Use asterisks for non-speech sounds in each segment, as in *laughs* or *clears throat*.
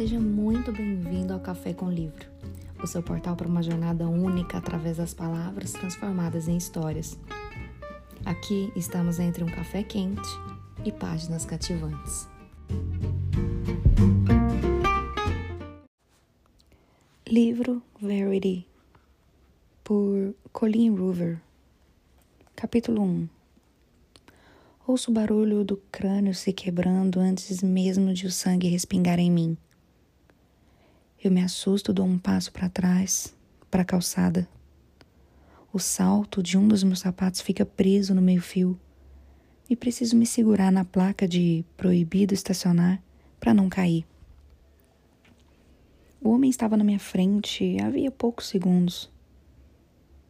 Seja muito bem-vindo ao Café com Livro, o seu portal para uma jornada única através das palavras transformadas em histórias. Aqui estamos entre um café quente e páginas cativantes. Livro Verity, por Colleen Hoover, Capítulo 1 Ouço o barulho do crânio se quebrando antes mesmo de o sangue respingar em mim. Eu me assusto, dou um passo para trás, para a calçada. O salto de um dos meus sapatos fica preso no meio-fio e preciso me segurar na placa de proibido estacionar para não cair. O homem estava na minha frente havia poucos segundos.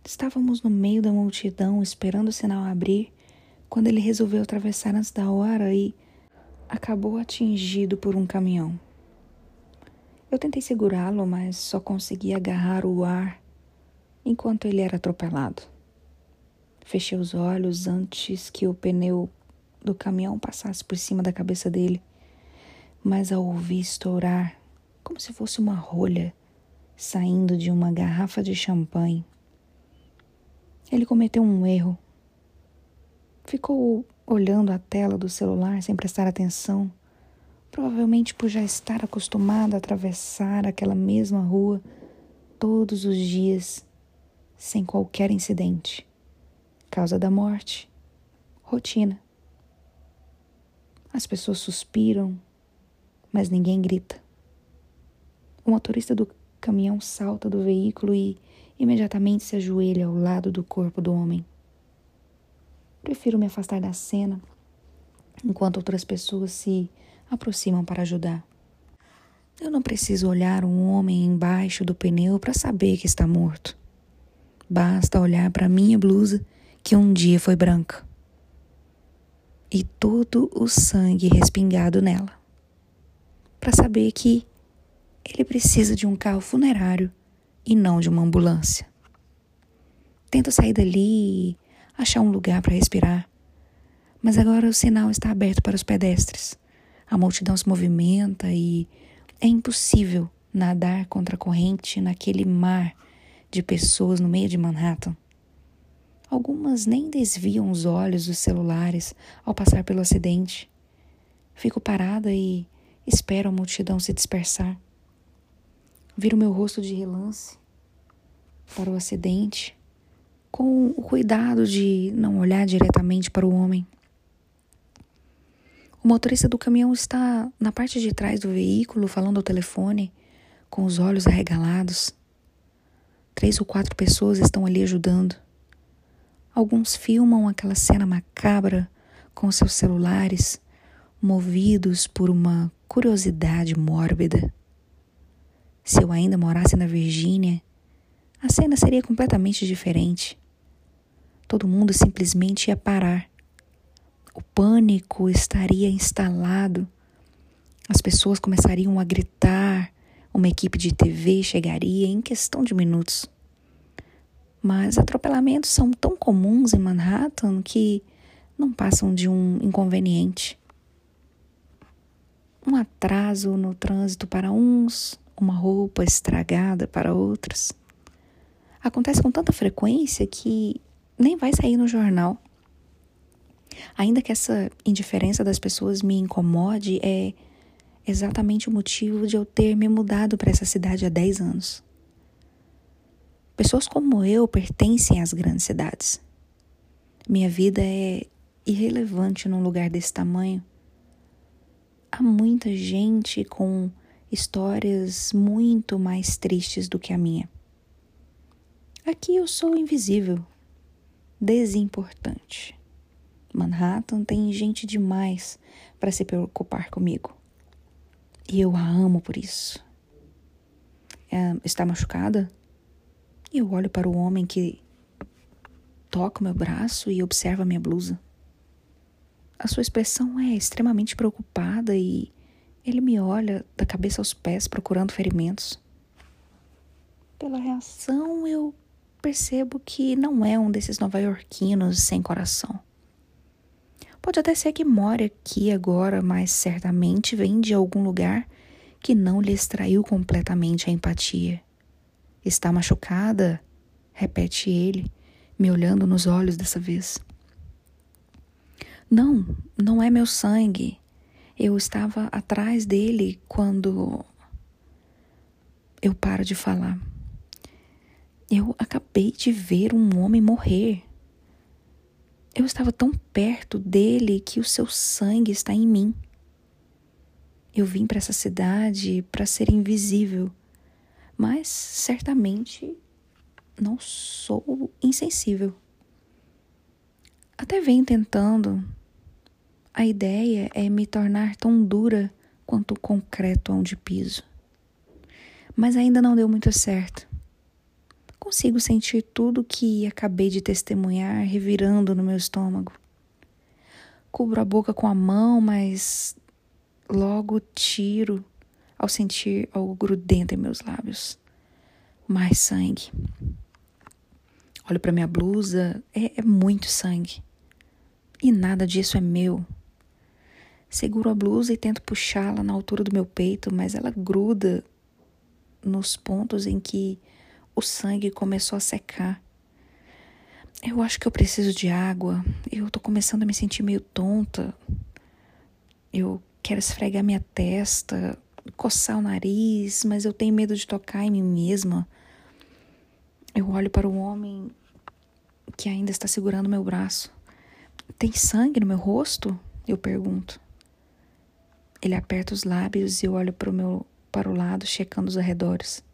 Estávamos no meio da multidão esperando o sinal abrir quando ele resolveu atravessar antes da hora e acabou atingido por um caminhão. Eu tentei segurá-lo, mas só consegui agarrar o ar enquanto ele era atropelado. Fechei os olhos antes que o pneu do caminhão passasse por cima da cabeça dele, mas ao ouvir estourar, como se fosse uma rolha saindo de uma garrafa de champanhe, ele cometeu um erro Ficou olhando a tela do celular sem prestar atenção, provavelmente por já estar acostumado a atravessar aquela mesma rua todos os dias sem qualquer incidente. Causa da morte, rotina. As pessoas suspiram, mas ninguém grita. O motorista do caminhão salta do veículo e imediatamente se ajoelha ao lado do corpo do homem. Prefiro me afastar da cena enquanto outras pessoas se aproximam para ajudar. Eu não preciso olhar um homem embaixo do pneu para saber que está morto. Basta olhar para minha blusa que um dia foi branca e todo o sangue respingado nela, para saber que ele precisa de um carro funerário e não de uma ambulância. Tento sair dali achar um lugar para respirar. Mas agora o sinal está aberto para os pedestres. A multidão se movimenta e é impossível nadar contra a corrente naquele mar de pessoas no meio de Manhattan. Algumas nem desviam os olhos dos celulares ao passar pelo acidente. Fico parada e espero a multidão se dispersar. Viro meu rosto de relance para o acidente com o cuidado de não olhar diretamente para o homem. O motorista do caminhão está na parte de trás do veículo, falando ao telefone, com os olhos arregalados. Três ou quatro pessoas estão ali ajudando. Alguns filmam aquela cena macabra com seus celulares, movidos por uma curiosidade mórbida. Se eu ainda morasse na Virgínia, a cena seria completamente diferente todo mundo simplesmente ia parar. O pânico estaria instalado. As pessoas começariam a gritar. Uma equipe de TV chegaria em questão de minutos. Mas atropelamentos são tão comuns em Manhattan que não passam de um inconveniente. Um atraso no trânsito para uns, uma roupa estragada para outros. Acontece com tanta frequência que nem vai sair no jornal. Ainda que essa indiferença das pessoas me incomode, é exatamente o motivo de eu ter me mudado para essa cidade há 10 anos. Pessoas como eu pertencem às grandes cidades. Minha vida é irrelevante num lugar desse tamanho. Há muita gente com histórias muito mais tristes do que a minha. Aqui eu sou invisível, desimportante. Manhattan tem gente demais para se preocupar comigo. E eu a amo por isso. É, está machucada? Eu olho para o homem que toca o meu braço e observa minha blusa. A sua expressão é extremamente preocupada e ele me olha da cabeça aos pés procurando ferimentos. Pela reação, eu percebo que não é um desses nova-iorquinos sem coração. Pode até ser que more aqui agora, mas certamente vem de algum lugar que não lhe extraiu completamente a empatia. Está machucada? repete ele, me olhando nos olhos dessa vez. Não, não é meu sangue. Eu estava atrás dele quando. Eu paro de falar. Eu acabei de ver um homem morrer. Eu estava tão perto dele que o seu sangue está em mim. Eu vim para essa cidade para ser invisível, mas certamente não sou insensível. Até venho tentando. A ideia é me tornar tão dura quanto o concreto onde piso. Mas ainda não deu muito certo. Consigo sentir tudo que acabei de testemunhar revirando no meu estômago. Cubro a boca com a mão, mas logo tiro ao sentir algo grudento em meus lábios. Mais sangue. Olho para minha blusa, é, é muito sangue. E nada disso é meu. Seguro a blusa e tento puxá-la na altura do meu peito, mas ela gruda nos pontos em que o sangue começou a secar. Eu acho que eu preciso de água. Eu tô começando a me sentir meio tonta. Eu quero esfregar minha testa, coçar o nariz, mas eu tenho medo de tocar em mim mesma. Eu olho para o homem que ainda está segurando meu braço. Tem sangue no meu rosto? Eu pergunto. Ele aperta os lábios e eu olho para o meu para o lado, checando os arredores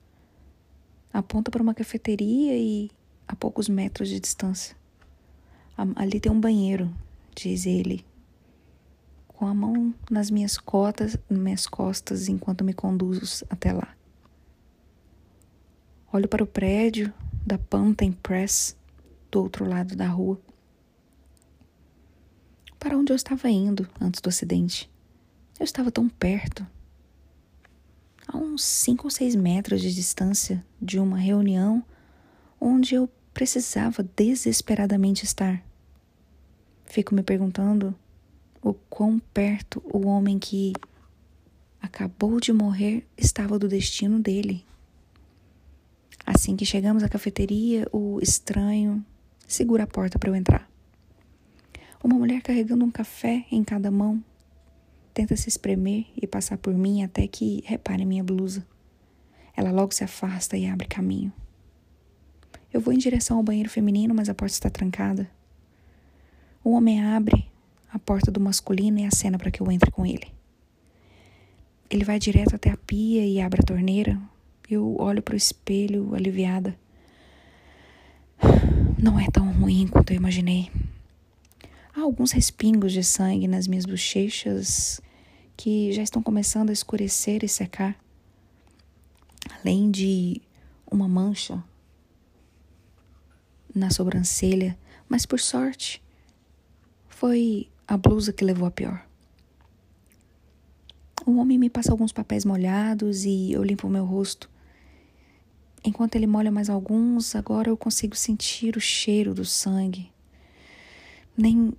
aponta para uma cafeteria e a poucos metros de distância. Ali tem um banheiro, diz ele, com a mão nas minhas cotas, minhas costas enquanto me conduz até lá. Olho para o prédio da Panther Press do outro lado da rua. Para onde eu estava indo antes do acidente. Eu estava tão perto a uns cinco ou seis metros de distância de uma reunião onde eu precisava desesperadamente estar. Fico me perguntando o quão perto o homem que acabou de morrer estava do destino dele. Assim que chegamos à cafeteria, o estranho segura a porta para eu entrar. Uma mulher carregando um café em cada mão tenta se espremer e passar por mim até que repare minha blusa. Ela logo se afasta e abre caminho. Eu vou em direção ao banheiro feminino, mas a porta está trancada. O homem abre a porta do masculino e acena para que eu entre com ele. Ele vai direto até a pia e abre a torneira. Eu olho para o espelho, aliviada. Não é tão ruim quanto eu imaginei. Há alguns respingos de sangue nas minhas bochechas que já estão começando a escurecer e secar, além de uma mancha na sobrancelha, mas por sorte foi a blusa que levou a pior. O homem me passa alguns papéis molhados e eu limpo meu rosto. Enquanto ele molha mais alguns, agora eu consigo sentir o cheiro do sangue. Nem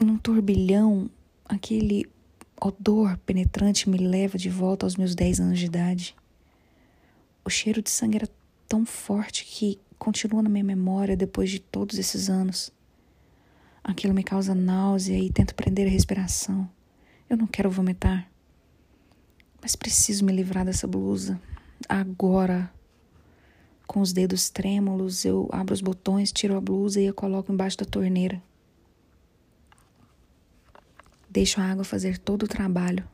num turbilhão, aquele odor penetrante me leva de volta aos meus 10 anos de idade. O cheiro de sangue era tão forte que continua na minha memória depois de todos esses anos. Aquilo me causa náusea e tento prender a respiração. Eu não quero vomitar. Mas preciso me livrar dessa blusa. Agora. Com os dedos trêmulos, eu abro os botões, tiro a blusa e a coloco embaixo da torneira. Deixo a água fazer todo o trabalho.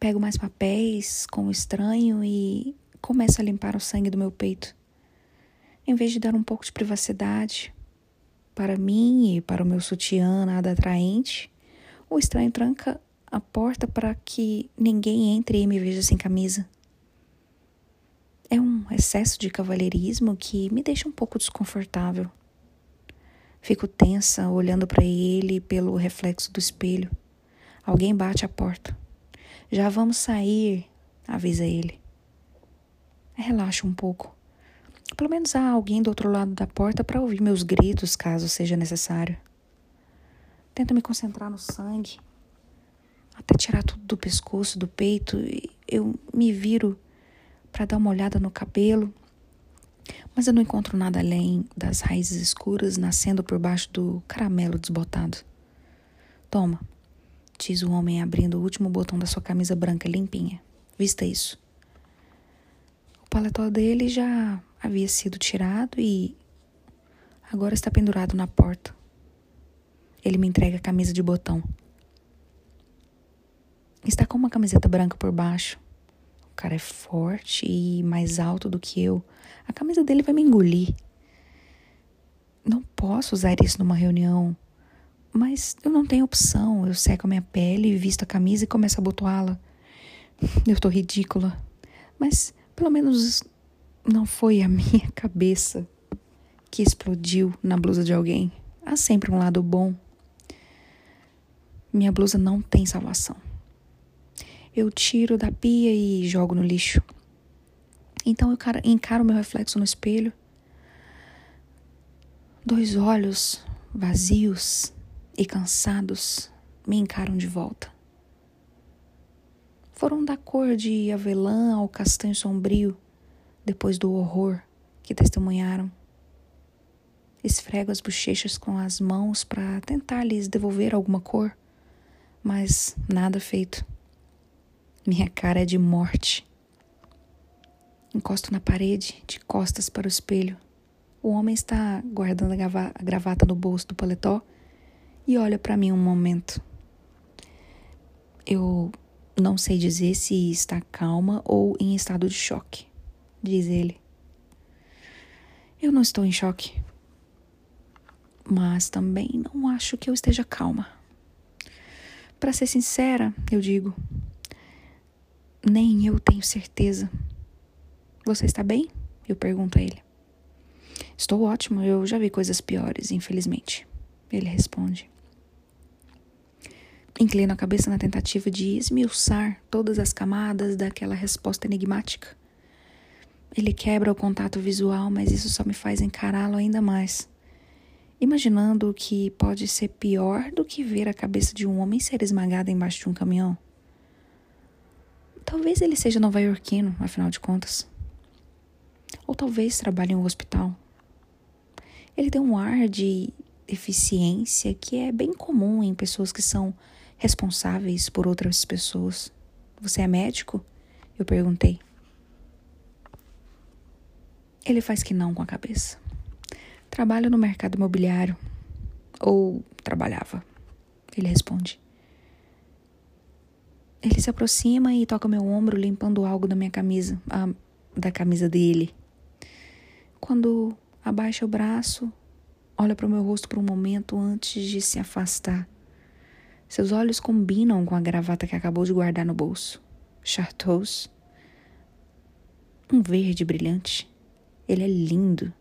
Pego mais papéis com o estranho e começo a limpar o sangue do meu peito. Em vez de dar um pouco de privacidade para mim e para o meu sutiã nada atraente, o estranho tranca a porta para que ninguém entre e me veja sem camisa. É um excesso de cavalheirismo que me deixa um pouco desconfortável. Fico tensa olhando para ele pelo reflexo do espelho. Alguém bate a porta. Já vamos sair, avisa ele. Relaxa um pouco. Pelo menos há alguém do outro lado da porta para ouvir meus gritos caso seja necessário. Tento me concentrar no sangue, até tirar tudo do pescoço, do peito. eu me viro para dar uma olhada no cabelo, mas eu não encontro nada além das raízes escuras nascendo por baixo do caramelo desbotado. Toma, diz o homem abrindo o último botão da sua camisa branca limpinha. Vista isso. O paletó dele já havia sido tirado e agora está pendurado na porta. Ele me entrega a camisa de botão. Está com uma camiseta branca por baixo. O cara é forte e mais alto do que eu. A camisa dele vai me engolir. Não posso usar isso numa reunião. Mas eu não tenho opção. Eu seco a minha pele, visto a camisa e começo a abotoá-la. Eu tô ridícula. Mas pelo menos não foi a *laughs* minha cabeça que explodiu na blusa de alguém. Há sempre um lado bom. Minha blusa não tem salvação eu tiro da pia e jogo no lixo. Então eu encaro meu reflexo no espelho. Dois olhos vazios e cansados me encaram de volta. Foram da cor de avelã ao castanho sombrio, depois do horror que testemunharam. Esfrego as bochechas com as mãos para tentar lhes devolver alguma cor, mas nada feito. Minha cara é de morte. Encosto na parede, de costas para o espelho. O homem está guardando a gravata no bolso do paletó e olha para mim um momento. Eu não sei dizer se está calma ou em estado de choque, diz ele. Eu não estou em choque, mas também não acho que eu esteja calma. Para ser sincera, eu digo, nem eu tenho certeza. Você está bem? Eu pergunto a ele. Estou ótimo, eu já vi coisas piores, infelizmente. Ele responde. Inclino a cabeça na tentativa de esmiuçar todas as camadas daquela resposta enigmática. Ele quebra o contato visual, mas isso só me faz encará-lo ainda mais. Imaginando que pode ser pior do que ver a cabeça de um homem ser esmagada embaixo de um caminhão. Talvez ele seja nova-iorquino, afinal de contas. Ou talvez trabalhe em um hospital. Ele tem um ar de eficiência que é bem comum em pessoas que são responsáveis por outras pessoas. Você é médico? Eu perguntei. Ele faz que não com a cabeça. Trabalho no mercado imobiliário. Ou trabalhava. Ele responde. Ele se aproxima e toca meu ombro, limpando algo da minha camisa, a, da camisa dele. Quando abaixa o braço, olha para o meu rosto por um momento antes de se afastar. Seus olhos combinam com a gravata que acabou de guardar no bolso. Chartreuse. Um verde brilhante. Ele é lindo.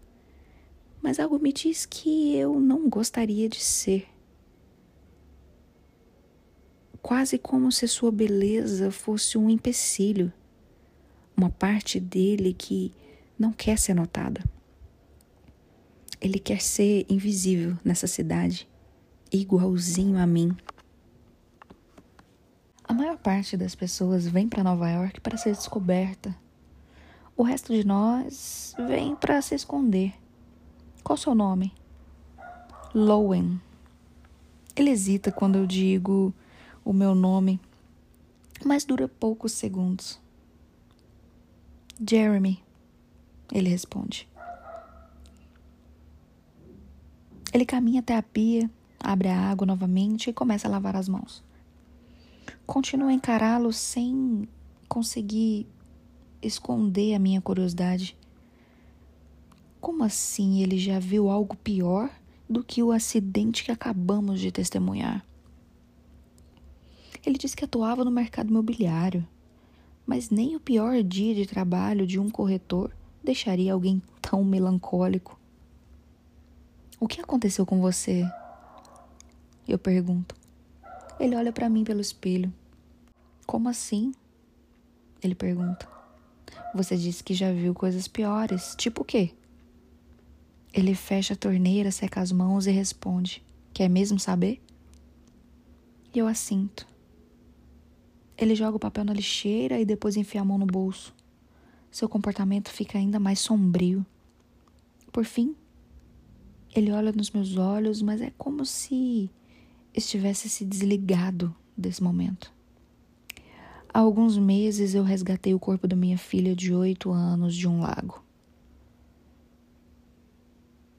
Mas algo me diz que eu não gostaria de ser quase como se sua beleza fosse um empecilho, uma parte dele que não quer ser notada. Ele quer ser invisível nessa cidade, igualzinho a mim. A maior parte das pessoas vem para Nova York para ser descoberta. O resto de nós vem para se esconder. Qual seu nome? Lowen. Ele hesita quando eu digo o meu nome, mas dura poucos segundos. Jeremy, ele responde. Ele caminha até a pia, abre a água novamente e começa a lavar as mãos. Continuo a encará-lo sem conseguir esconder a minha curiosidade. Como assim ele já viu algo pior do que o acidente que acabamos de testemunhar? Ele disse que atuava no mercado imobiliário, mas nem o pior dia de trabalho de um corretor deixaria alguém tão melancólico. O que aconteceu com você? Eu pergunto. Ele olha para mim pelo espelho. Como assim? Ele pergunta. Você disse que já viu coisas piores. Tipo o quê? Ele fecha a torneira, seca as mãos e responde: Quer mesmo saber? Eu assinto. Ele joga o papel na lixeira e depois enfia a mão no bolso. Seu comportamento fica ainda mais sombrio. Por fim, ele olha nos meus olhos, mas é como se estivesse se desligado desse momento. Há alguns meses eu resgatei o corpo da minha filha de oito anos de um lago.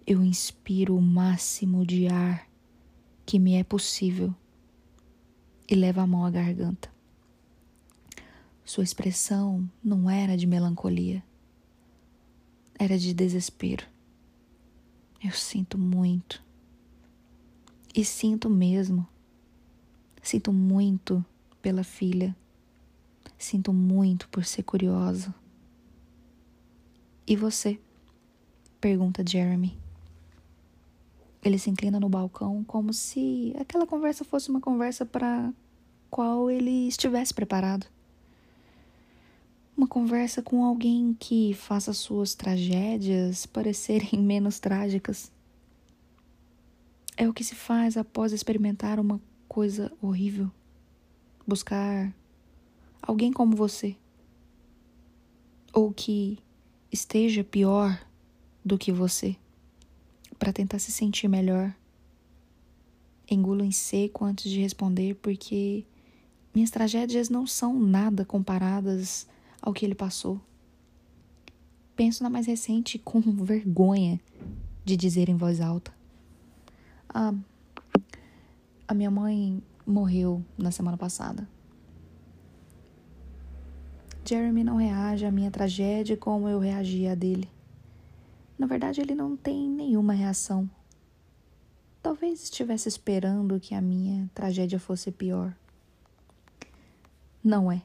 Eu inspiro o máximo de ar que me é possível e levo a mão à garganta. Sua expressão não era de melancolia, era de desespero. Eu sinto muito. E sinto mesmo. Sinto muito pela filha. Sinto muito por ser curiosa. E você? Pergunta Jeremy. Ele se inclina no balcão como se aquela conversa fosse uma conversa para qual ele estivesse preparado. Uma conversa com alguém que faça suas tragédias parecerem *laughs* menos trágicas. É o que se faz após experimentar uma coisa horrível. Buscar alguém como você. Ou que esteja pior do que você para tentar se sentir melhor. Engulo em seco antes de responder, porque minhas tragédias não são nada comparadas ao que ele passou. Penso na mais recente com *laughs* vergonha de dizer em voz alta. Ah, a minha mãe morreu na semana passada. Jeremy não reage à minha tragédia como eu reagi à dele. Na verdade, ele não tem nenhuma reação. Talvez estivesse esperando que a minha tragédia fosse pior. Não é.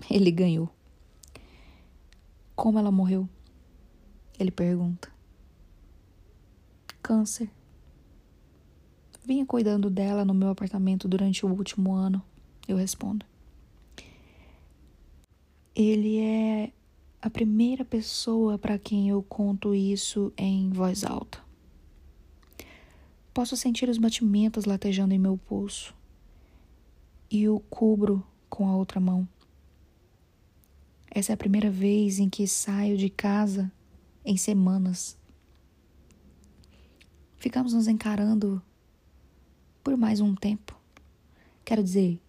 *laughs* Ele ganhou. Como ela morreu? Ele pergunta. Câncer. Vinha cuidando dela no meu apartamento durante o último ano, eu respondo. Ele é a primeira pessoa para quem eu conto isso em voz alta. Posso sentir os batimentos latejando em meu pulso e o cubro com a outra mão. Essa é a primeira vez em que saio de casa em semanas. Ficamos nos encarando por mais um tempo. Quero dizer,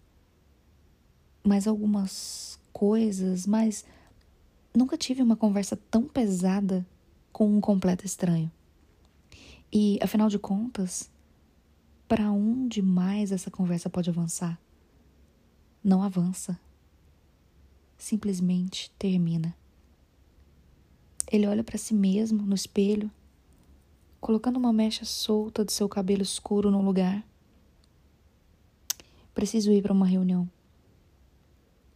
mais algumas coisas, mas Nunca tive uma conversa tão pesada com um completo estranho. E, afinal de contas, para onde mais essa conversa pode avançar? Não avança. Simplesmente termina. Ele olha para si mesmo no espelho, colocando uma mecha solta de seu cabelo escuro no lugar. Preciso ir para uma reunião.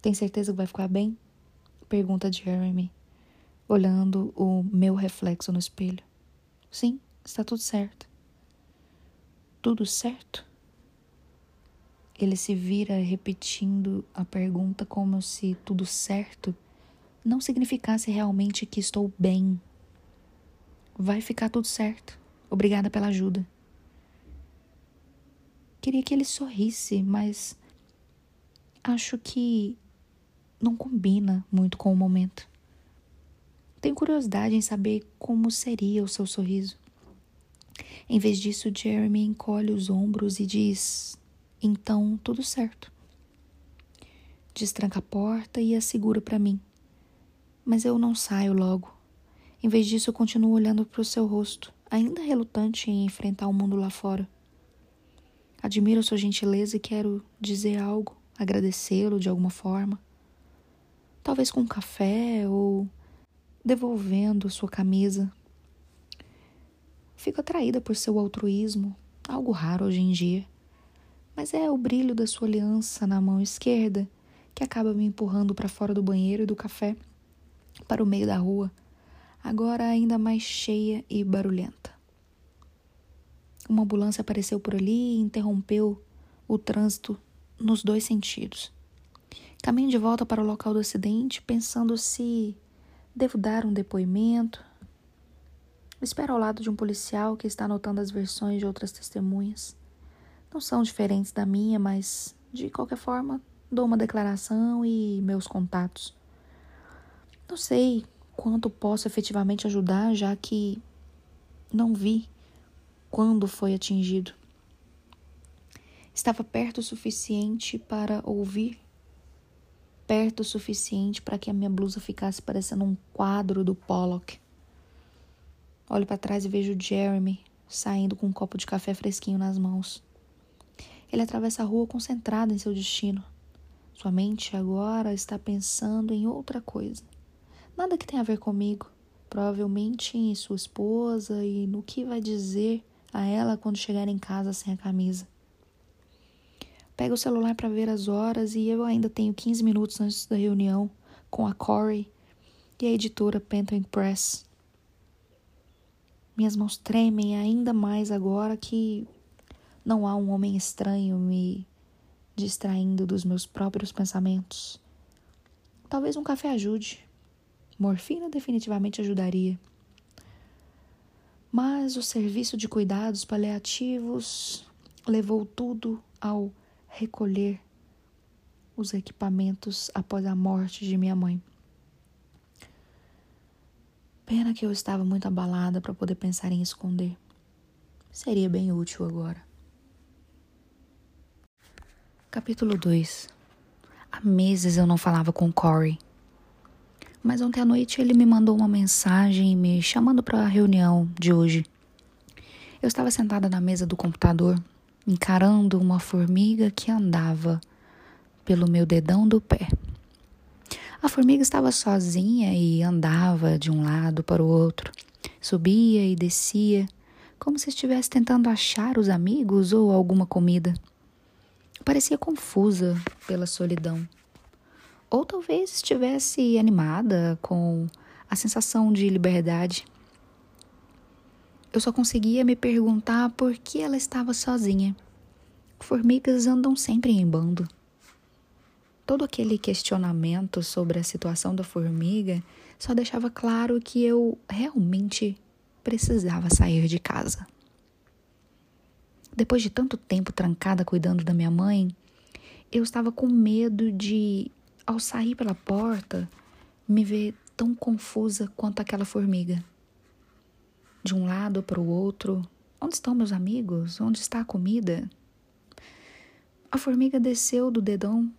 Tem certeza que vai ficar bem? Pergunta Jeremy, olhando o meu reflexo no espelho. Sim, está tudo certo. Tudo certo? Ele se vira repetindo a pergunta como se tudo certo não significasse realmente que estou bem. Vai ficar tudo certo. Obrigada pela ajuda. Queria que ele sorrisse, mas acho que não combina muito com o momento. Tenho curiosidade em saber como seria o seu sorriso. Em vez disso, Jeremy encolhe os ombros e diz: Então, tudo certo. Destranca a porta e a segura para mim. Mas eu não saio logo. Em vez disso, eu continuo olhando para o seu rosto, ainda relutante em enfrentar o mundo lá fora. Admiro sua gentileza e quero dizer algo, agradecê-lo de alguma forma talvez com um café ou devolvendo sua camisa. Fico atraída por seu altruísmo, algo raro hoje em dia, mas é o brilho da sua aliança na mão esquerda que acaba me empurrando para fora do banheiro e do café, para o meio da rua, agora ainda mais cheia e barulhenta. Uma ambulância apareceu por ali e interrompeu o trânsito nos dois sentidos. Caminho de volta para o local do acidente, pensando se devo dar um depoimento. Espero ao lado de um policial que está anotando as versões de outras testemunhas. Não são diferentes da minha, mas de qualquer forma dou uma declaração e meus contatos. Não sei quanto posso efetivamente ajudar, já que não vi quando foi atingido. Estava perto o suficiente para ouvir, perto o suficiente para que a minha blusa ficasse parecendo um quadro do Pollock. Olho para trás e vejo Jeremy saindo com um copo de café fresquinho nas mãos. Ele atravessa a rua concentrado em seu destino. Sua mente agora está pensando em outra coisa. Nada que tenha a ver comigo. Provavelmente em sua esposa e no que vai dizer a ela quando chegar em casa sem a camisa. Pego o celular para ver as horas e eu ainda tenho 15 minutos antes da reunião com a Corey e a editora Penton Press. Minhas mãos tremem ainda mais agora que não há um homem estranho me distraindo dos meus próprios pensamentos. Talvez um café ajude. Morfina definitivamente ajudaria. Mas o serviço de cuidados paliativos levou tudo ao recolher os equipamentos após a morte de minha mãe. Pena que eu estava muito abalada para poder pensar em esconder. Seria bem útil agora. Capítulo 2 Há meses eu não falava com Corey. Mas ontem à noite ele me mandou uma mensagem me chamando para a reunião de hoje. Eu estava sentada na mesa do computador, encarando uma formiga que andava pelo meu dedão do pé. A formiga estava sozinha e andava de um lado para o outro, subia e descia, como se estivesse tentando achar os amigos ou alguma comida. Parecia confusa pela solidão. Ou talvez estivesse animada com a sensação de liberdade. Eu só conseguia me perguntar por que ela estava sozinha. Formigas andam sempre em bando. Todo aquele questionamento sobre a situação da formiga só deixava claro que eu realmente precisava sair de casa. Depois de tanto tempo trancada cuidando da minha mãe, eu estava com medo de, ao sair pela porta, me ver tão confusa quanto aquela formiga. De um lado para o outro, onde estão meus amigos? Onde está a comida? A formiga desceu do dedão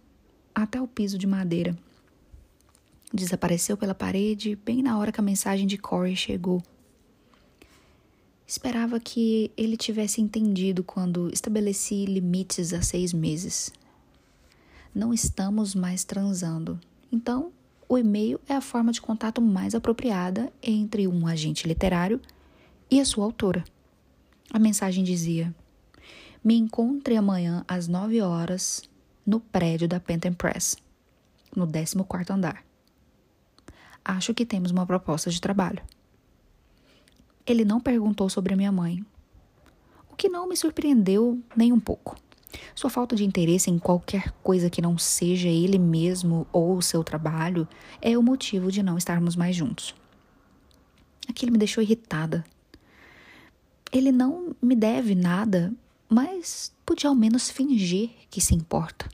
até o piso de madeira. Desapareceu pela parede bem na hora que a mensagem de Corey chegou. Esperava que ele tivesse entendido quando estabeleci limites a seis meses. Não estamos mais transando. Então, o e-mail é a forma de contato mais apropriada entre um agente literário e a sua autora. A mensagem dizia: Me encontre amanhã às nove horas no prédio da Penton Press, no 14 andar. Acho que temos uma proposta de trabalho. Ele não perguntou sobre minha mãe, o que não me surpreendeu nem um pouco. Sua falta de interesse em qualquer coisa que não seja ele mesmo ou seu trabalho é o motivo de não estarmos mais juntos. Aquilo me deixou irritada. Ele não me deve nada, mas podia ao menos fingir que se importa.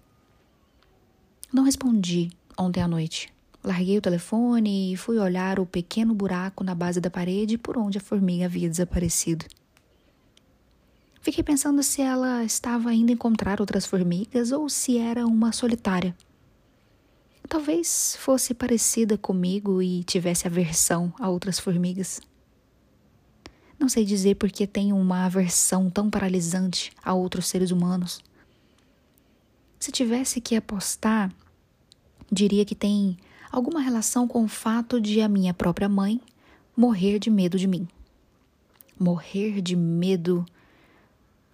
Não respondi ontem à noite. Larguei o telefone e fui olhar o pequeno buraco na base da parede por onde a formiga havia desaparecido. Fiquei pensando se ela estava indo encontrar outras formigas ou se era uma solitária. Talvez fosse parecida comigo e tivesse aversão a outras formigas. Não sei dizer porque tenho uma aversão tão paralisante a outros seres humanos. Se tivesse que apostar, diria que tem alguma relação com o fato de a minha própria mãe morrer de medo de mim. Morrer de medo,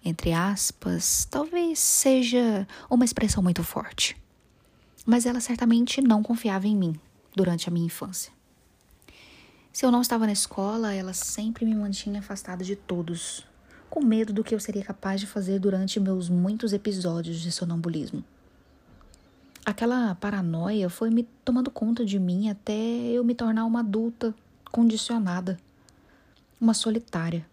entre aspas, talvez seja uma expressão muito forte. Mas ela certamente não confiava em mim durante a minha infância. Se eu não estava na escola, ela sempre me mantinha afastada de todos, com medo do que eu seria capaz de fazer durante meus muitos episódios de sonambulismo. Aquela paranoia foi me tomando conta de mim até eu me tornar uma adulta condicionada, uma solitária.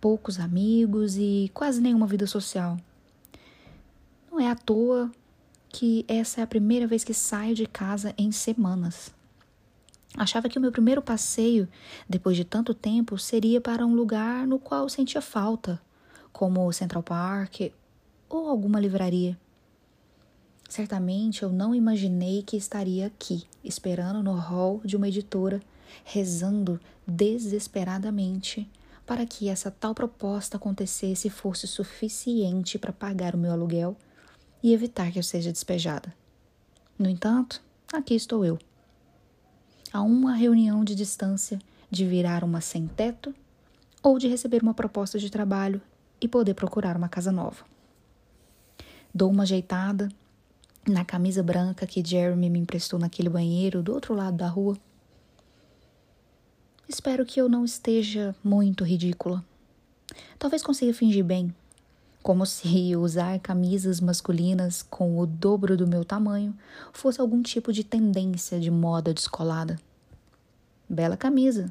Poucos amigos e quase nenhuma vida social. Não é à toa que essa é a primeira vez que saio de casa em semanas. Achava que o meu primeiro passeio, depois de tanto tempo, seria para um lugar no qual sentia falta, como Central Park ou alguma livraria. Certamente eu não imaginei que estaria aqui, esperando no hall de uma editora, rezando desesperadamente para que essa tal proposta acontecesse e fosse suficiente para pagar o meu aluguel e evitar que eu seja despejada. No entanto, aqui estou eu. A uma reunião de distância de virar uma sem-teto ou de receber uma proposta de trabalho e poder procurar uma casa nova. Dou uma ajeitada na camisa branca que Jeremy me emprestou naquele banheiro do outro lado da rua. Espero que eu não esteja muito ridícula. Talvez consiga fingir bem, como se usar camisas masculinas com o dobro do meu tamanho fosse algum tipo de tendência de moda descolada. Bela camisa,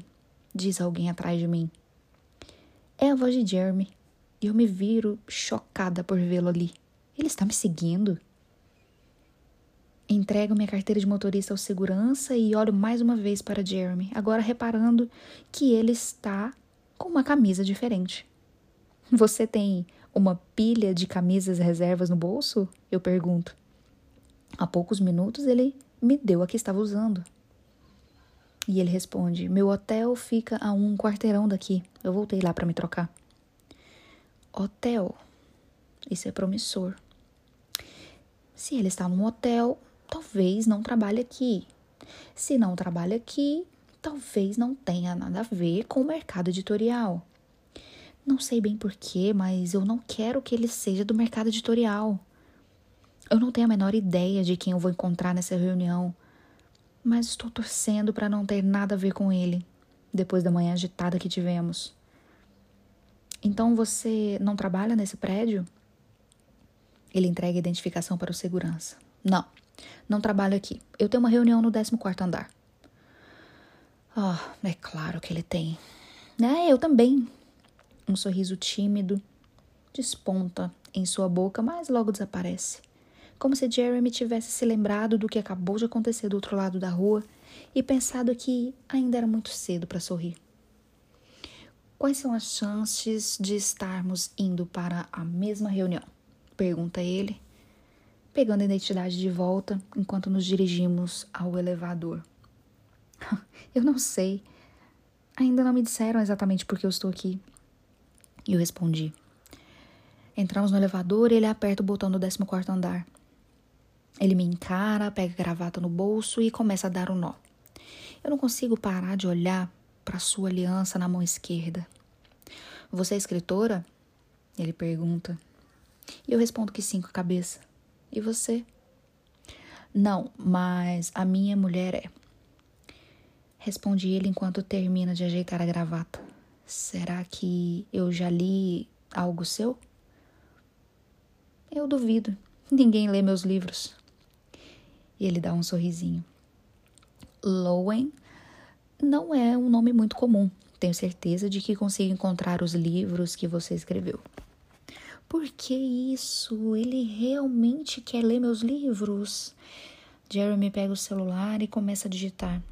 diz alguém atrás de mim. É a voz de Jeremy e eu me viro chocada por vê-lo ali. Ele está me seguindo? Entrego minha carteira de motorista ao segurança e olho mais uma vez para Jeremy, agora reparando que ele está com uma camisa diferente. Você tem uma pilha de camisas reservas no bolso? Eu pergunto. Há poucos minutos ele me deu a que estava usando. E ele responde: Meu hotel fica a um quarteirão daqui. Eu voltei lá para me trocar. Hotel. Isso é promissor. Se ele está num hotel, talvez não trabalhe aqui. Se não trabalha aqui, talvez não tenha nada a ver com o mercado editorial. Não sei bem porquê, mas eu não quero que ele seja do mercado editorial. Eu não tenho a menor ideia de quem eu vou encontrar nessa reunião, mas estou torcendo para não ter nada a ver com ele, depois da manhã agitada que tivemos. Então você não trabalha nesse prédio? Ele entrega a identificação para o segurança. Não, não trabalho aqui. Eu tenho uma reunião no 14 andar. Ah, oh, é claro que ele tem. É, eu também. Um sorriso tímido desponta em sua boca, mas logo desaparece. Como se Jeremy tivesse se lembrado do que acabou de acontecer do outro lado da rua e pensado que ainda era muito cedo para sorrir. Quais são as chances de estarmos indo para a mesma reunião? Pergunta ele, pegando a identidade de volta enquanto nos dirigimos ao elevador. *laughs* eu não sei. Ainda não me disseram exatamente por que eu estou aqui. E eu respondi. Entramos no elevador e ele aperta o botão do 14 andar. Ele me encara, pega a gravata no bolso e começa a dar um nó. Eu não consigo parar de olhar para sua aliança na mão esquerda. Você é escritora? Ele pergunta. E eu respondo que sim com a cabeça. E você? Não, mas a minha mulher é. Responde ele enquanto termina de ajeitar a gravata. Será que eu já li algo seu? Eu duvido. Ninguém lê meus livros. E ele dá um sorrisinho. Lowen não é um nome muito comum. Tenho certeza de que consigo encontrar os livros que você escreveu. Por que isso? Ele realmente quer ler meus livros? Jeremy pega o celular e começa a digitar.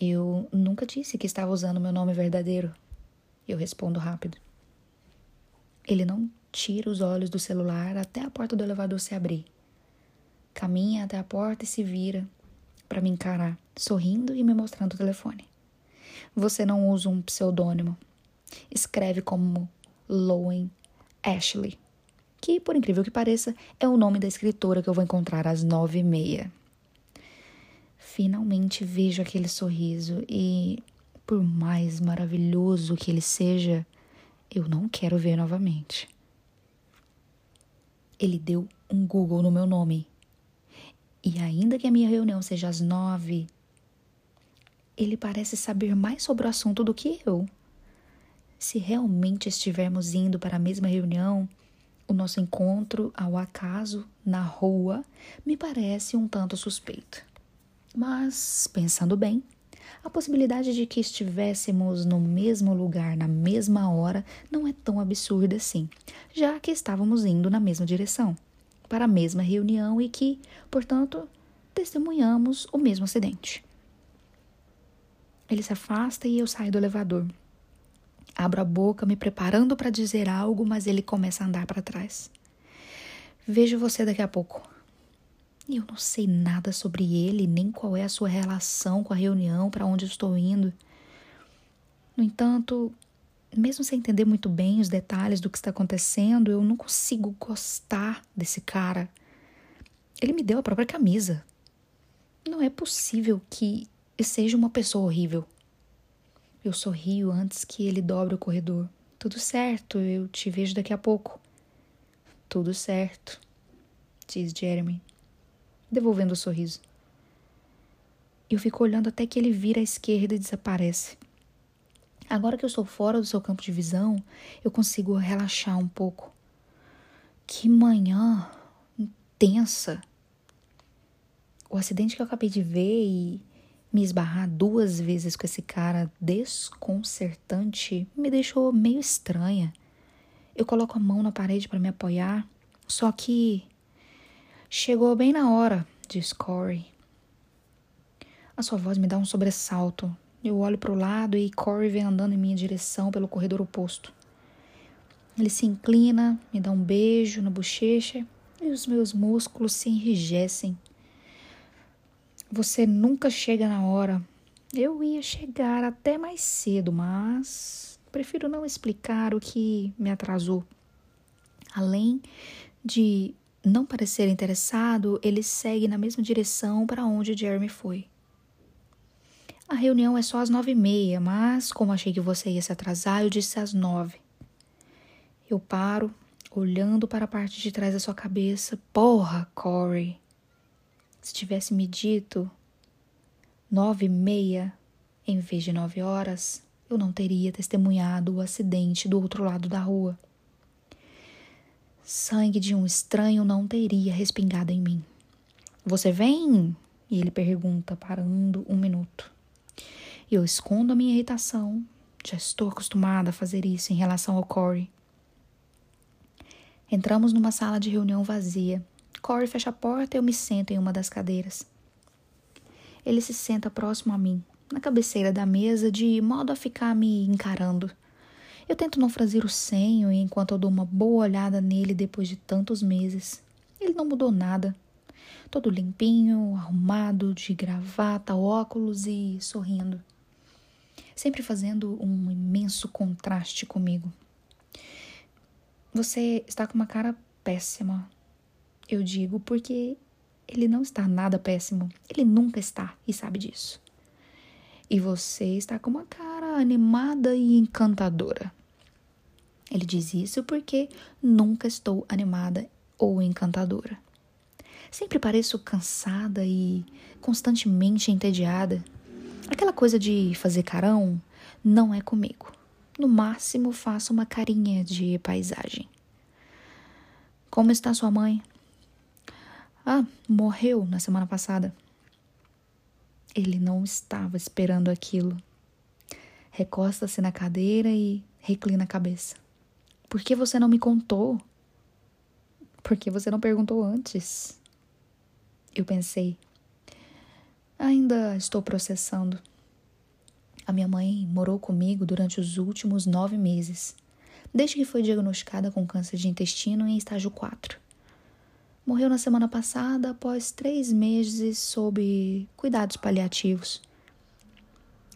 Eu nunca disse que estava usando meu nome verdadeiro. Eu respondo rápido. Ele não tira os olhos do celular até a porta do elevador se abrir. Caminha até a porta e se vira para me encarar, sorrindo e me mostrando o telefone. Você não usa um pseudônimo. Escreve como Lowen Ashley, que, por incrível que pareça, é o nome da escritora que eu vou encontrar às nove e meia. Finalmente vejo aquele sorriso e, por mais maravilhoso que ele seja, eu não quero ver novamente. Ele deu um Google no meu nome e ainda que a minha reunião seja às nove, ele parece saber mais sobre o assunto do que eu. Se realmente estivermos indo para a mesma reunião, o nosso encontro ao acaso na rua me parece um tanto suspeito. Mas, pensando bem, a possibilidade de que estivéssemos no mesmo lugar na mesma hora não é tão absurda assim, já que estávamos indo na mesma direção. para a mesma reunião e que, portanto, testemunhamos o mesmo acidente. Ele se afasta e eu saio do elevador. Abro a boca, me preparando para dizer algo, mas ele começa a andar para trás. Vejo você daqui a pouco. E eu não sei nada sobre ele, nem qual é a sua relação com a reunião, para onde estou indo. No entanto, mesmo sem entender muito bem os detalhes do que está acontecendo, eu não consigo gostar desse cara. Ele me deu a própria camisa. Não é possível que seja uma pessoa horrível. Eu sorrio antes que ele dobre o corredor. Tudo certo, eu te vejo daqui a pouco. Tudo certo, diz Jeremy, devolvendo o sorriso. Eu fico olhando até que ele vira à esquerda e desaparece. Agora que eu estou fora do seu campo de visão, eu consigo relaxar um pouco. Que manhã intensa! O acidente que eu acabei de ver e me esbarrar duas vezes com esse cara desconcertante me deixou meio estranha. Eu coloco a mão na parede para me apoiar, só que chegou bem na hora, diz Corey. A sua voz me dá um sobressalto. Eu olho para o lado e Corey vem andando em minha direção pelo corredor oposto. Ele se inclina, me dá um beijo na bochecha e os meus músculos se enrijecem. Você nunca chega na hora. Eu ia chegar até mais cedo, mas prefiro não explicar o que me atrasou. Além de não parecer interessado, ele segue na mesma direção para onde Jeremy foi. A reunião é só às nove e meia, mas como achei que você ia se atrasar, eu disse às nove. Eu paro, olhando para a parte de trás da sua cabeça. Porra, Corey! Se tivesse me dito nove e meia em vez de nove horas, eu não teria testemunhado o acidente do outro lado da rua. Sangue de um estranho não teria respingado em mim. Você vem? E ele pergunta, parando um minuto. Eu escondo a minha irritação. Já estou acostumada a fazer isso em relação ao Corey. Entramos numa sala de reunião vazia. Corey fecha a porta e eu me sento em uma das cadeiras. Ele se senta próximo a mim, na cabeceira da mesa, de modo a ficar me encarando. Eu tento não franzir o senho enquanto eu dou uma boa olhada nele depois de tantos meses. Ele não mudou nada. Todo limpinho, arrumado, de gravata, óculos e sorrindo. Sempre fazendo um imenso contraste comigo. Você está com uma cara péssima, eu digo porque ele não está nada péssimo. Ele nunca está e sabe disso. E você está com uma cara animada e encantadora. Ele diz isso porque nunca estou animada ou encantadora. Sempre pareço cansada e constantemente entediada. Aquela coisa de fazer carão não é comigo. No máximo faço uma carinha de paisagem. Como está sua mãe? Ah, morreu na semana passada. Ele não estava esperando aquilo. Recosta-se na cadeira e reclina a cabeça. Por que você não me contou? Por que você não perguntou antes? Eu pensei. Ainda estou processando. A minha mãe morou comigo durante os últimos nove meses, desde que foi diagnosticada com câncer de intestino em estágio 4. Morreu na semana passada após três meses sob cuidados paliativos.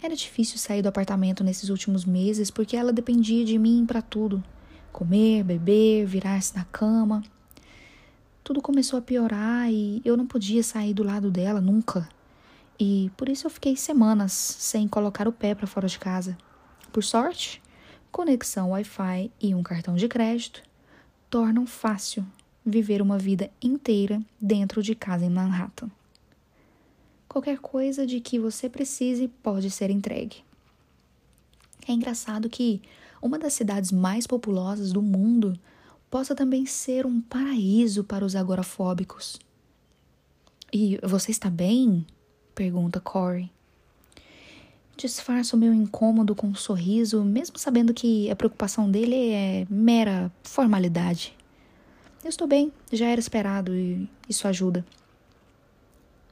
Era difícil sair do apartamento nesses últimos meses porque ela dependia de mim para tudo: comer, beber, virar-se na cama. Tudo começou a piorar e eu não podia sair do lado dela nunca. E por isso eu fiquei semanas sem colocar o pé para fora de casa. Por sorte, conexão Wi-Fi e um cartão de crédito tornam fácil viver uma vida inteira dentro de casa em Manhattan. Qualquer coisa de que você precise pode ser entregue. É engraçado que uma das cidades mais populosas do mundo possa também ser um paraíso para os agorafóbicos. E você está bem? pergunta Corey. Disfarço meu incômodo com um sorriso, mesmo sabendo que a preocupação dele é mera formalidade. Eu estou bem, já era esperado e isso ajuda.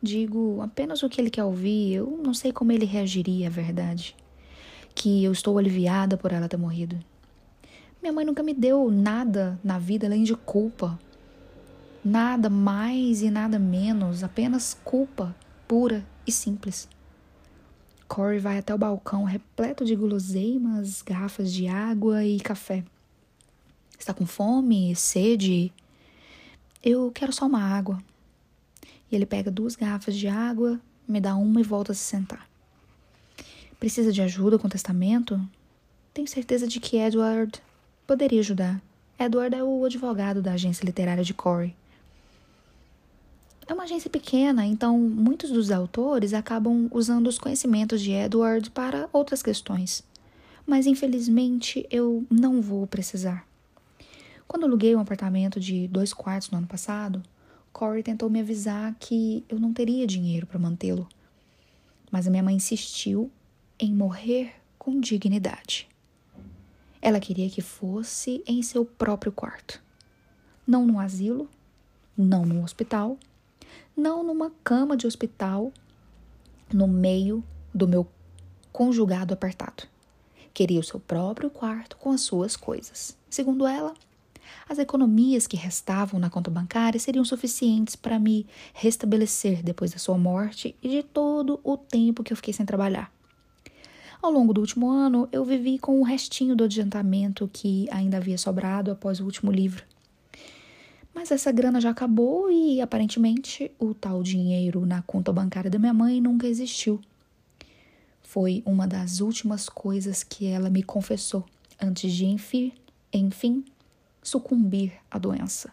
Digo apenas o que ele quer ouvir, eu não sei como ele reagiria à verdade. Que eu estou aliviada por ela ter morrido. Minha mãe nunca me deu nada na vida além de culpa. Nada mais e nada menos, apenas culpa pura e simples. Corey vai até o balcão repleto de guloseimas, garrafas de água e café. Está com fome, sede? Eu quero só uma água. E ele pega duas garrafas de água, me dá uma e volta a se sentar. Precisa de ajuda com o testamento? Tenho certeza de que Edward poderia ajudar. Edward é o advogado da agência literária de Corey. É uma agência pequena, então muitos dos autores acabam usando os conhecimentos de Edward para outras questões. Mas infelizmente eu não vou precisar. Quando aluguei um apartamento de dois quartos no ano passado, Corey tentou me avisar que eu não teria dinheiro para mantê-lo. Mas a minha mãe insistiu em morrer com dignidade. Ela queria que fosse em seu próprio quarto. Não no asilo, não no hospital, não numa cama de hospital, no meio do meu conjugado apertado. Queria o seu próprio quarto com as suas coisas. Segundo ela, as economias que restavam na conta bancária seriam suficientes para me restabelecer depois da sua morte e de todo o tempo que eu fiquei sem trabalhar. Ao longo do último ano, eu vivi com o restinho do adiantamento que ainda havia sobrado após o último livro. Mas essa grana já acabou e aparentemente o tal dinheiro na conta bancária da minha mãe nunca existiu. Foi uma das últimas coisas que ela me confessou antes de, enfim, enfim sucumbir à doença.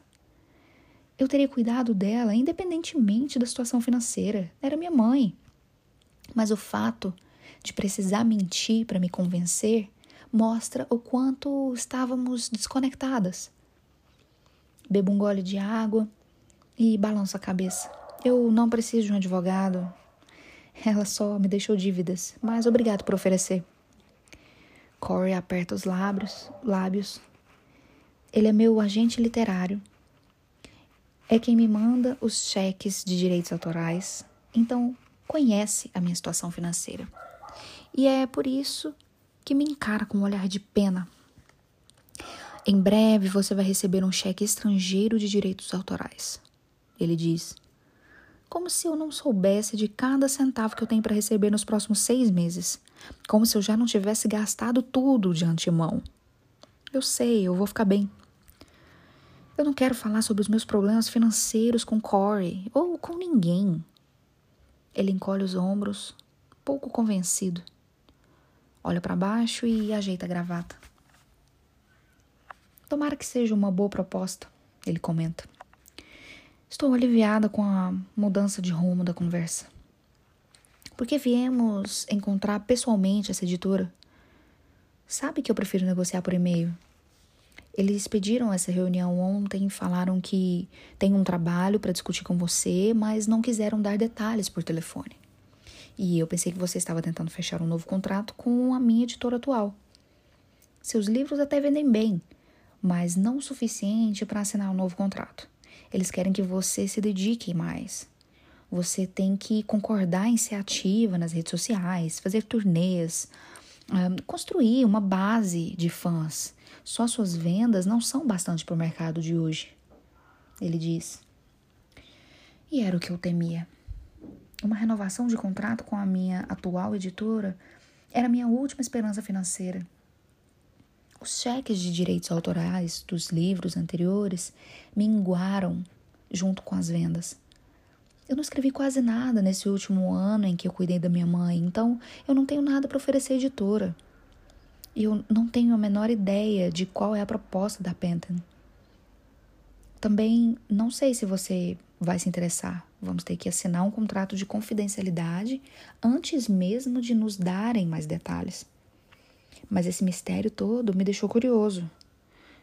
Eu teria cuidado dela independentemente da situação financeira. Era minha mãe. Mas o fato de precisar mentir para me convencer mostra o quanto estávamos desconectadas. Bebo um gole de água e balanço a cabeça. Eu não preciso de um advogado. Ela só me deixou dívidas, mas obrigado por oferecer. Corey aperta os lábios, lábios ele é meu agente literário. É quem me manda os cheques de direitos autorais. Então, conhece a minha situação financeira. E é por isso que me encara com um olhar de pena. Em breve você vai receber um cheque estrangeiro de direitos autorais. Ele diz. Como se eu não soubesse de cada centavo que eu tenho para receber nos próximos seis meses. Como se eu já não tivesse gastado tudo de antemão. Eu sei, eu vou ficar bem. Eu não quero falar sobre os meus problemas financeiros com Corey ou com ninguém. Ele encolhe os ombros, pouco convencido. Olha para baixo e ajeita a gravata. Tomara que seja uma boa proposta, ele comenta. Estou aliviada com a mudança de rumo da conversa. Porque viemos encontrar pessoalmente essa editora? Sabe que eu prefiro negociar por e-mail. Eles pediram essa reunião ontem, falaram que tem um trabalho para discutir com você, mas não quiseram dar detalhes por telefone. E eu pensei que você estava tentando fechar um novo contrato com a minha editora atual. Seus livros até vendem bem, mas não o suficiente para assinar um novo contrato. Eles querem que você se dedique mais. Você tem que concordar em ser ativa nas redes sociais, fazer turnês, construir uma base de fãs só suas vendas não são bastante para o mercado de hoje. Ele diz. E era o que eu temia. Uma renovação de contrato com a minha atual editora era minha última esperança financeira. Os cheques de direitos autorais dos livros anteriores minguaram junto com as vendas. Eu não escrevi quase nada nesse último ano em que eu cuidei da minha mãe, então eu não tenho nada para oferecer à editora. E eu não tenho a menor ideia de qual é a proposta da Penton. Também não sei se você vai se interessar. Vamos ter que assinar um contrato de confidencialidade antes mesmo de nos darem mais detalhes. Mas esse mistério todo me deixou curioso.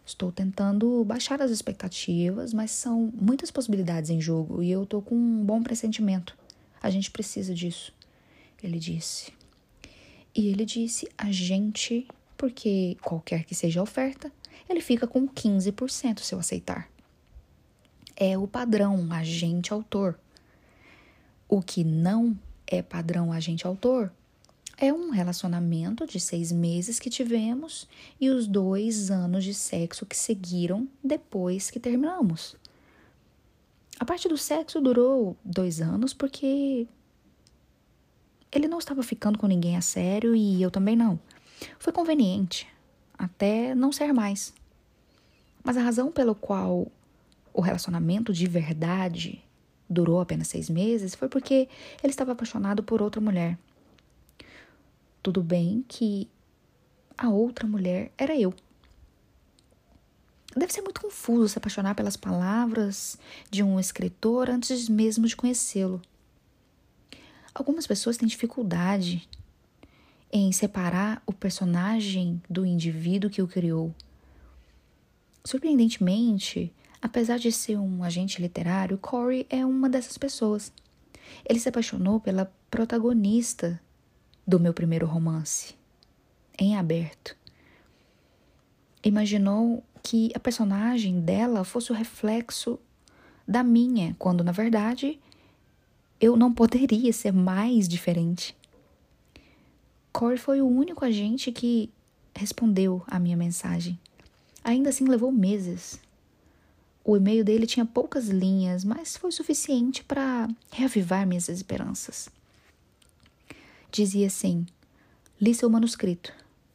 Estou tentando baixar as expectativas, mas são muitas possibilidades em jogo e eu estou com um bom pressentimento. A gente precisa disso, ele disse. E ele disse: a gente porque qualquer que seja a oferta, ele fica com 15% se eu aceitar. é o padrão agente-autor. O que não é padrão agente-autor é um relacionamento de seis meses que tivemos e os dois anos de sexo que seguiram depois que terminamos. A parte do sexo durou dois anos porque ele não estava ficando com ninguém a sério e eu também não. Foi conveniente, até não ser mais. Mas a razão pelo qual o relacionamento de verdade durou apenas seis meses foi porque ele estava apaixonado por outra mulher. Tudo bem que a outra mulher era eu. Deve ser muito confuso se apaixonar pelas palavras de um escritor antes mesmo de conhecê-lo. Algumas pessoas têm dificuldade em separar o personagem do indivíduo que o criou. Surpreendentemente, apesar de ser um agente literário, Corey é uma dessas pessoas. Ele se apaixonou pela protagonista do meu primeiro romance, em aberto. Imaginou que a personagem dela fosse o reflexo da minha, quando na verdade eu não poderia ser mais diferente. Corey foi o único agente que respondeu à minha mensagem. Ainda assim levou meses. O e-mail dele tinha poucas linhas, mas foi suficiente para reavivar minhas esperanças. Dizia assim: Li seu manuscrito,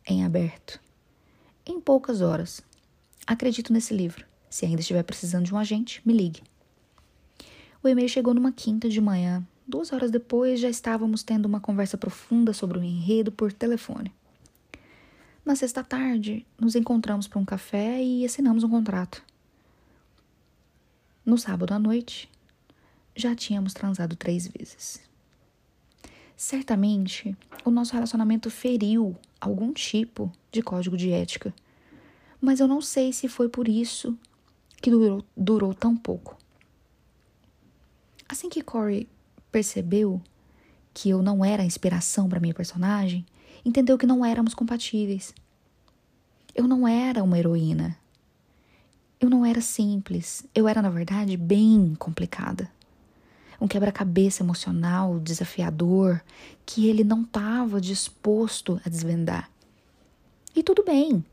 em aberto. Em poucas horas. Acredito nesse livro. Se ainda estiver precisando de um agente, me ligue. O e-mail chegou numa quinta de manhã. Duas horas depois, já estávamos tendo uma conversa profunda sobre o enredo por telefone. Na sexta tarde, nos encontramos para um café e assinamos um contrato. No sábado à noite, já tínhamos transado três vezes. Certamente, o nosso relacionamento feriu algum tipo de código de ética, mas eu não sei se foi por isso que durou, durou tão pouco. Assim que Corey percebeu que eu não era a inspiração para minha personagem, entendeu que não éramos compatíveis. Eu não era uma heroína. Eu não era simples. Eu era, na verdade, bem complicada um quebra-cabeça emocional desafiador que ele não estava disposto a desvendar. E tudo bem,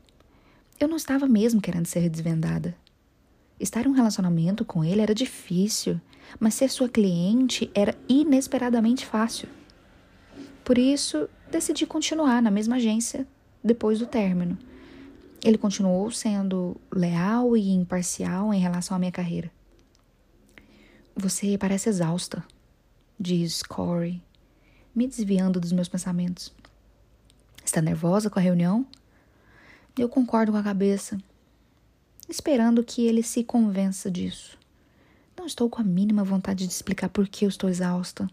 eu não estava mesmo querendo ser desvendada. Estar em um relacionamento com ele era difícil, mas ser sua cliente era inesperadamente fácil. Por isso, decidi continuar na mesma agência depois do término. Ele continuou sendo leal e imparcial em relação à minha carreira. Você parece exausta, diz Corey, me desviando dos meus pensamentos. Está nervosa com a reunião? Eu concordo com a cabeça, esperando que ele se convença disso. Não estou com a mínima vontade de explicar por que eu estou exausta.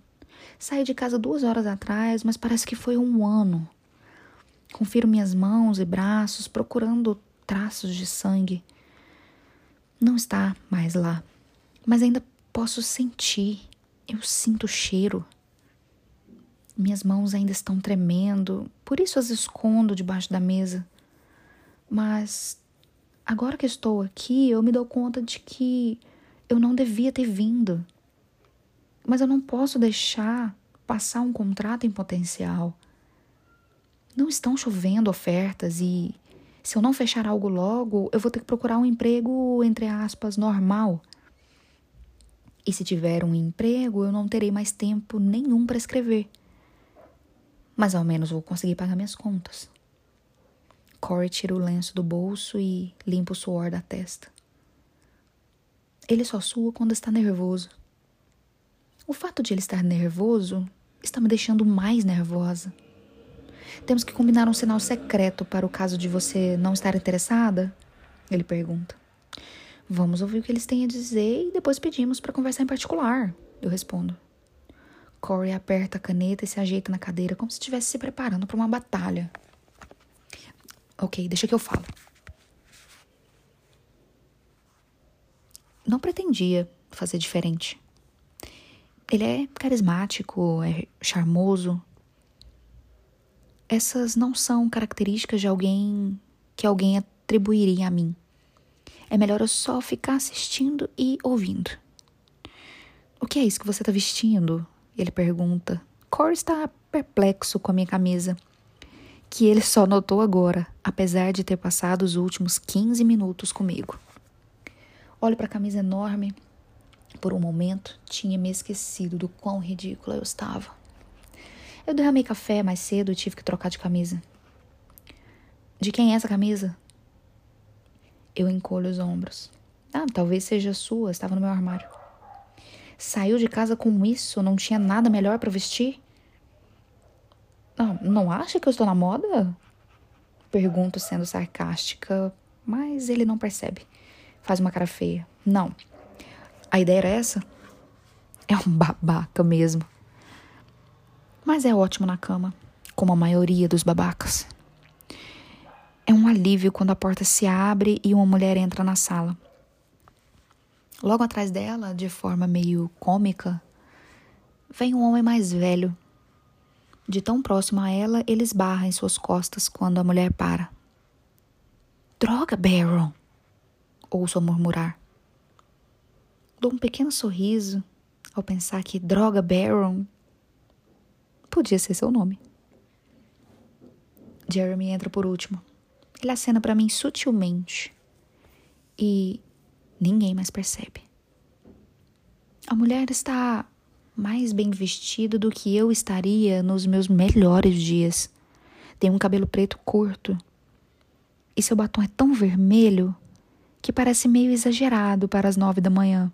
Saí de casa duas horas atrás, mas parece que foi um ano. Confiro minhas mãos e braços procurando traços de sangue. Não está mais lá, mas ainda Posso sentir, eu sinto o cheiro. Minhas mãos ainda estão tremendo, por isso as escondo debaixo da mesa. Mas agora que estou aqui, eu me dou conta de que eu não devia ter vindo. Mas eu não posso deixar passar um contrato em potencial. Não estão chovendo ofertas e se eu não fechar algo logo, eu vou ter que procurar um emprego, entre aspas, normal. E se tiver um emprego, eu não terei mais tempo nenhum para escrever. Mas ao menos vou conseguir pagar minhas contas. Corey tira o lenço do bolso e limpa o suor da testa. Ele só sua quando está nervoso. O fato de ele estar nervoso está me deixando mais nervosa. Temos que combinar um sinal secreto para o caso de você não estar interessada? Ele pergunta. Vamos ouvir o que eles têm a dizer e depois pedimos para conversar em particular, eu respondo. Corey aperta a caneta e se ajeita na cadeira como se estivesse se preparando para uma batalha. Ok, deixa que eu falo. Não pretendia fazer diferente. Ele é carismático, é charmoso. Essas não são características de alguém que alguém atribuiria a mim. É melhor eu só ficar assistindo e ouvindo. O que é isso que você está vestindo? Ele pergunta. Corey está perplexo com a minha camisa, que ele só notou agora, apesar de ter passado os últimos 15 minutos comigo. Olho para a camisa enorme. Por um momento, tinha me esquecido do quão ridícula eu estava. Eu derramei café mais cedo e tive que trocar de camisa. De quem é essa camisa? Eu encolho os ombros. Ah, talvez seja sua, estava no meu armário. Saiu de casa com isso, não tinha nada melhor para vestir? Não, não acha que eu estou na moda? Pergunto sendo sarcástica, mas ele não percebe. Faz uma cara feia. Não. A ideia era essa? É um babaca mesmo. Mas é ótimo na cama, como a maioria dos babacas. É um alívio quando a porta se abre e uma mulher entra na sala. Logo atrás dela, de forma meio cômica, vem um homem mais velho. De tão próximo a ela, ele esbarra em suas costas quando a mulher para. Droga, Baron! Ouço-a murmurar. Dou um pequeno sorriso ao pensar que Droga Baron podia ser seu nome. Jeremy entra por último. Ele acena para mim sutilmente e ninguém mais percebe. A mulher está mais bem vestida do que eu estaria nos meus melhores dias. Tem um cabelo preto curto. E seu batom é tão vermelho que parece meio exagerado para as nove da manhã.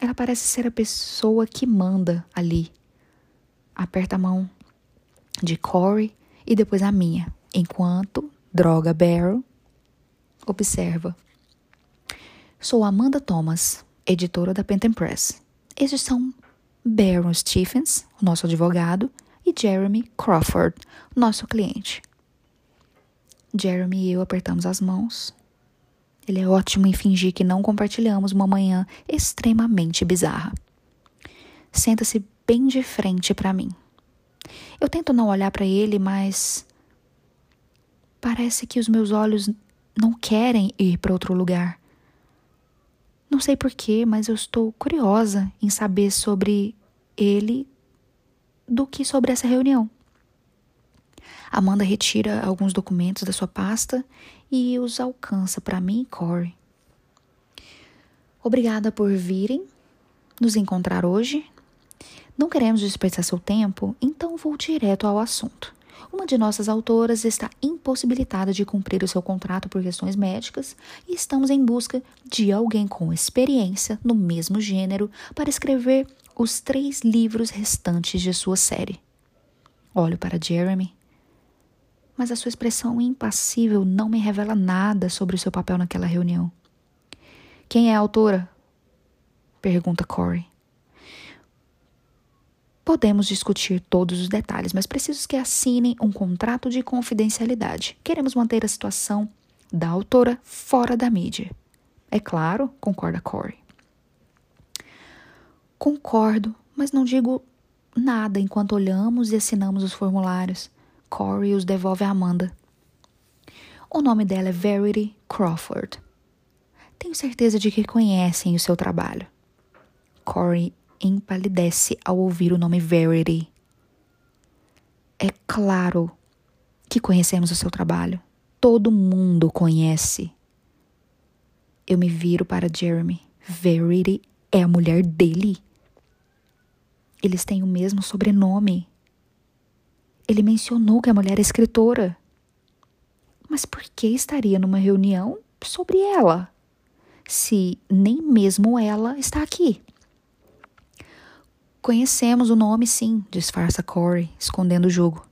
Ela parece ser a pessoa que manda ali. Aperta a mão de Corey e depois a minha enquanto Droga Barrel observa. Sou Amanda Thomas, editora da Penton Press. Estes são Baron Stephens, nosso advogado, e Jeremy Crawford, nosso cliente. Jeremy e eu apertamos as mãos. Ele é ótimo em fingir que não compartilhamos uma manhã extremamente bizarra. Senta-se bem de frente para mim. Eu tento não olhar para ele, mas Parece que os meus olhos não querem ir para outro lugar. Não sei porquê, mas eu estou curiosa em saber sobre ele do que sobre essa reunião. Amanda retira alguns documentos da sua pasta e os alcança para mim e Corey. Obrigada por virem nos encontrar hoje. Não queremos desperdiçar seu tempo, então vou direto ao assunto. Uma de nossas autoras está impossibilitada de cumprir o seu contrato por questões médicas e estamos em busca de alguém com experiência no mesmo gênero para escrever os três livros restantes de sua série. Olho para Jeremy, mas a sua expressão impassível não me revela nada sobre o seu papel naquela reunião. Quem é a autora? Pergunta Corey. Podemos discutir todos os detalhes, mas preciso que assinem um contrato de confidencialidade. Queremos manter a situação da autora fora da mídia. É claro, concorda Corey. Concordo, mas não digo nada enquanto olhamos e assinamos os formulários. Corey os devolve a Amanda. O nome dela é Verity Crawford. Tenho certeza de que conhecem o seu trabalho. Corey empalidece ao ouvir o nome Verity. É claro que conhecemos o seu trabalho. Todo mundo conhece. Eu me viro para Jeremy. Verity é a mulher dele. Eles têm o mesmo sobrenome. Ele mencionou que a mulher é escritora. Mas por que estaria numa reunião sobre ela? Se nem mesmo ela está aqui. Conhecemos o nome, sim, disfarça Corey, escondendo o jogo.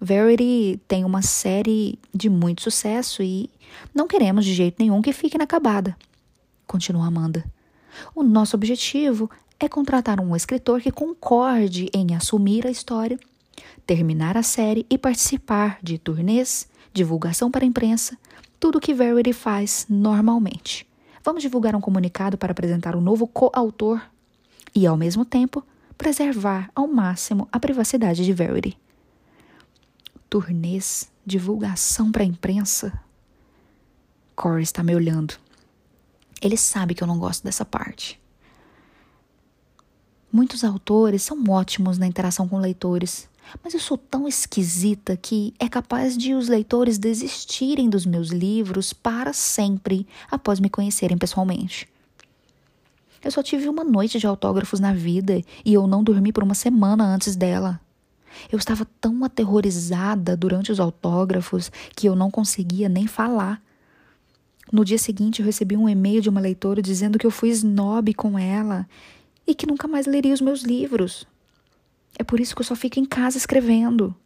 Verity tem uma série de muito sucesso e não queremos de jeito nenhum que fique inacabada. Continua Amanda. O nosso objetivo é contratar um escritor que concorde em assumir a história, terminar a série e participar de turnês, divulgação para a imprensa, tudo o que Verity faz normalmente. Vamos divulgar um comunicado para apresentar o um novo coautor e, ao mesmo tempo, preservar ao máximo a privacidade de Verity. Turnês, divulgação para a imprensa. Corey está me olhando. Ele sabe que eu não gosto dessa parte. Muitos autores são ótimos na interação com leitores, mas eu sou tão esquisita que é capaz de os leitores desistirem dos meus livros para sempre após me conhecerem pessoalmente. Eu só tive uma noite de autógrafos na vida e eu não dormi por uma semana antes dela. Eu estava tão aterrorizada durante os autógrafos que eu não conseguia nem falar. No dia seguinte, eu recebi um e-mail de uma leitora dizendo que eu fui snob com ela e que nunca mais leria os meus livros. É por isso que eu só fico em casa escrevendo.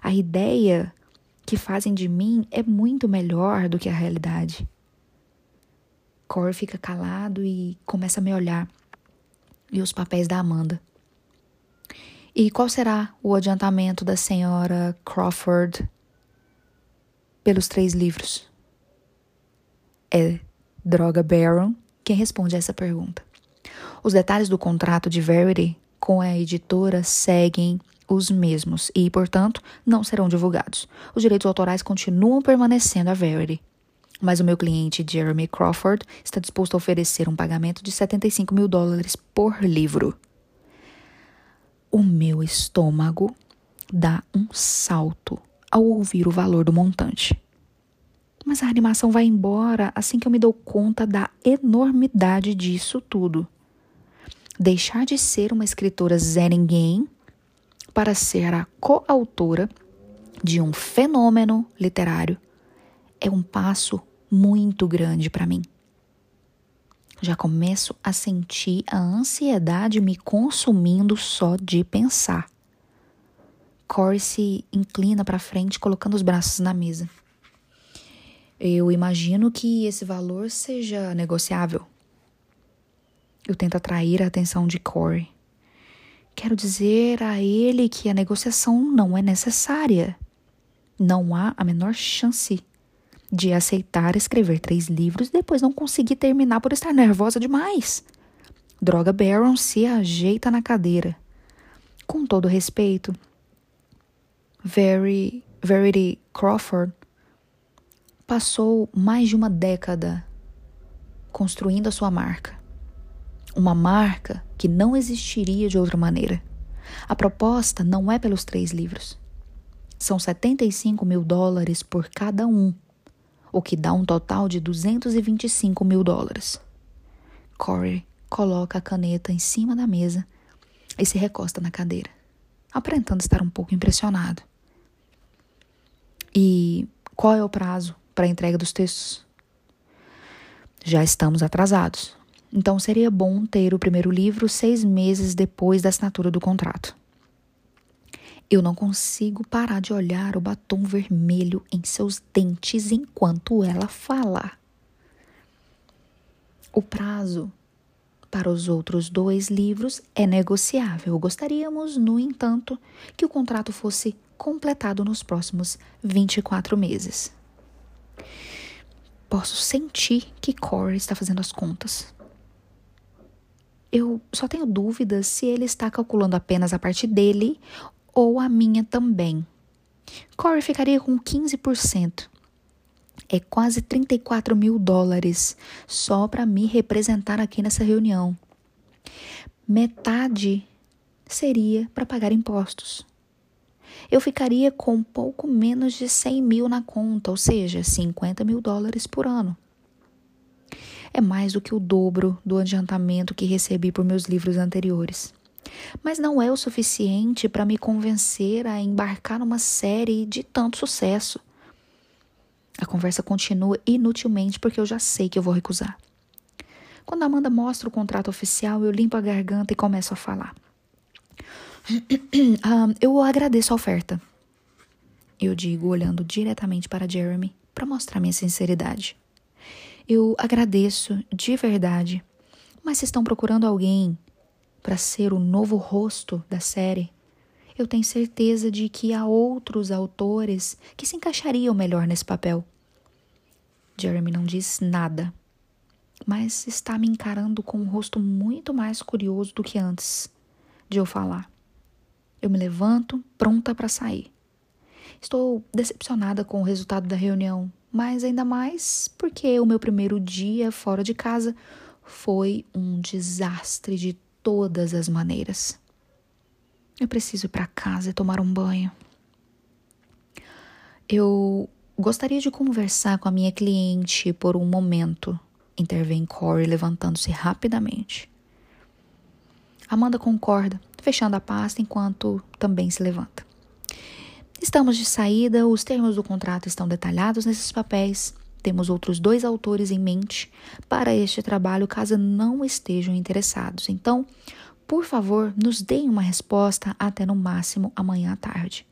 A ideia que fazem de mim é muito melhor do que a realidade. Cor fica calado e começa a me olhar. E os papéis da Amanda. E qual será o adiantamento da senhora Crawford pelos três livros? É Droga Baron quem responde a essa pergunta. Os detalhes do contrato de Verity com a editora seguem os mesmos e, portanto, não serão divulgados. Os direitos autorais continuam permanecendo a Verity. Mas o meu cliente, Jeremy Crawford, está disposto a oferecer um pagamento de 75 mil dólares por livro o meu estômago dá um salto ao ouvir o valor do montante. Mas a animação vai embora assim que eu me dou conta da enormidade disso tudo. Deixar de ser uma escritora Zé Ninguém para ser a coautora de um fenômeno literário é um passo muito grande para mim. Já começo a sentir a ansiedade me consumindo só de pensar. Corey se inclina para frente, colocando os braços na mesa. Eu imagino que esse valor seja negociável. Eu tento atrair a atenção de Corey. Quero dizer a ele que a negociação não é necessária. Não há a menor chance de aceitar escrever três livros e depois não conseguir terminar por estar nervosa demais. Droga Baron se ajeita na cadeira. Com todo respeito, Very, Verity Crawford passou mais de uma década construindo a sua marca. Uma marca que não existiria de outra maneira. A proposta não é pelos três livros. São 75 mil dólares por cada um o que dá um total de 225 mil dólares. Corey coloca a caneta em cima da mesa e se recosta na cadeira, aparentando estar um pouco impressionado. E qual é o prazo para a entrega dos textos? Já estamos atrasados, então seria bom ter o primeiro livro seis meses depois da assinatura do contrato. Eu não consigo parar de olhar o batom vermelho em seus dentes enquanto ela fala. O prazo para os outros dois livros é negociável. Gostaríamos, no entanto, que o contrato fosse completado nos próximos 24 meses. Posso sentir que Corey está fazendo as contas. Eu só tenho dúvidas se ele está calculando apenas a parte dele ou a minha também. Corey ficaria com 15%. É quase 34 mil dólares só para me representar aqui nessa reunião. Metade seria para pagar impostos. Eu ficaria com pouco menos de 100 mil na conta, ou seja, 50 mil dólares por ano. É mais do que o dobro do adiantamento que recebi por meus livros anteriores mas não é o suficiente para me convencer a embarcar numa série de tanto sucesso. A conversa continua inutilmente porque eu já sei que eu vou recusar. Quando Amanda mostra o contrato oficial, eu limpo a garganta e começo a falar. *clears throat* ah, eu agradeço a oferta. Eu digo, olhando diretamente para Jeremy para mostrar minha sinceridade. Eu agradeço de verdade, mas se estão procurando alguém para ser o novo rosto da série, eu tenho certeza de que há outros autores que se encaixariam melhor nesse papel. Jeremy não diz nada, mas está me encarando com um rosto muito mais curioso do que antes de eu falar. Eu me levanto, pronta para sair. Estou decepcionada com o resultado da reunião, mas ainda mais porque o meu primeiro dia fora de casa foi um desastre de todas as maneiras. Eu preciso ir para casa e tomar um banho. Eu gostaria de conversar com a minha cliente por um momento, intervém Corey levantando-se rapidamente. Amanda concorda, fechando a pasta enquanto também se levanta. Estamos de saída, os termos do contrato estão detalhados nesses papéis. Temos outros dois autores em mente para este trabalho, caso não estejam interessados. Então, por favor, nos deem uma resposta até no máximo amanhã à tarde.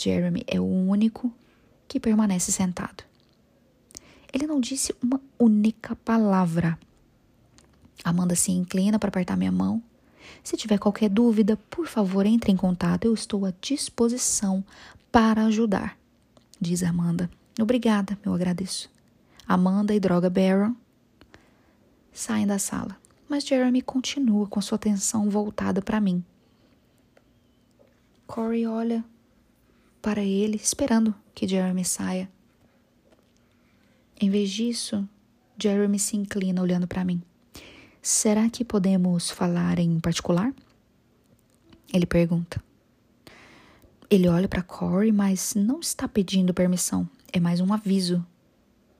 Jeremy é o único que permanece sentado. Ele não disse uma única palavra. Amanda se inclina para apertar minha mão se tiver qualquer dúvida, por favor, entre em contato. Eu estou à disposição para ajudar, diz Amanda. Obrigada, eu agradeço. Amanda e Droga Baron saem da sala, mas Jeremy continua com sua atenção voltada para mim. Corey olha para ele, esperando que Jeremy saia. Em vez disso, Jeremy se inclina olhando para mim. Será que podemos falar em particular? Ele pergunta. Ele olha para Corey, mas não está pedindo permissão. É mais um aviso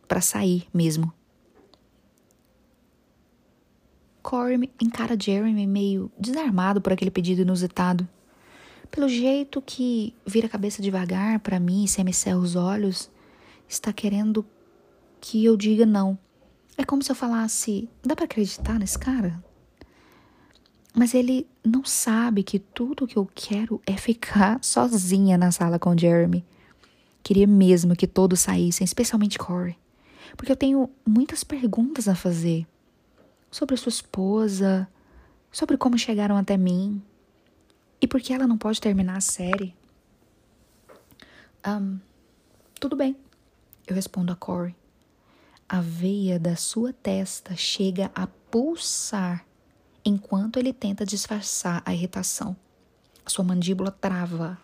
para sair mesmo. Corey encara Jeremy meio desarmado por aquele pedido inusitado. Pelo jeito que vira a cabeça devagar para mim e semicerra os olhos, está querendo que eu diga não. É como se eu falasse: dá para acreditar nesse cara? Mas ele não sabe que tudo que eu quero é ficar *laughs* sozinha na sala com Jeremy. Queria mesmo que todos saíssem, especialmente Corey. Porque eu tenho muitas perguntas a fazer. Sobre sua esposa, sobre como chegaram até mim. E por que ela não pode terminar a série. Um, tudo bem, eu respondo a Corey a veia da sua testa chega a pulsar enquanto ele tenta disfarçar a irritação. A sua mandíbula trava,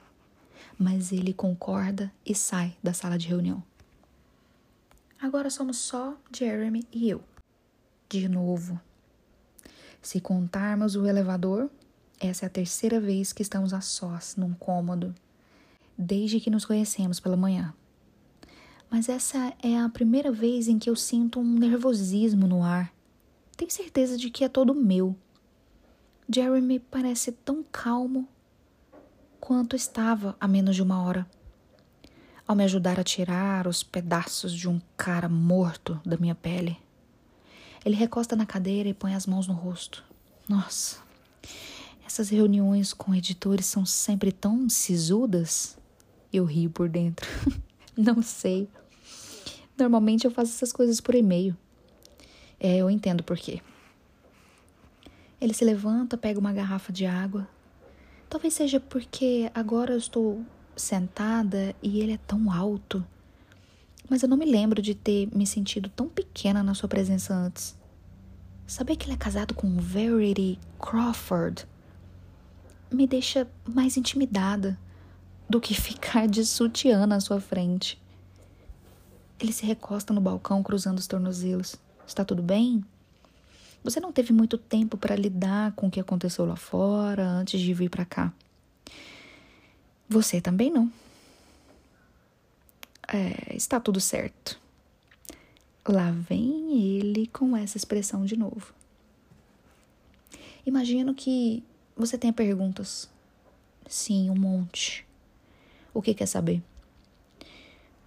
mas ele concorda e sai da sala de reunião. Agora somos só Jeremy e eu. De novo. Se contarmos o elevador, essa é a terceira vez que estamos a sós num cômodo, desde que nos conhecemos pela manhã mas essa é a primeira vez em que eu sinto um nervosismo no ar. Tenho certeza de que é todo meu. Jeremy parece tão calmo quanto estava há menos de uma hora. Ao me ajudar a tirar os pedaços de um cara morto da minha pele, ele recosta na cadeira e põe as mãos no rosto. Nossa, essas reuniões com editores são sempre tão sisudas. Eu rio por dentro. *laughs* Não sei. Normalmente eu faço essas coisas por e-mail. É, eu entendo por quê. Ele se levanta, pega uma garrafa de água. Talvez seja porque agora eu estou sentada e ele é tão alto. Mas eu não me lembro de ter me sentido tão pequena na sua presença antes. Saber que ele é casado com Verity Crawford me deixa mais intimidada do que *laughs* ficar de sutiã na sua frente. Ele se recosta no balcão, cruzando os tornozelos. Está tudo bem? Você não teve muito tempo para lidar com o que aconteceu lá fora antes de vir para cá. Você também não. É, está tudo certo. Lá vem ele com essa expressão de novo. Imagino que você tenha perguntas. Sim, um monte. O que quer saber?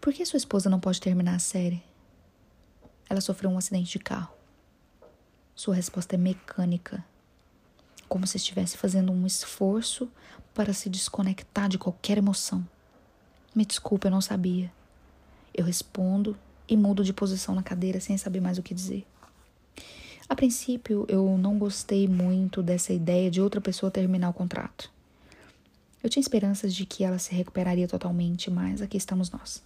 Por que sua esposa não pode terminar a série? Ela sofreu um acidente de carro. Sua resposta é mecânica, como se estivesse fazendo um esforço para se desconectar de qualquer emoção. Me desculpe, eu não sabia. Eu respondo e mudo de posição na cadeira sem saber mais o que dizer. A princípio, eu não gostei muito dessa ideia de outra pessoa terminar o contrato. Eu tinha esperanças de que ela se recuperaria totalmente, mas aqui estamos nós.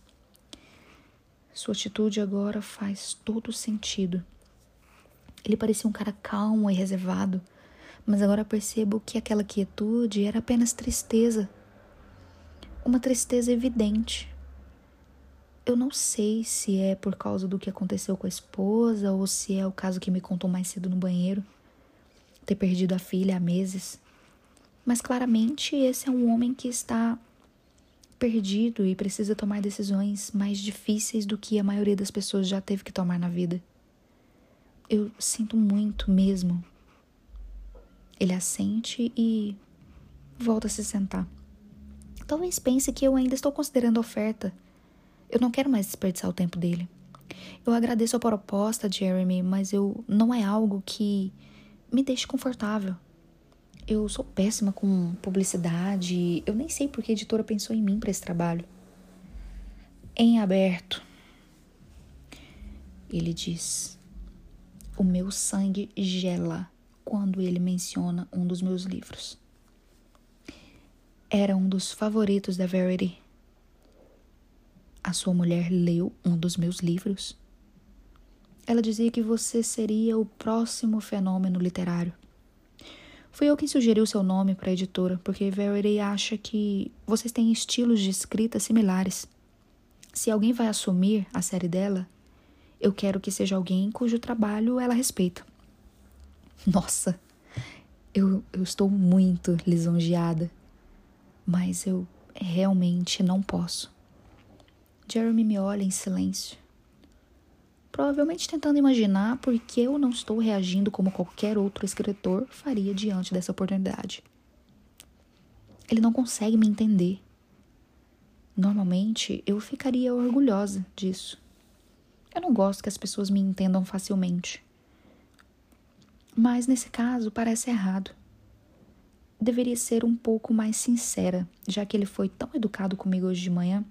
Sua atitude agora faz todo sentido. Ele parecia um cara calmo e reservado, mas agora percebo que aquela quietude era apenas tristeza. Uma tristeza evidente. eu não sei se é por causa do que aconteceu com a esposa ou se é o caso que me contou mais cedo no banheiro, ter perdido a filha há meses. Mas claramente esse é um homem que está perdido e precisa tomar decisões mais difíceis do que a maioria das pessoas já teve que tomar na vida. Eu sinto muito mesmo. Ele assente e volta a se sentar. Talvez pense que eu ainda estou considerando a oferta. Eu não quero mais desperdiçar o tempo dele. Eu agradeço a proposta, Jeremy, mas eu não é algo que me deixe confortável. Eu sou péssima com publicidade. Eu nem sei porque a editora pensou em mim para esse trabalho. Em aberto, ele diz: O meu sangue gela quando ele menciona um dos meus livros. Era um dos favoritos da Verity. A sua mulher leu um dos meus livros. Ela dizia que você seria o próximo fenômeno literário. Fui eu quem sugeriu seu nome para a editora, porque Verity acha que vocês têm estilos de escrita similares. Se alguém vai assumir a série dela, eu quero que seja alguém cujo trabalho ela respeita. Nossa, eu, eu estou muito lisonjeada, mas eu realmente não posso. Jeremy me olha em silêncio provavelmente tentando imaginar por que eu não estou reagindo como qualquer outro escritor faria diante dessa oportunidade. Ele não consegue me entender. Normalmente eu ficaria orgulhosa disso. Eu não gosto que as pessoas me entendam facilmente. Mas nesse caso parece errado. Deveria ser um pouco mais sincera, já que ele foi tão educado comigo hoje de manhã.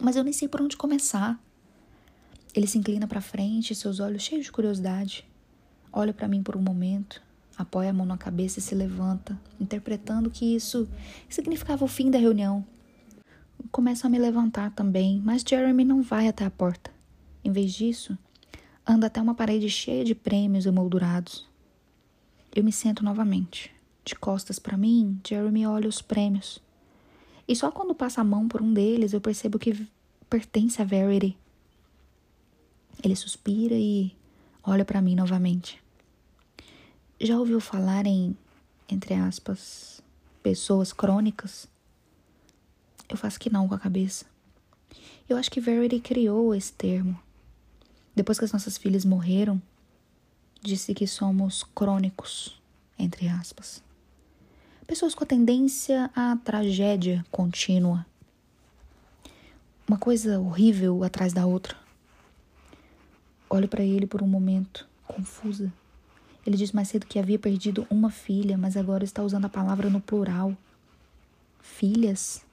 Mas eu nem sei por onde começar. Ele se inclina para frente, seus olhos cheios de curiosidade. Olha para mim por um momento, apoia a mão na cabeça e se levanta, interpretando que isso significava o fim da reunião. Começo a me levantar também, mas Jeremy não vai até a porta. Em vez disso, anda até uma parede cheia de prêmios emoldurados. Eu me sento novamente. De costas para mim, Jeremy olha os prêmios. E só quando passa a mão por um deles eu percebo que pertence a Verity. Ele suspira e olha para mim novamente. Já ouviu falar em, entre aspas, pessoas crônicas? Eu faço que não com a cabeça. Eu acho que Verity criou esse termo. Depois que as nossas filhas morreram, disse que somos crônicos, entre aspas. Pessoas com a tendência à tragédia contínua. Uma coisa horrível atrás da outra. Olho para ele por um momento, confusa. Ele disse mais cedo que havia perdido uma filha, mas agora está usando a palavra no plural. Filhas?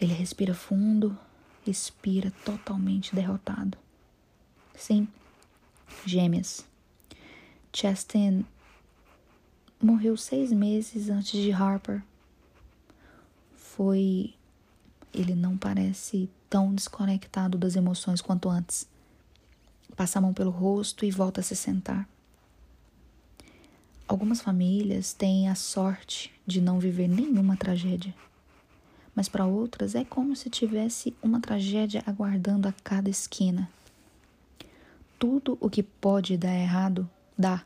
Ele respira fundo, expira totalmente derrotado. Sim, gêmeas. Chastain morreu seis meses antes de Harper. Foi. Ele não parece tão desconectado das emoções quanto antes. Passa a mão pelo rosto e volta a se sentar. Algumas famílias têm a sorte de não viver nenhuma tragédia, mas para outras é como se tivesse uma tragédia aguardando a cada esquina. Tudo o que pode dar errado, dá.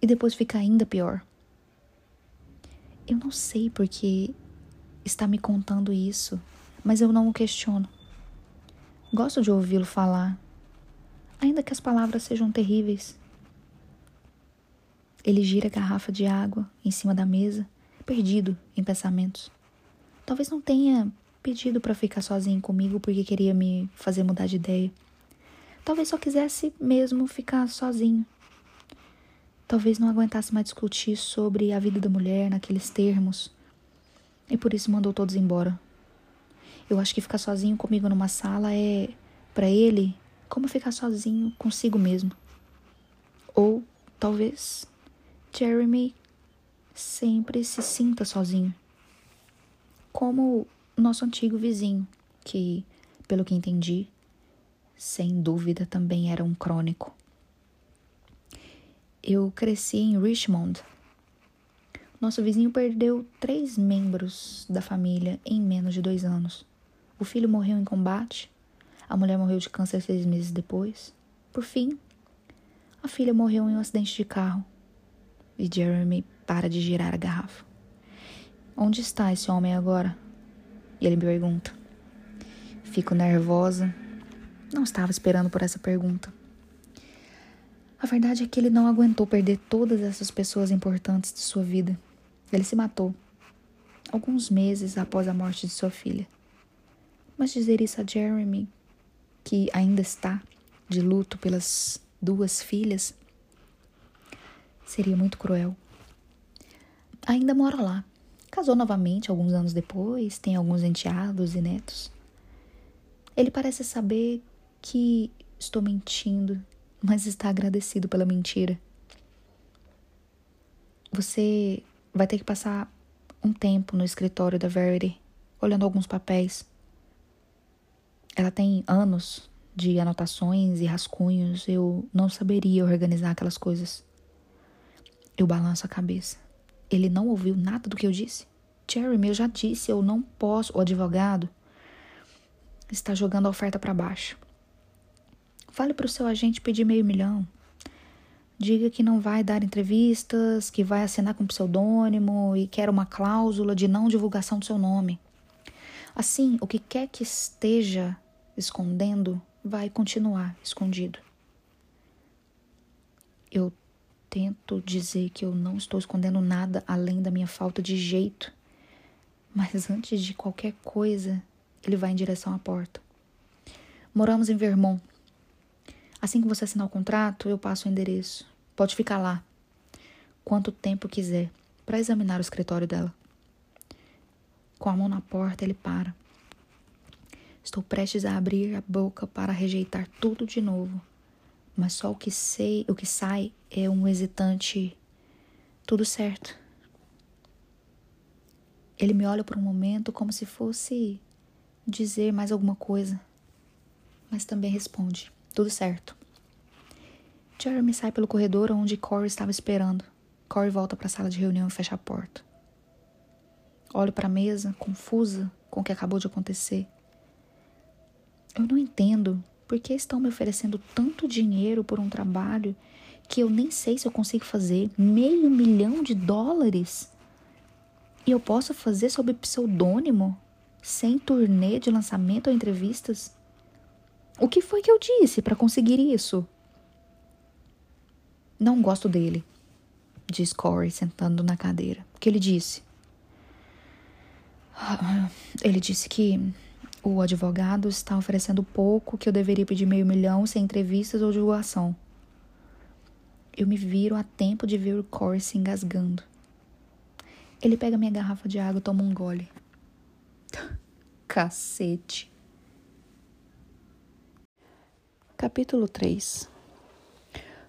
E depois fica ainda pior. Eu não sei porque está me contando isso, mas eu não o questiono. Gosto de ouvi-lo falar ainda que as palavras sejam terríveis. Ele gira a garrafa de água em cima da mesa, perdido em pensamentos. Talvez não tenha pedido para ficar sozinho comigo porque queria me fazer mudar de ideia. Talvez só quisesse mesmo ficar sozinho. Talvez não aguentasse mais discutir sobre a vida da mulher naqueles termos. E por isso mandou todos embora. Eu acho que ficar sozinho comigo numa sala é, para ele, como ficar sozinho consigo mesmo. Ou talvez Jeremy sempre se sinta sozinho. Como nosso antigo vizinho, que, pelo que entendi, sem dúvida também era um crônico. Eu cresci em Richmond. Nosso vizinho perdeu três membros da família em menos de dois anos. O filho morreu em combate. A mulher morreu de câncer seis meses depois. Por fim, a filha morreu em um acidente de carro. E Jeremy para de girar a garrafa. Onde está esse homem agora? E ele me pergunta. Fico nervosa. Não estava esperando por essa pergunta. A verdade é que ele não aguentou perder todas essas pessoas importantes de sua vida. Ele se matou, alguns meses após a morte de sua filha. Mas dizer isso a Jeremy, que ainda está de luto pelas duas filhas, seria muito cruel. Ainda mora lá. Casou novamente alguns anos depois, tem alguns enteados e netos. Ele parece saber que estou mentindo mas está agradecido pela mentira. Você vai ter que passar um tempo no escritório da Verity, olhando alguns papéis. Ela tem anos de anotações e rascunhos, eu não saberia organizar aquelas coisas. Eu balanço a cabeça. Ele não ouviu nada do que eu disse? Jeremy, eu já disse, eu não posso. O advogado está jogando a oferta para baixo. Fale para o seu agente pedir meio milhão. Diga que não vai dar entrevistas, que vai assinar com pseudônimo e quer uma cláusula de não divulgação do seu nome. Assim, o que quer que esteja escondendo vai continuar escondido. Eu tento dizer que eu não estou escondendo nada além da minha falta de jeito, mas antes de qualquer coisa, ele vai em direção à porta. Moramos em Vermont, Assim que você assinar o contrato, eu passo o endereço. Pode ficar lá, quanto tempo quiser, para examinar o escritório dela. Com a mão na porta, ele para. Estou prestes a abrir a boca para rejeitar tudo de novo, mas só o que sei, o que sai é um hesitante tudo certo. Ele me olha por um momento como se fosse dizer mais alguma coisa, mas também responde. Tudo certo. Jeremy sai pelo corredor onde Corey estava esperando. Corey volta para a sala de reunião e fecha a porta. Olho para a mesa, confusa com o que acabou de acontecer. Eu não entendo por que estão me oferecendo tanto dinheiro por um trabalho que eu nem sei se eu consigo fazer. Meio milhão de dólares? E eu posso fazer sob pseudônimo? Sem turnê de lançamento ou entrevistas? O que foi que eu disse para conseguir isso? Não gosto dele, diz Corey sentando na cadeira. O que ele disse? Ele disse que o advogado está oferecendo pouco, que eu deveria pedir meio milhão sem entrevistas ou divulgação. Eu me viro a tempo de ver o Corey se engasgando. Ele pega minha garrafa de água e toma um gole. *laughs* Cacete. Capítulo 3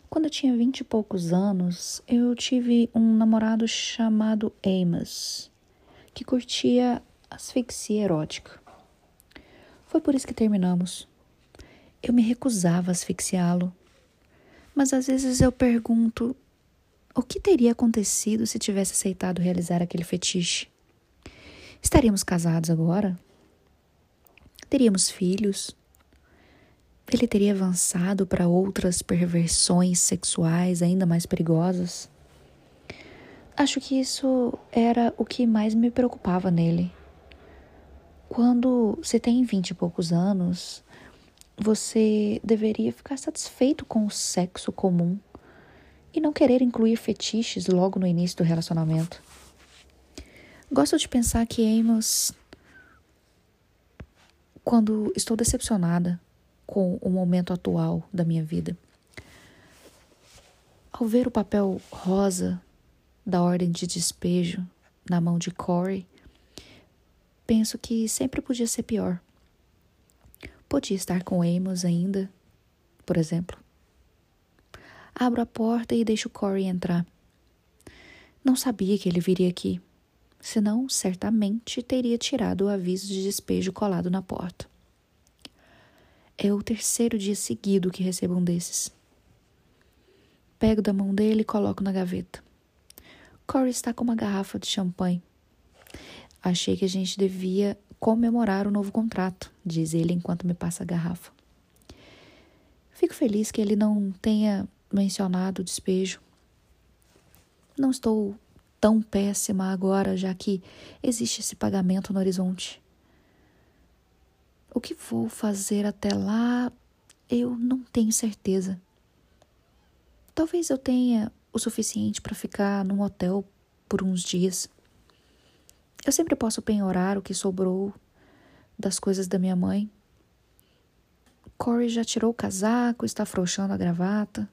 Quando eu tinha vinte e poucos anos, eu tive um namorado chamado Amos, que curtia asfixia erótica. Foi por isso que terminamos. Eu me recusava a asfixiá-lo, mas às vezes eu pergunto o que teria acontecido se tivesse aceitado realizar aquele fetiche. Estaríamos casados agora? Teríamos filhos? Ele teria avançado para outras perversões sexuais ainda mais perigosas? Acho que isso era o que mais me preocupava nele. Quando você tem vinte e poucos anos, você deveria ficar satisfeito com o sexo comum e não querer incluir fetiches logo no início do relacionamento. Gosto de pensar que Amos, quando estou decepcionada, com o momento atual da minha vida. Ao ver o papel rosa da ordem de despejo na mão de Corey, penso que sempre podia ser pior. Podia estar com Amos ainda, por exemplo. Abro a porta e deixo Corey entrar. Não sabia que ele viria aqui, senão certamente teria tirado o aviso de despejo colado na porta. É o terceiro dia seguido que recebo um desses. Pego da mão dele e coloco na gaveta. Corey está com uma garrafa de champanhe. Achei que a gente devia comemorar o novo contrato, diz ele enquanto me passa a garrafa. Fico feliz que ele não tenha mencionado o despejo. Não estou tão péssima agora, já que existe esse pagamento no horizonte. O que vou fazer até lá, eu não tenho certeza. Talvez eu tenha o suficiente para ficar num hotel por uns dias. Eu sempre posso penhorar o que sobrou das coisas da minha mãe. Corey já tirou o casaco, está afrouxando a gravata.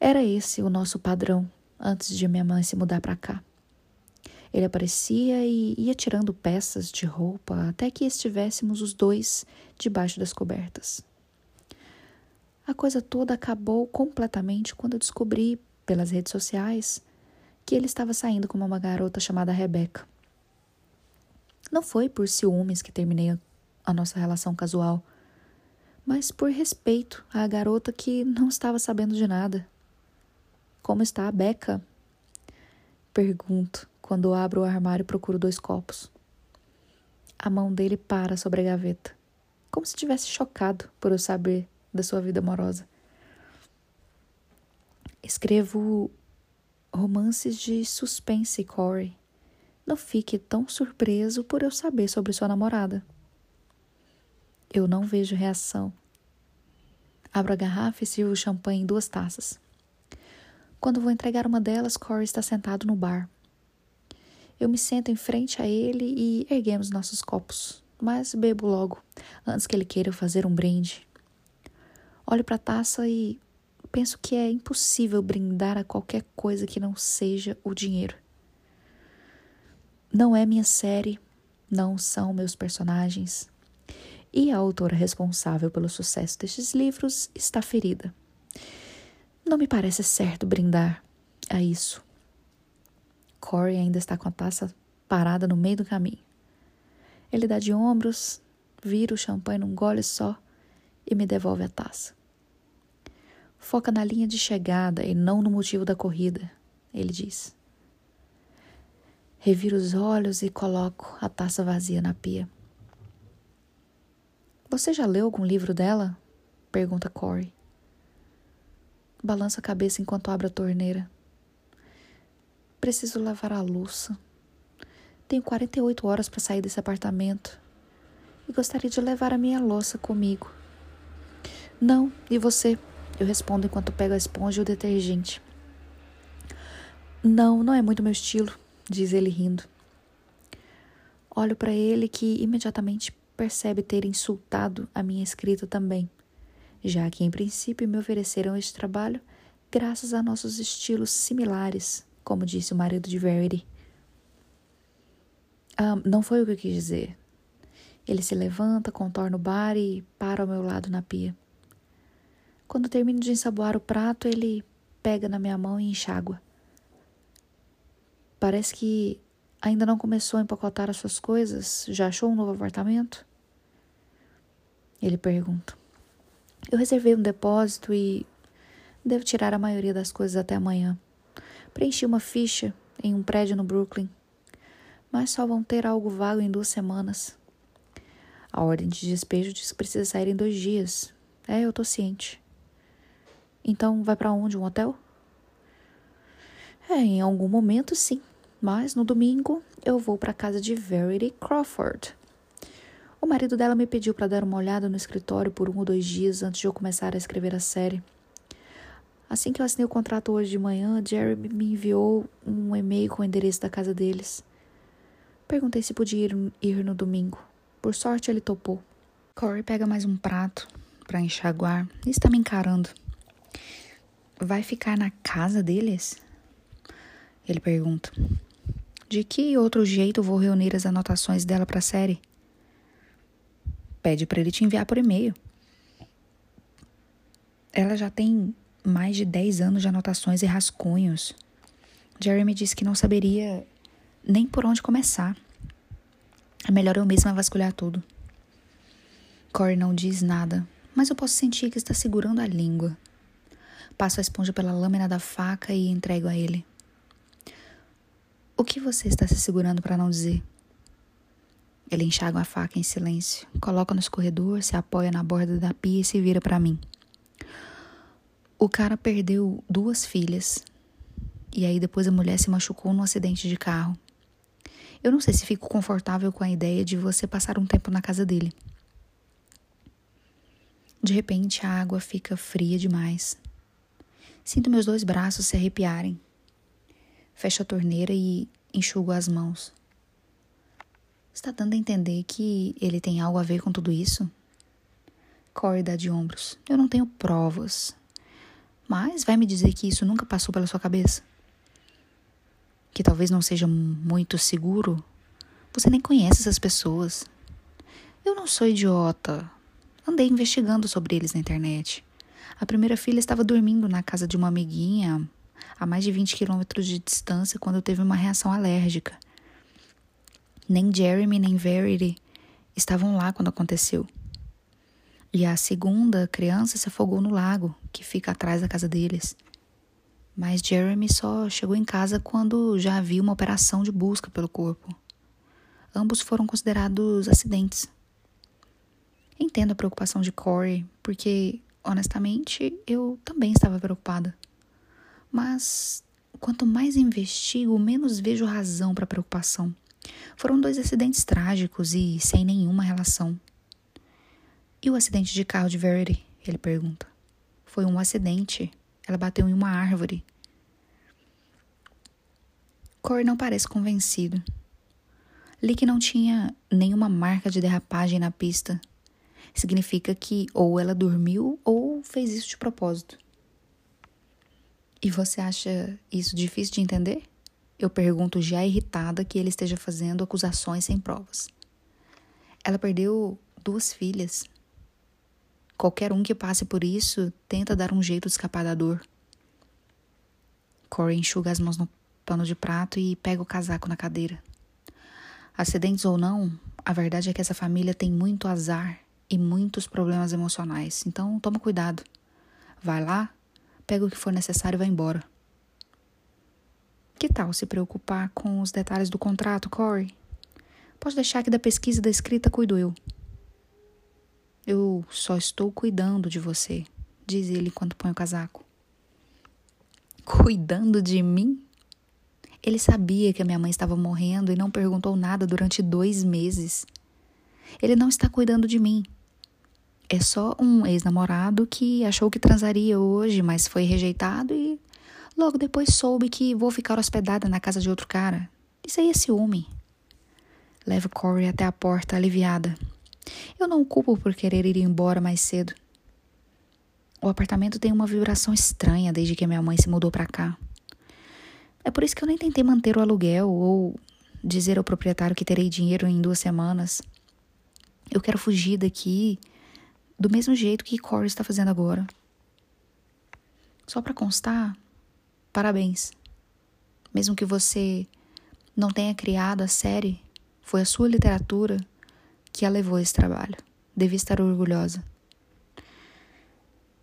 Era esse o nosso padrão antes de minha mãe se mudar para cá. Ele aparecia e ia tirando peças de roupa até que estivéssemos os dois debaixo das cobertas. A coisa toda acabou completamente quando eu descobri, pelas redes sociais, que ele estava saindo com uma garota chamada Rebecca. Não foi por ciúmes que terminei a nossa relação casual, mas por respeito à garota que não estava sabendo de nada. Como está a Becca? Pergunto quando abro o armário e procuro dois copos. A mão dele para sobre a gaveta, como se estivesse chocado por eu saber da sua vida amorosa. Escrevo romances de suspense, Corey. Não fique tão surpreso por eu saber sobre sua namorada. Eu não vejo reação. Abro a garrafa e sirvo o champanhe em duas taças. Quando vou entregar uma delas, Corey está sentado no bar. Eu me sento em frente a ele e erguemos nossos copos, mas bebo logo, antes que ele queira fazer um brinde. Olho para a taça e penso que é impossível brindar a qualquer coisa que não seja o dinheiro. Não é minha série, não são meus personagens. E a autora responsável pelo sucesso destes livros está ferida. Não me parece certo brindar a isso. Corey ainda está com a taça parada no meio do caminho. Ele dá de ombros, vira o champanhe num gole só e me devolve a taça. Foca na linha de chegada e não no motivo da corrida, ele diz. Reviro os olhos e coloco a taça vazia na pia. Você já leu algum livro dela? pergunta Corey. Balança a cabeça enquanto abre a torneira. Preciso lavar a louça. Tenho 48 horas para sair desse apartamento e gostaria de levar a minha louça comigo. Não, e você? Eu respondo enquanto pego a esponja e o detergente. Não, não é muito meu estilo, diz ele rindo. Olho para ele que imediatamente percebe ter insultado a minha escrita também, já que em princípio me ofereceram este trabalho graças a nossos estilos similares, como disse o marido de Verity. Ah, não foi o que eu quis dizer. Ele se levanta, contorna o bar e para ao meu lado na pia. Quando termino de ensaboar o prato, ele pega na minha mão e enxágua. Parece que ainda não começou a empacotar as suas coisas. Já achou um novo apartamento? Ele pergunta. Eu reservei um depósito e devo tirar a maioria das coisas até amanhã. Preenchi uma ficha em um prédio no Brooklyn, mas só vão ter algo vago em duas semanas. A ordem de despejo diz que precisa sair em dois dias. É, eu tô ciente. Então, vai para onde? Um hotel? É, em algum momento sim. Mas no domingo eu vou para casa de Verity Crawford. O marido dela me pediu para dar uma olhada no escritório por um ou dois dias antes de eu começar a escrever a série. Assim que eu assinei o contrato hoje de manhã, Jerry me enviou um e-mail com o endereço da casa deles. Perguntei se podia ir, ir no domingo. Por sorte, ele topou. Corey pega mais um prato para enxaguar e está me encarando. Vai ficar na casa deles? Ele pergunta. De que outro jeito vou reunir as anotações dela para a série? Pede para ele te enviar por e-mail. Ela já tem mais de 10 anos de anotações e rascunhos. Jeremy disse que não saberia nem por onde começar. É melhor eu mesma vasculhar tudo. Corey não diz nada, mas eu posso sentir que está segurando a língua. Passo a esponja pela lâmina da faca e entrego a ele. O que você está se segurando para não dizer? Ele enxaga a faca em silêncio, coloca no escorredor, se apoia na borda da pia e se vira para mim. O cara perdeu duas filhas. E aí depois a mulher se machucou num acidente de carro. Eu não sei se fico confortável com a ideia de você passar um tempo na casa dele. De repente a água fica fria demais. Sinto meus dois braços se arrepiarem. Fecho a torneira e enxugo as mãos. Está dando a entender que ele tem algo a ver com tudo isso? Corey dá de ombros. Eu não tenho provas. Mas vai me dizer que isso nunca passou pela sua cabeça? Que talvez não seja muito seguro? Você nem conhece essas pessoas. Eu não sou idiota. Andei investigando sobre eles na internet. A primeira filha estava dormindo na casa de uma amiguinha a mais de 20 quilômetros de distância quando teve uma reação alérgica. Nem Jeremy nem Verity estavam lá quando aconteceu. E a segunda criança se afogou no lago, que fica atrás da casa deles. Mas Jeremy só chegou em casa quando já havia uma operação de busca pelo corpo. Ambos foram considerados acidentes. Entendo a preocupação de Corey, porque, honestamente, eu também estava preocupada. Mas, quanto mais investigo, menos vejo razão para preocupação. Foram dois acidentes trágicos e sem nenhuma relação. E o acidente de carro de Verity? Ele pergunta. Foi um acidente. Ela bateu em uma árvore. Corey não parece convencido. Li que não tinha nenhuma marca de derrapagem na pista. Significa que ou ela dormiu ou fez isso de propósito. E você acha isso difícil de entender? Eu pergunto já irritada que ele esteja fazendo acusações sem provas. Ela perdeu duas filhas. Qualquer um que passe por isso tenta dar um jeito de escapar da dor. Corey enxuga as mãos no pano de prato e pega o casaco na cadeira. Acidentes ou não, a verdade é que essa família tem muito azar e muitos problemas emocionais. Então toma cuidado. Vai lá, pega o que for necessário e vai embora. Que tal se preocupar com os detalhes do contrato, Corey? Pode deixar que da pesquisa da escrita cuido eu. Eu só estou cuidando de você, diz ele enquanto põe o casaco. Cuidando de mim? Ele sabia que a minha mãe estava morrendo e não perguntou nada durante dois meses. Ele não está cuidando de mim. É só um ex-namorado que achou que transaria hoje, mas foi rejeitado e Logo depois soube que vou ficar hospedada na casa de outro cara. Isso aí é ciúme. Levo Corey até a porta, aliviada. Eu não culpo por querer ir embora mais cedo. O apartamento tem uma vibração estranha desde que minha mãe se mudou para cá. É por isso que eu nem tentei manter o aluguel ou dizer ao proprietário que terei dinheiro em duas semanas. Eu quero fugir daqui do mesmo jeito que Corey está fazendo agora. Só para constar, Parabéns. Mesmo que você não tenha criado a série, foi a sua literatura que a levou a esse trabalho. Devia estar orgulhosa.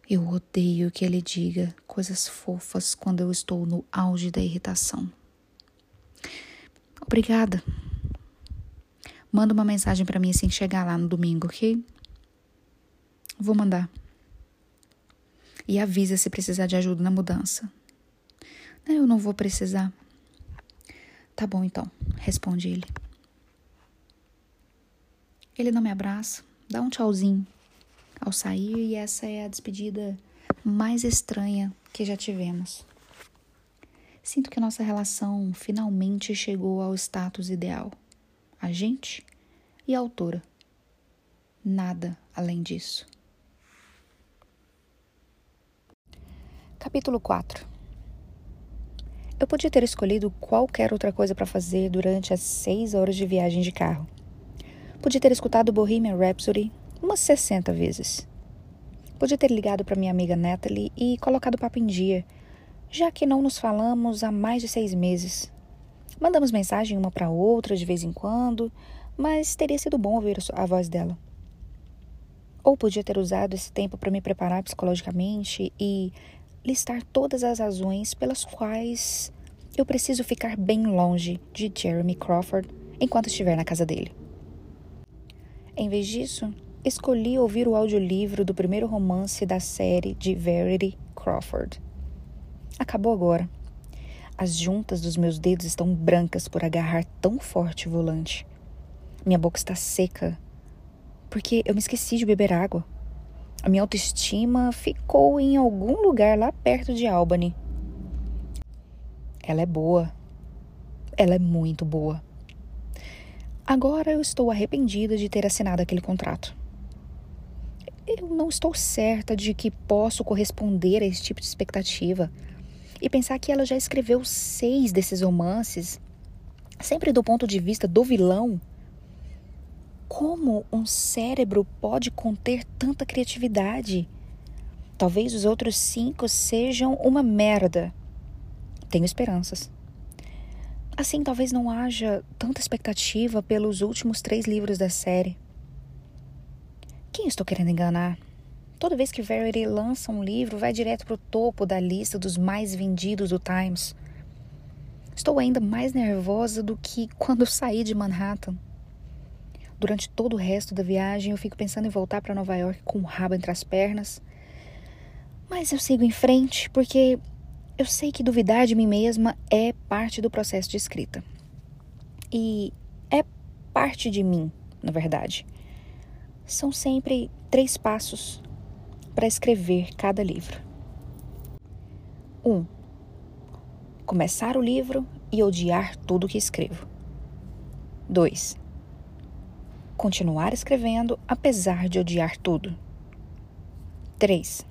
Eu odeio que ele diga coisas fofas quando eu estou no auge da irritação. Obrigada. Manda uma mensagem para mim assim que chegar lá no domingo, ok? Vou mandar. E avisa se precisar de ajuda na mudança. Eu não vou precisar. Tá bom então, responde ele. Ele não me abraça, dá um tchauzinho ao sair e essa é a despedida mais estranha que já tivemos. Sinto que nossa relação finalmente chegou ao status ideal. A gente e a autora. Nada além disso. Capítulo 4 eu podia ter escolhido qualquer outra coisa para fazer durante as seis horas de viagem de carro. Podia ter escutado Bohemian Rhapsody umas 60 vezes. Podia ter ligado para minha amiga Natalie e colocado o papo em dia, já que não nos falamos há mais de seis meses. Mandamos mensagem uma para outra de vez em quando, mas teria sido bom ouvir a voz dela. Ou podia ter usado esse tempo para me preparar psicologicamente e listar todas as razões pelas quais eu preciso ficar bem longe de Jeremy Crawford enquanto estiver na casa dele. Em vez disso, escolhi ouvir o audiolivro do primeiro romance da série de Verity Crawford. Acabou agora. As juntas dos meus dedos estão brancas por agarrar tão forte o volante. Minha boca está seca porque eu me esqueci de beber água. A minha autoestima ficou em algum lugar lá perto de Albany. Ela é boa. Ela é muito boa. Agora eu estou arrependida de ter assinado aquele contrato. Eu não estou certa de que posso corresponder a esse tipo de expectativa. E pensar que ela já escreveu seis desses romances, sempre do ponto de vista do vilão. Como um cérebro pode conter tanta criatividade? Talvez os outros cinco sejam uma merda. Tenho esperanças. Assim, talvez não haja tanta expectativa pelos últimos três livros da série. Quem estou querendo enganar? Toda vez que Verity lança um livro, vai direto para o topo da lista dos mais vendidos do Times. Estou ainda mais nervosa do que quando saí de Manhattan. Durante todo o resto da viagem, eu fico pensando em voltar para Nova York com o rabo entre as pernas. Mas eu sigo em frente porque eu sei que duvidar de mim mesma é parte do processo de escrita. E é parte de mim, na verdade. São sempre três passos para escrever cada livro. 1. Um, começar o livro e odiar tudo que escrevo. 2 continuar escrevendo apesar de odiar tudo. 3.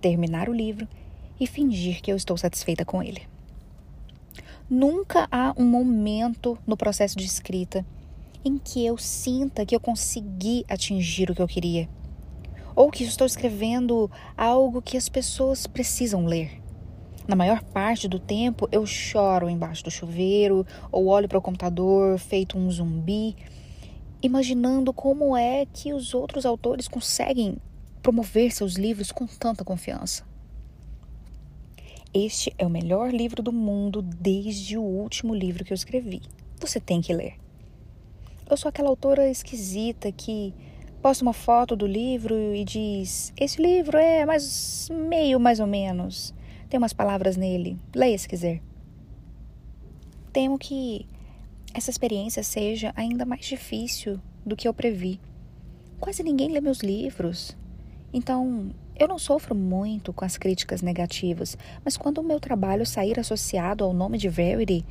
Terminar o livro e fingir que eu estou satisfeita com ele. Nunca há um momento no processo de escrita em que eu sinta que eu consegui atingir o que eu queria, ou que estou escrevendo algo que as pessoas precisam ler. Na maior parte do tempo eu choro embaixo do chuveiro ou olho para o computador feito um zumbi imaginando como é que os outros autores conseguem promover seus livros com tanta confiança. Este é o melhor livro do mundo desde o último livro que eu escrevi. Você tem que ler. Eu sou aquela autora esquisita que posta uma foto do livro e diz: Esse livro é mais meio mais ou menos. Tem umas palavras nele. Leia se quiser. Temo que essa experiência seja ainda mais difícil do que eu previ. Quase ninguém lê meus livros. Então, eu não sofro muito com as críticas negativas, mas quando o meu trabalho sair associado ao nome de Verity,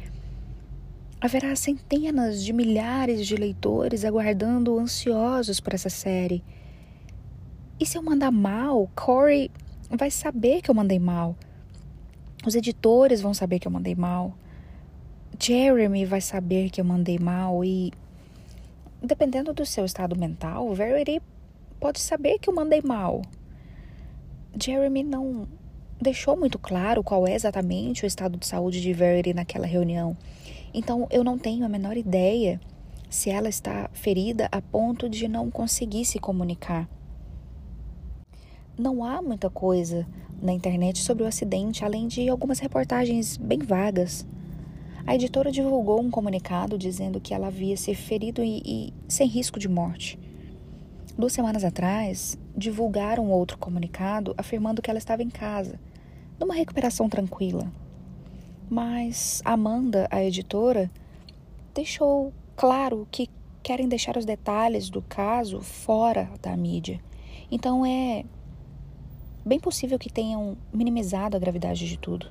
haverá centenas de milhares de leitores aguardando ansiosos por essa série. E se eu mandar mal, Corey vai saber que eu mandei mal. Os editores vão saber que eu mandei mal. Jeremy vai saber que eu mandei mal e, dependendo do seu estado mental, Verity pode saber que eu mandei mal. Jeremy não deixou muito claro qual é exatamente o estado de saúde de Verity naquela reunião. Então eu não tenho a menor ideia se ela está ferida a ponto de não conseguir se comunicar. Não há muita coisa na internet sobre o acidente, além de algumas reportagens bem vagas. A editora divulgou um comunicado dizendo que ela havia se ferido e, e sem risco de morte. Duas semanas atrás, divulgaram outro comunicado afirmando que ela estava em casa, numa recuperação tranquila. Mas Amanda, a editora, deixou claro que querem deixar os detalhes do caso fora da mídia. Então é bem possível que tenham minimizado a gravidade de tudo.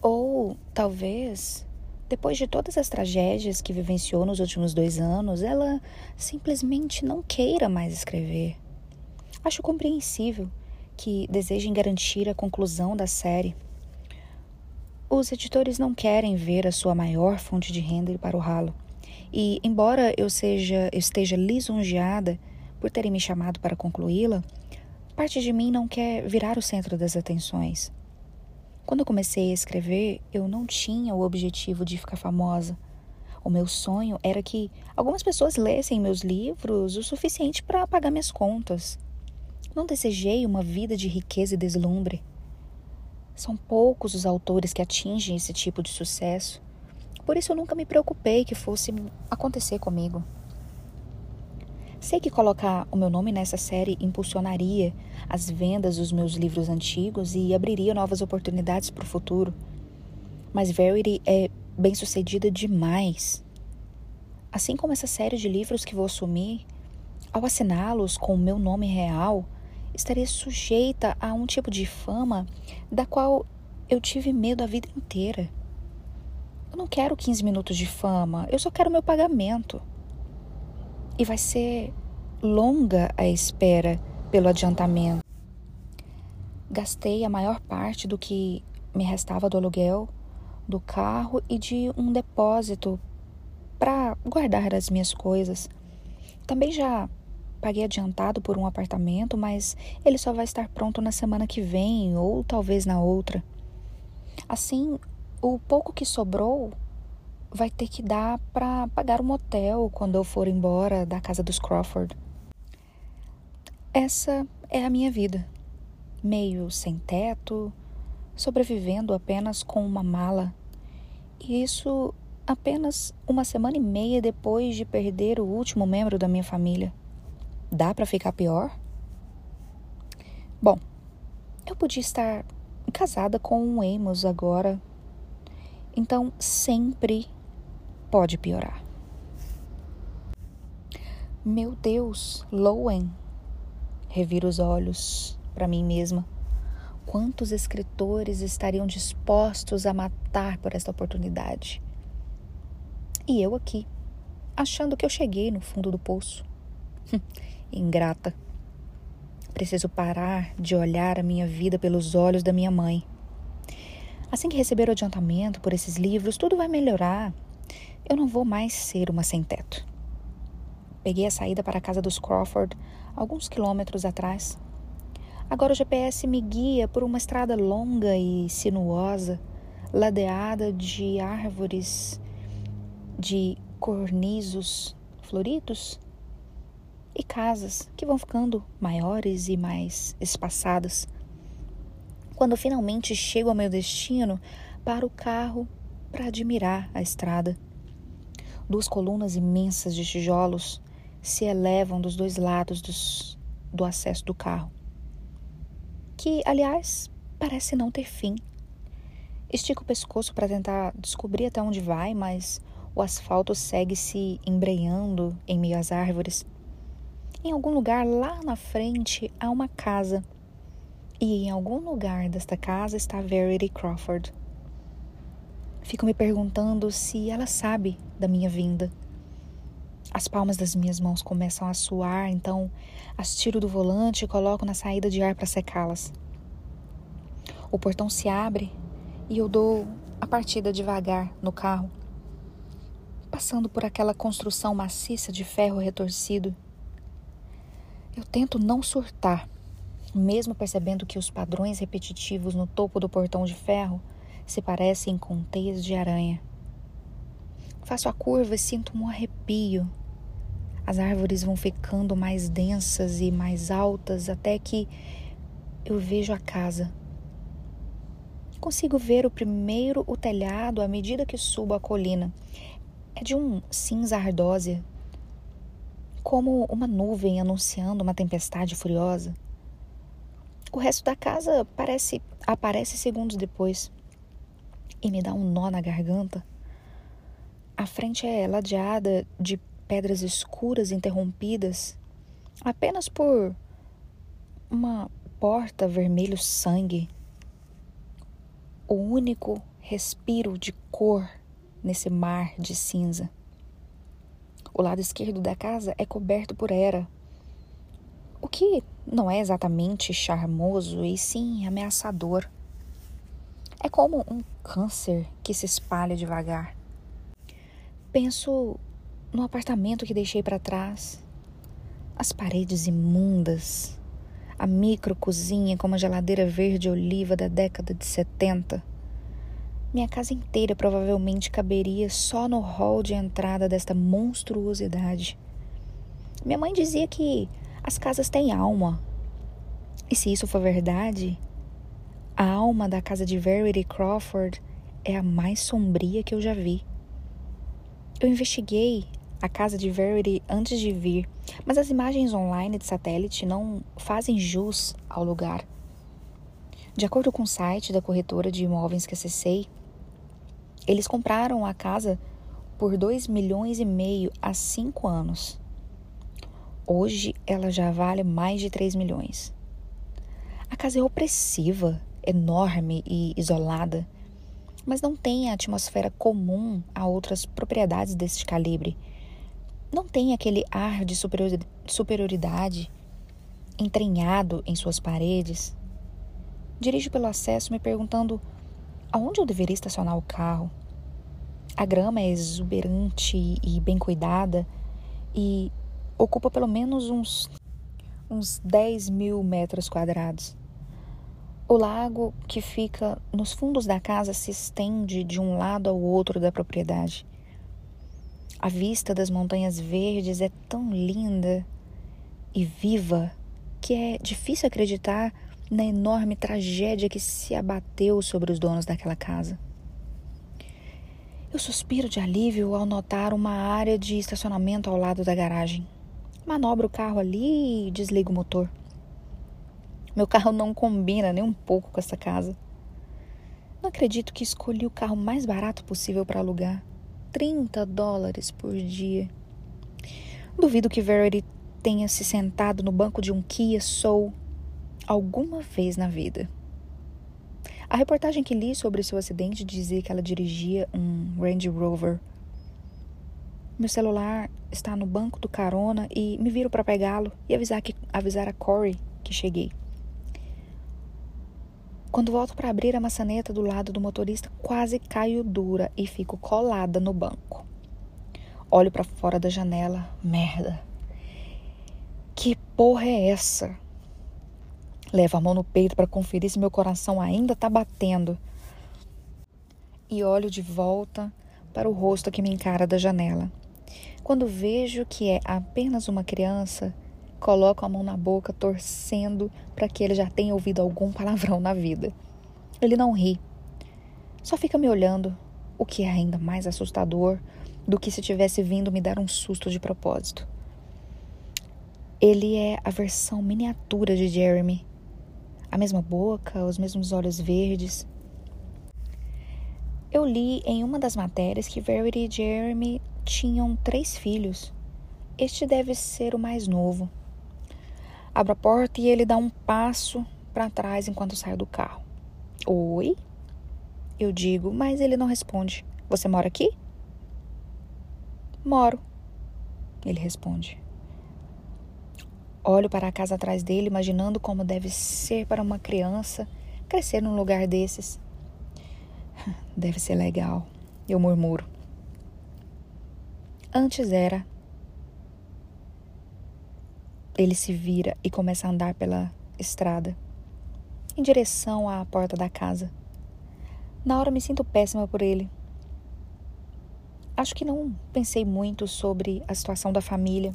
Ou talvez, depois de todas as tragédias que vivenciou nos últimos dois anos, ela simplesmente não queira mais escrever. Acho compreensível que desejem garantir a conclusão da série. Os editores não querem ver a sua maior fonte de renda ir para o ralo. E, embora eu, seja, eu esteja lisonjeada por terem me chamado para concluí-la, parte de mim não quer virar o centro das atenções. Quando eu comecei a escrever, eu não tinha o objetivo de ficar famosa. O meu sonho era que algumas pessoas lessem meus livros o suficiente para pagar minhas contas. Não desejei uma vida de riqueza e deslumbre. São poucos os autores que atingem esse tipo de sucesso. Por isso eu nunca me preocupei que fosse acontecer comigo. Sei que colocar o meu nome nessa série impulsionaria as vendas dos meus livros antigos e abriria novas oportunidades para o futuro. Mas Verity é bem sucedida demais. Assim como essa série de livros que vou assumir, ao assiná-los com o meu nome real, estarei sujeita a um tipo de fama da qual eu tive medo a vida inteira. Eu não quero 15 minutos de fama, eu só quero meu pagamento. E vai ser longa a espera pelo adiantamento. Gastei a maior parte do que me restava do aluguel do carro e de um depósito para guardar as minhas coisas. Também já paguei adiantado por um apartamento, mas ele só vai estar pronto na semana que vem ou talvez na outra. Assim, o pouco que sobrou vai ter que dar para pagar um motel quando eu for embora da casa dos Crawford. Essa é a minha vida. Meio sem teto, sobrevivendo apenas com uma mala. E isso apenas uma semana e meia depois de perder o último membro da minha família. Dá para ficar pior? Bom, eu podia estar casada com um Amos agora. Então sempre pode piorar. Meu Deus, Lowen, Reviro os olhos para mim mesma. Quantos escritores estariam dispostos a matar por esta oportunidade? E eu aqui, achando que eu cheguei no fundo do poço. *laughs* Ingrata. Preciso parar de olhar a minha vida pelos olhos da minha mãe. Assim que receber o adiantamento por esses livros, tudo vai melhorar. Eu não vou mais ser uma sem-teto. Peguei a saída para a casa dos Crawford alguns quilômetros atrás. Agora o GPS me guia por uma estrada longa e sinuosa, ladeada de árvores, de cornizos floridos e casas que vão ficando maiores e mais espaçadas. Quando finalmente chego ao meu destino, paro o carro para admirar a estrada. Duas colunas imensas de tijolos se elevam dos dois lados dos, do acesso do carro, que, aliás, parece não ter fim. Estico o pescoço para tentar descobrir até onde vai, mas o asfalto segue se embreando em meio às árvores. Em algum lugar lá na frente há uma casa, e em algum lugar desta casa está Verity Crawford. Fico me perguntando se ela sabe da minha vinda. As palmas das minhas mãos começam a suar, então as tiro do volante e coloco na saída de ar para secá-las. O portão se abre e eu dou a partida devagar no carro, passando por aquela construção maciça de ferro retorcido. Eu tento não surtar, mesmo percebendo que os padrões repetitivos no topo do portão de ferro se parecem com teias de aranha. Faço a curva e sinto um arrepio as árvores vão ficando mais densas e mais altas até que eu vejo a casa. Consigo ver o primeiro o telhado à medida que subo a colina. É de um cinza ardósia, como uma nuvem anunciando uma tempestade furiosa. O resto da casa parece aparece segundos depois e me dá um nó na garganta. A frente é ladeada de pedras escuras interrompidas apenas por uma porta vermelho sangue. O único respiro de cor nesse mar de cinza. O lado esquerdo da casa é coberto por era, o que não é exatamente charmoso e sim ameaçador. É como um câncer que se espalha devagar. Penso no apartamento que deixei para trás, as paredes imundas, a micro cozinha com uma geladeira verde oliva da década de 70. Minha casa inteira provavelmente caberia só no hall de entrada desta monstruosidade. Minha mãe dizia que as casas têm alma. E se isso for verdade, A alma da casa de Verity Crawford é a mais sombria que eu já vi. Eu investiguei a casa de Verity antes de vir, mas as imagens online de satélite não fazem jus ao lugar. De acordo com o site da corretora de imóveis que acessei, eles compraram a casa por 2 milhões e meio há cinco anos. Hoje ela já vale mais de 3 milhões. A casa é opressiva, enorme e isolada, mas não tem a atmosfera comum a outras propriedades desse calibre. Não tem aquele ar de superioridade entranhado em suas paredes. Dirijo pelo acesso me perguntando aonde eu deveria estacionar o carro. A grama é exuberante e bem cuidada e ocupa pelo menos uns, uns 10 mil metros quadrados. O lago que fica nos fundos da casa se estende de um lado ao outro da propriedade. A vista das montanhas verdes é tão linda e viva que é difícil acreditar na enorme tragédia que se abateu sobre os donos daquela casa. Eu suspiro de alívio ao notar uma área de estacionamento ao lado da garagem. Manobro o carro ali e desligo o motor. Meu carro não combina nem um pouco com essa casa. Não acredito que escolhi o carro mais barato possível para alugar. 30 dólares por dia. Duvido que Verity tenha se sentado no banco de um Kia Soul alguma vez na vida. A reportagem que li sobre seu acidente dizia que ela dirigia um Range Rover. Meu celular está no banco do carona e me viro para pegá-lo e avisar, que, avisar a Corey que cheguei. Quando volto para abrir a maçaneta do lado do motorista, quase caio dura e fico colada no banco. Olho para fora da janela. Merda. Que porra é essa? Levo a mão no peito para conferir se meu coração ainda está batendo. E olho de volta para o rosto que me encara da janela. Quando vejo que é apenas uma criança, coloco a mão na boca, torcendo para que ele já tenha ouvido algum *laughs* palavrão na vida. Ele não ri, só fica me olhando, o que é ainda mais assustador do que se tivesse vindo me dar um susto de propósito. Ele é a versão miniatura de Jeremy a mesma boca, os mesmos olhos verdes. Eu li em uma das matérias que Verity e Jeremy tinham três filhos. Este deve ser o mais novo. Abro a porta e ele dá um passo para trás enquanto saio do carro. Oi? Eu digo, mas ele não responde. Você mora aqui? Moro. Ele responde. Olho para a casa atrás dele, imaginando como deve ser para uma criança crescer num lugar desses. *laughs* Deve ser legal, eu murmuro. Antes era. Ele se vira e começa a andar pela estrada, em direção à porta da casa. Na hora me sinto péssima por ele. Acho que não pensei muito sobre a situação da família.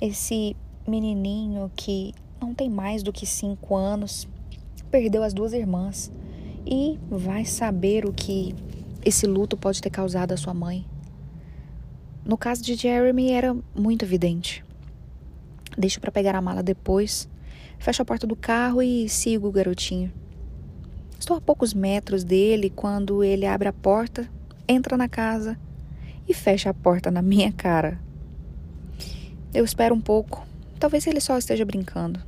Esse menininho que não tem mais do que cinco anos, perdeu as duas irmãs e vai saber o que esse luto pode ter causado à sua mãe. No caso de Jeremy era muito evidente. Deixo para pegar a mala depois, fecho a porta do carro e sigo o garotinho. Estou a poucos metros dele quando ele abre a porta, entra na casa e fecha a porta na minha cara. Eu espero um pouco Talvez ele só esteja brincando.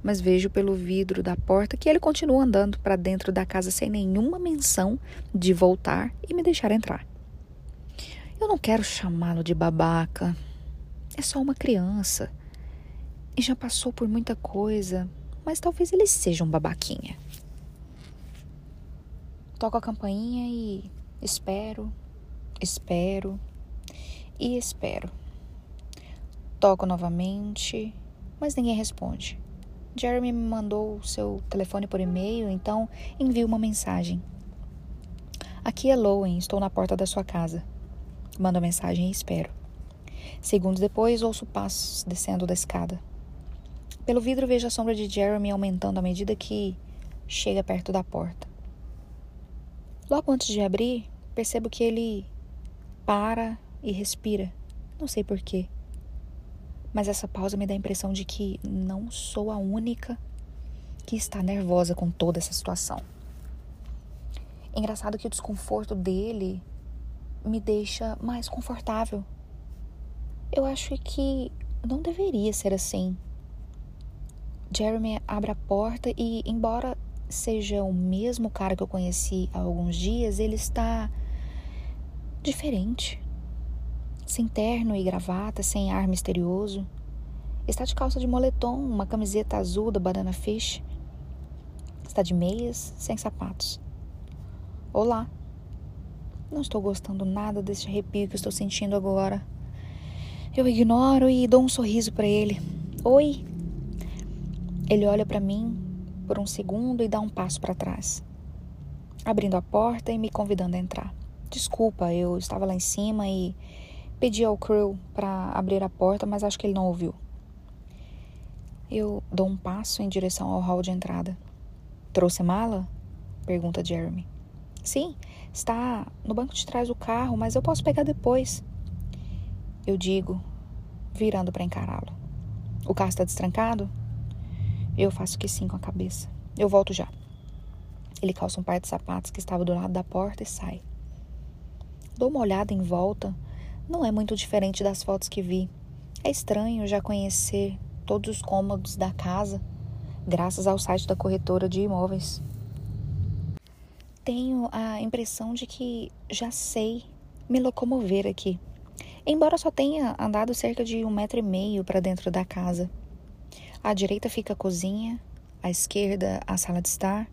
Mas vejo pelo vidro da porta que ele continua andando para dentro da casa sem nenhuma menção de voltar e me deixar entrar. Eu não quero chamá-lo de babaca. É só uma criança. E já passou por muita coisa, mas talvez ele seja um babaquinha. Toco a campainha e espero, espero e espero. Toco novamente, mas ninguém responde. Jeremy me mandou seu telefone por e-mail, então envio uma mensagem. Aqui é Lowen, estou na porta da sua casa. Mando a mensagem e espero. Segundos depois, ouço passos descendo da escada. Pelo vidro vejo a sombra de Jeremy aumentando à medida que chega perto da porta. Logo antes de abrir, percebo que ele para e respira. Não sei porquê. Mas essa pausa me dá a impressão de que não sou a única que está nervosa com toda essa situação. Engraçado que o desconforto dele me deixa mais confortável. Eu acho que não deveria ser assim. Jeremy abre a porta e, embora seja o mesmo cara que eu conheci há alguns dias, ele está diferente. Sem terno e gravata, sem ar misterioso. Está de calça de moletom, uma camiseta azul da Banana Fish. Está de meias, sem sapatos. Olá. Não estou gostando nada desse arrepio que estou sentindo agora. Eu ignoro e dou um sorriso para ele. Oi. Ele olha para mim por um segundo e dá um passo para trás, abrindo a porta e me convidando a entrar. Desculpa, eu estava lá em cima e pedi ao crew para abrir a porta, mas acho que ele não ouviu. Eu dou um passo em direção ao hall de entrada. Trouxe mala? Pergunta Jeremy. Sim, está no banco de trás do carro, mas eu posso pegar depois. Eu digo, virando para encará-lo. O carro está destrancado? Eu faço que sim com a cabeça. Eu volto já. Ele calça um par de sapatos que estava do lado da porta e sai. Dou uma olhada em volta. Não é muito diferente das fotos que vi. É estranho já conhecer todos os cômodos da casa, graças ao site da corretora de imóveis. Tenho a impressão de que já sei me locomover aqui, embora só tenha andado cerca de um metro e meio para dentro da casa. À direita fica a cozinha, à esquerda a sala de estar.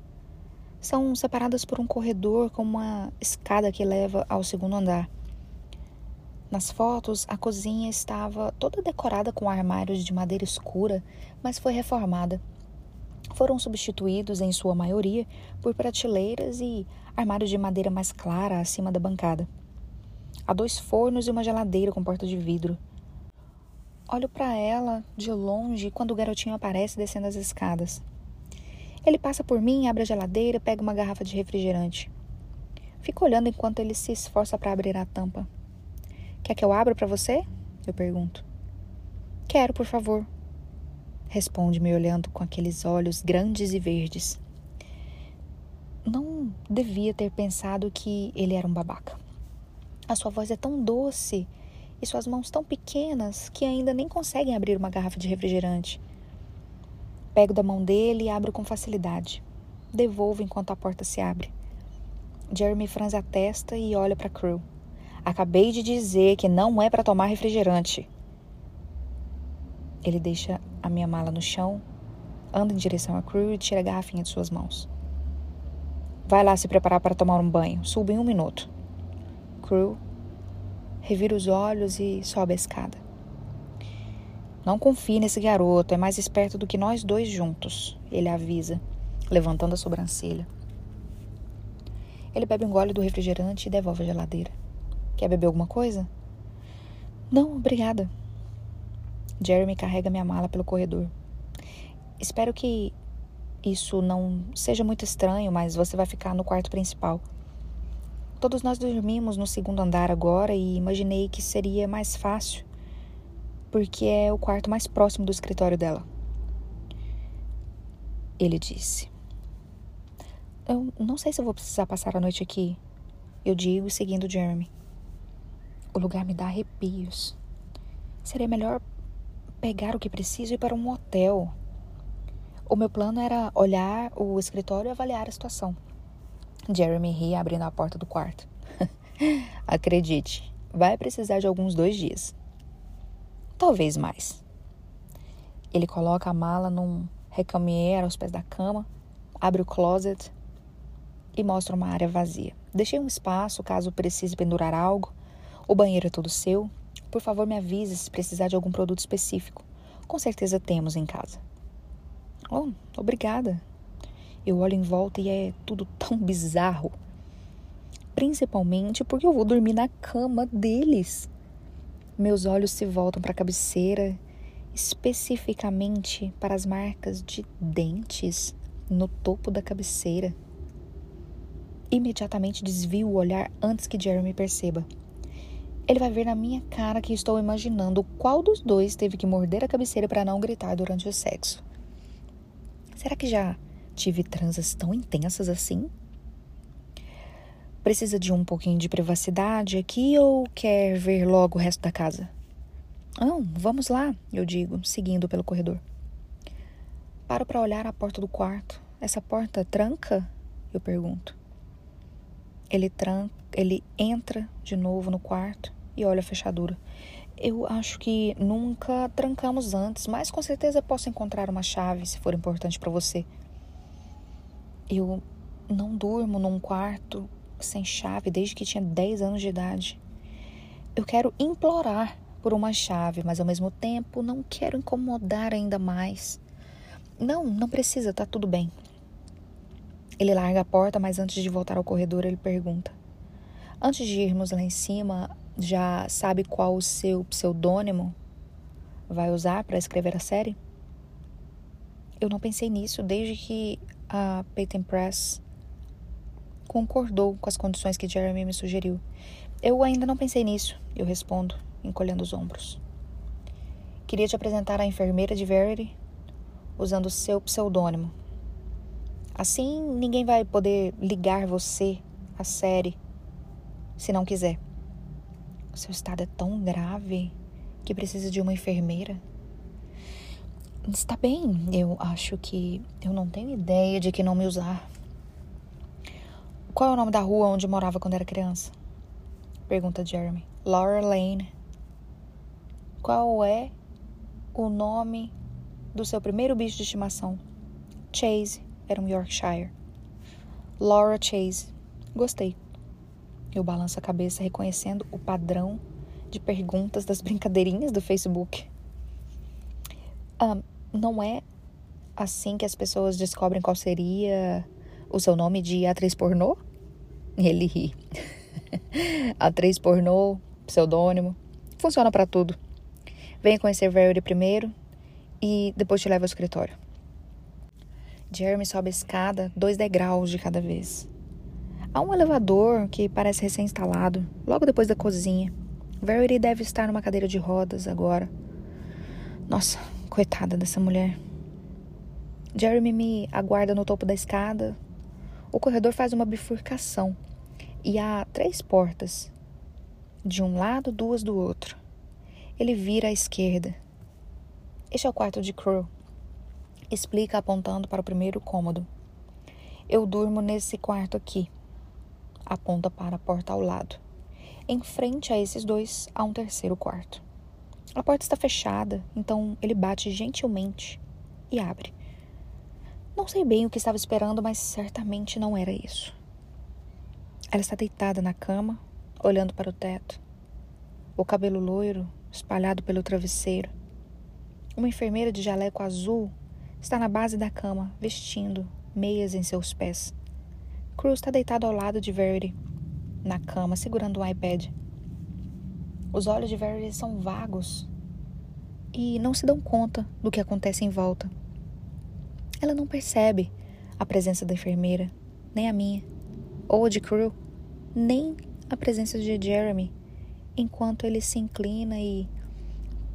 São separadas por um corredor com uma escada que leva ao segundo andar. Nas fotos, a cozinha estava toda decorada com armários de madeira escura, mas foi reformada. Foram substituídos, em sua maioria, por prateleiras e armários de madeira mais clara acima da bancada. Há dois fornos e uma geladeira com porta de vidro. Olho para ela de longe quando o garotinho aparece descendo as escadas. Ele passa por mim, abre a geladeira pega uma garrafa de refrigerante. Fico olhando enquanto ele se esforça para abrir a tampa. Quer que eu abra para você? Eu pergunto. Quero, por favor. Responde me olhando com aqueles olhos grandes e verdes. Não devia ter pensado que ele era um babaca. A sua voz é tão doce e suas mãos tão pequenas que ainda nem conseguem abrir uma garrafa de refrigerante. Pego da mão dele e abro com facilidade. Devolvo enquanto a porta se abre. Jeremy franze a testa e olha para Crew. Acabei de dizer que não é para tomar refrigerante. Ele deixa a minha mala no chão, anda em direção a Crew e tira a garrafinha de suas mãos. Vai lá se preparar para tomar um banho. Suba em um minuto. Crew revira os olhos e sobe a escada. Não confie nesse garoto, é mais esperto do que nós dois juntos, ele avisa, levantando a sobrancelha. Ele bebe um gole do refrigerante e devolve a geladeira. Quer beber alguma coisa? Não, obrigada. Jeremy carrega minha mala pelo corredor. Espero que isso não seja muito estranho, mas você vai ficar no quarto principal. Todos nós dormimos no segundo andar agora e imaginei que seria mais fácil, porque é o quarto mais próximo do escritório dela. Ele disse: Eu não sei se eu vou precisar passar a noite aqui. Eu digo, seguindo Jeremy. O lugar me dá arrepios. Seria melhor pegar o que preciso e ir para um hotel. O meu plano era olhar o escritório e avaliar a situação. Jeremy ri abrindo a porta do quarto. *laughs* Acredite, vai precisar de alguns dois dias. Talvez mais. Ele coloca a mala num recamier aos pés da cama, abre o closet e mostra uma área vazia. Deixei um espaço caso precise pendurar algo. O banheiro é todo seu. Por favor, me avise se precisar de algum produto específico. Com certeza temos em casa. Oh, obrigada. Eu olho em volta e é tudo *laughs* tão bizarro. Principalmente porque eu vou dormir na cama deles. Meus olhos se voltam para a cabeceira, especificamente para as marcas de dentes no topo da cabeceira. Imediatamente desvio o olhar antes que Jeremy perceba. Ele vai ver na minha cara que estou imaginando qual dos dois teve que morder a cabeceira para não gritar durante o sexo. Será que já tive transas tão intensas assim? Precisa de um pouquinho de privacidade aqui ou quer ver logo o resto da casa? Não, vamos lá, eu digo, seguindo pelo corredor. Paro para olhar a porta do quarto. Essa porta tranca? Eu pergunto. Ele tranca, ele entra de novo no quarto e olha a fechadura. Eu acho que nunca trancamos antes, mas com certeza posso encontrar uma chave se for importante para você. Eu não durmo num quarto sem chave desde que tinha 10 anos de idade. Eu quero implorar por uma chave, mas ao mesmo tempo não quero incomodar ainda mais. Não, não precisa, tá tudo bem. Ele larga a porta, mas antes de voltar ao corredor, ele pergunta: Antes de irmos lá em cima, já sabe qual o seu pseudônimo vai usar para escrever a série? Eu não pensei nisso desde que a Peyton Press concordou com as condições que Jeremy me sugeriu. Eu ainda não pensei nisso, eu respondo, encolhendo os ombros. Queria te apresentar a enfermeira de Verity usando seu pseudônimo. Assim, ninguém vai poder ligar você à série se não quiser. O seu estado é tão grave que precisa de uma enfermeira. Está bem, eu acho que eu não tenho ideia de que não me usar. Qual é o nome da rua onde morava quando era criança? Pergunta Jeremy. Laura Lane. Qual é o nome do seu primeiro bicho de estimação? Chase. Era um Yorkshire. Laura Chase. Gostei. Eu balanço a cabeça reconhecendo o padrão de perguntas das brincadeirinhas do Facebook. Ah, não é assim que as pessoas descobrem qual seria o seu nome de atriz pornô? Ele ri. *laughs* atriz pornô, pseudônimo, funciona para tudo. Venha conhecer Verity primeiro e depois te leva ao escritório. Jeremy sobe a escada dois degraus de cada vez. Há um elevador que parece recém-instalado, logo depois da cozinha. Verity deve estar numa cadeira de rodas agora. Nossa, coitada dessa mulher. Jeremy me aguarda no topo da escada, o corredor faz uma bifurcação e há três portas. De um lado, duas do outro. Ele vira à esquerda. Este é o quarto de Crow. Explica apontando para o primeiro cômodo. Eu durmo nesse quarto aqui. Aponta para a porta ao lado. Em frente a esses dois há um terceiro quarto. A porta está fechada, então ele bate gentilmente e abre. Não sei bem o que estava esperando, mas certamente não era isso. Ela está deitada na cama, olhando para o teto. O cabelo loiro espalhado pelo travesseiro. Uma enfermeira de jaleco azul está na base da cama, vestindo meias em seus pés. Cruz está deitado ao lado de Verity, na cama, segurando um iPad. Os olhos de Verity são vagos e não se dão conta do que acontece em volta. Ela não percebe a presença da enfermeira, nem a minha, ou a de Crew, nem a presença de Jeremy, enquanto ele se inclina e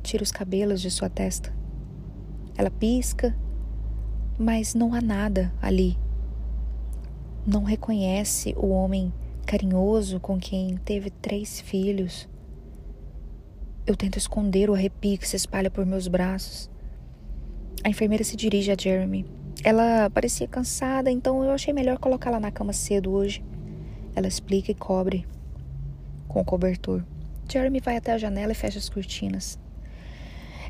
tira os cabelos de sua testa. Ela pisca, mas não há nada ali. Não reconhece o homem carinhoso com quem teve três filhos. Eu tento esconder o arrepio que se espalha por meus braços. A enfermeira se dirige a Jeremy. Ela parecia cansada, então eu achei melhor colocá-la na cama cedo hoje. Ela explica e cobre com o cobertor. Jeremy vai até a janela e fecha as cortinas.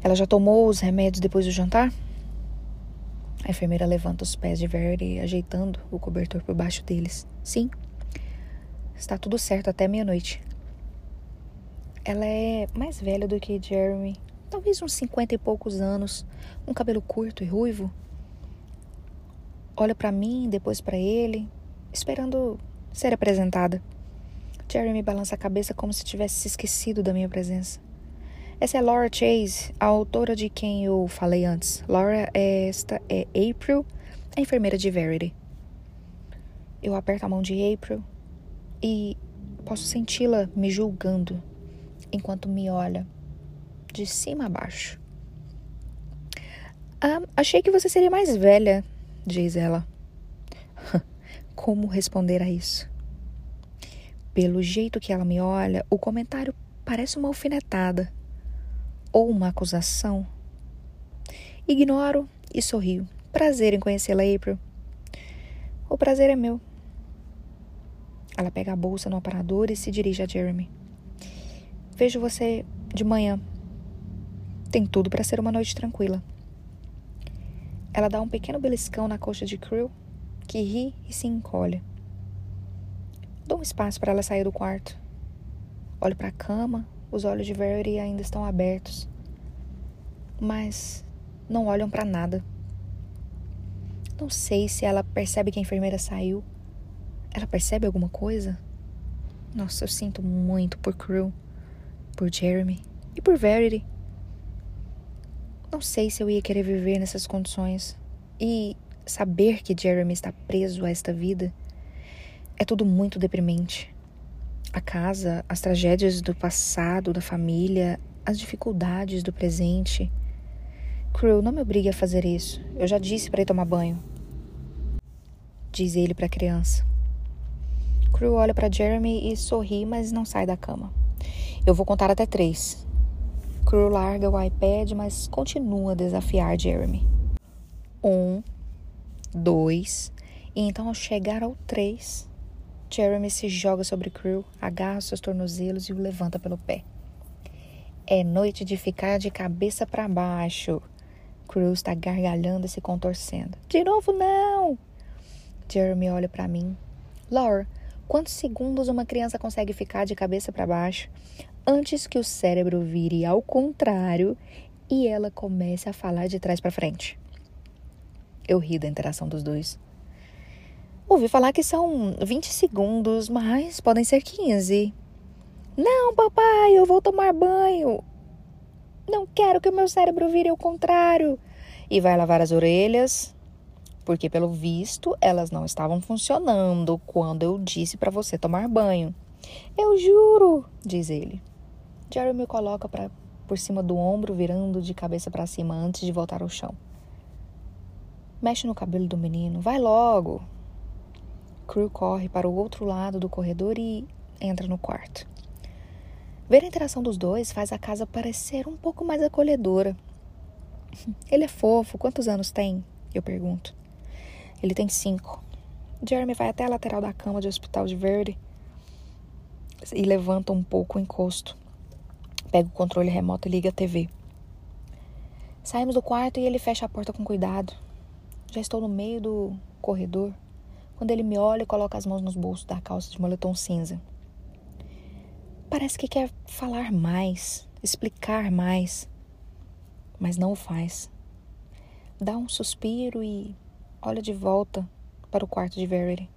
Ela já tomou os remédios depois do jantar? A enfermeira levanta os pés de Verity, ajeitando o cobertor por baixo deles. Sim. Está tudo certo até meia-noite. Ela é mais velha do que Jeremy, talvez uns cinquenta e poucos anos, um cabelo curto e ruivo, olha para mim, depois para ele, esperando ser apresentada. Jeremy balança a cabeça como se tivesse se esquecido da minha presença. Essa é Laura Chase, a autora de quem eu falei antes. Laura, esta é April, a enfermeira de Verity. Eu aperto a mão de April e posso senti-la me julgando enquanto me olha de cima a baixo. Ah, achei que você seria mais velha, diz ela. *laughs* Como responder a isso? Pelo jeito que ela me olha, o comentário parece uma alfinetada ou uma acusação. Ignoro e sorrio. Prazer em conhecê-la, April. O prazer é meu. Ela pega a bolsa no aparador e se dirige a Jeremy. Vejo você de manhã. Tem tudo para ser uma noite tranquila. Ela dá um pequeno beliscão na coxa de Crew, que ri e se encolhe. Dou um espaço para ela sair do quarto. Olho para a cama, os olhos de Verity ainda estão abertos. Mas não olham para nada. Não sei se ela percebe que a enfermeira saiu. Ela percebe alguma coisa? Nossa, eu sinto muito por Crew, por Jeremy e por Verity. Não sei se eu ia querer viver nessas condições. E saber que Jeremy está preso a esta vida é tudo muito deprimente. A casa, as tragédias do passado, da família, as dificuldades do presente. Crew, não me obrigue a fazer isso. Eu já disse para ir tomar banho. Diz ele para a criança. Crew olha para Jeremy e sorri, mas não sai da cama. Eu vou contar até três. Crew larga o iPad, mas continua a desafiar Jeremy. Um, dois, e então ao chegar ao três, Jeremy se joga sobre Crew, agarra seus tornozelos e o levanta pelo pé. É noite de ficar de cabeça para baixo. Crew está gargalhando e se contorcendo. De novo, não! Jeremy olha para mim. Laura, quantos segundos uma criança consegue ficar de cabeça para baixo antes que o cérebro vire ao contrário e ela comece a falar de trás para frente. Eu ri da interação dos dois. Ouvi falar que são 20 segundos, mas podem ser 15. Não, papai, eu vou tomar banho. Não quero que o meu cérebro vire ao contrário. E vai lavar as orelhas, porque pelo visto elas não estavam funcionando quando eu disse para você tomar banho. Eu juro, diz ele. Jerry me coloca pra, por cima do ombro, virando de cabeça para cima antes de voltar ao chão. Mexe no cabelo do menino, vai logo. Crew corre para o outro lado do corredor e entra no quarto. Ver a interação dos dois faz a casa parecer um pouco mais acolhedora. *laughs* Ele é fofo, quantos anos tem? Eu pergunto. Ele tem cinco. Jeremy vai até a lateral da cama de hospital de Verde e levanta um pouco o encosto. Pega o controle remoto e liga a TV. Saímos do quarto e ele fecha a porta com cuidado. Já estou no meio do corredor quando ele me olha e coloca as mãos nos bolsos da calça de moletom cinza. Parece que quer falar mais, explicar mais, mas não o faz. Dá um suspiro e olha de volta para o quarto de Verity.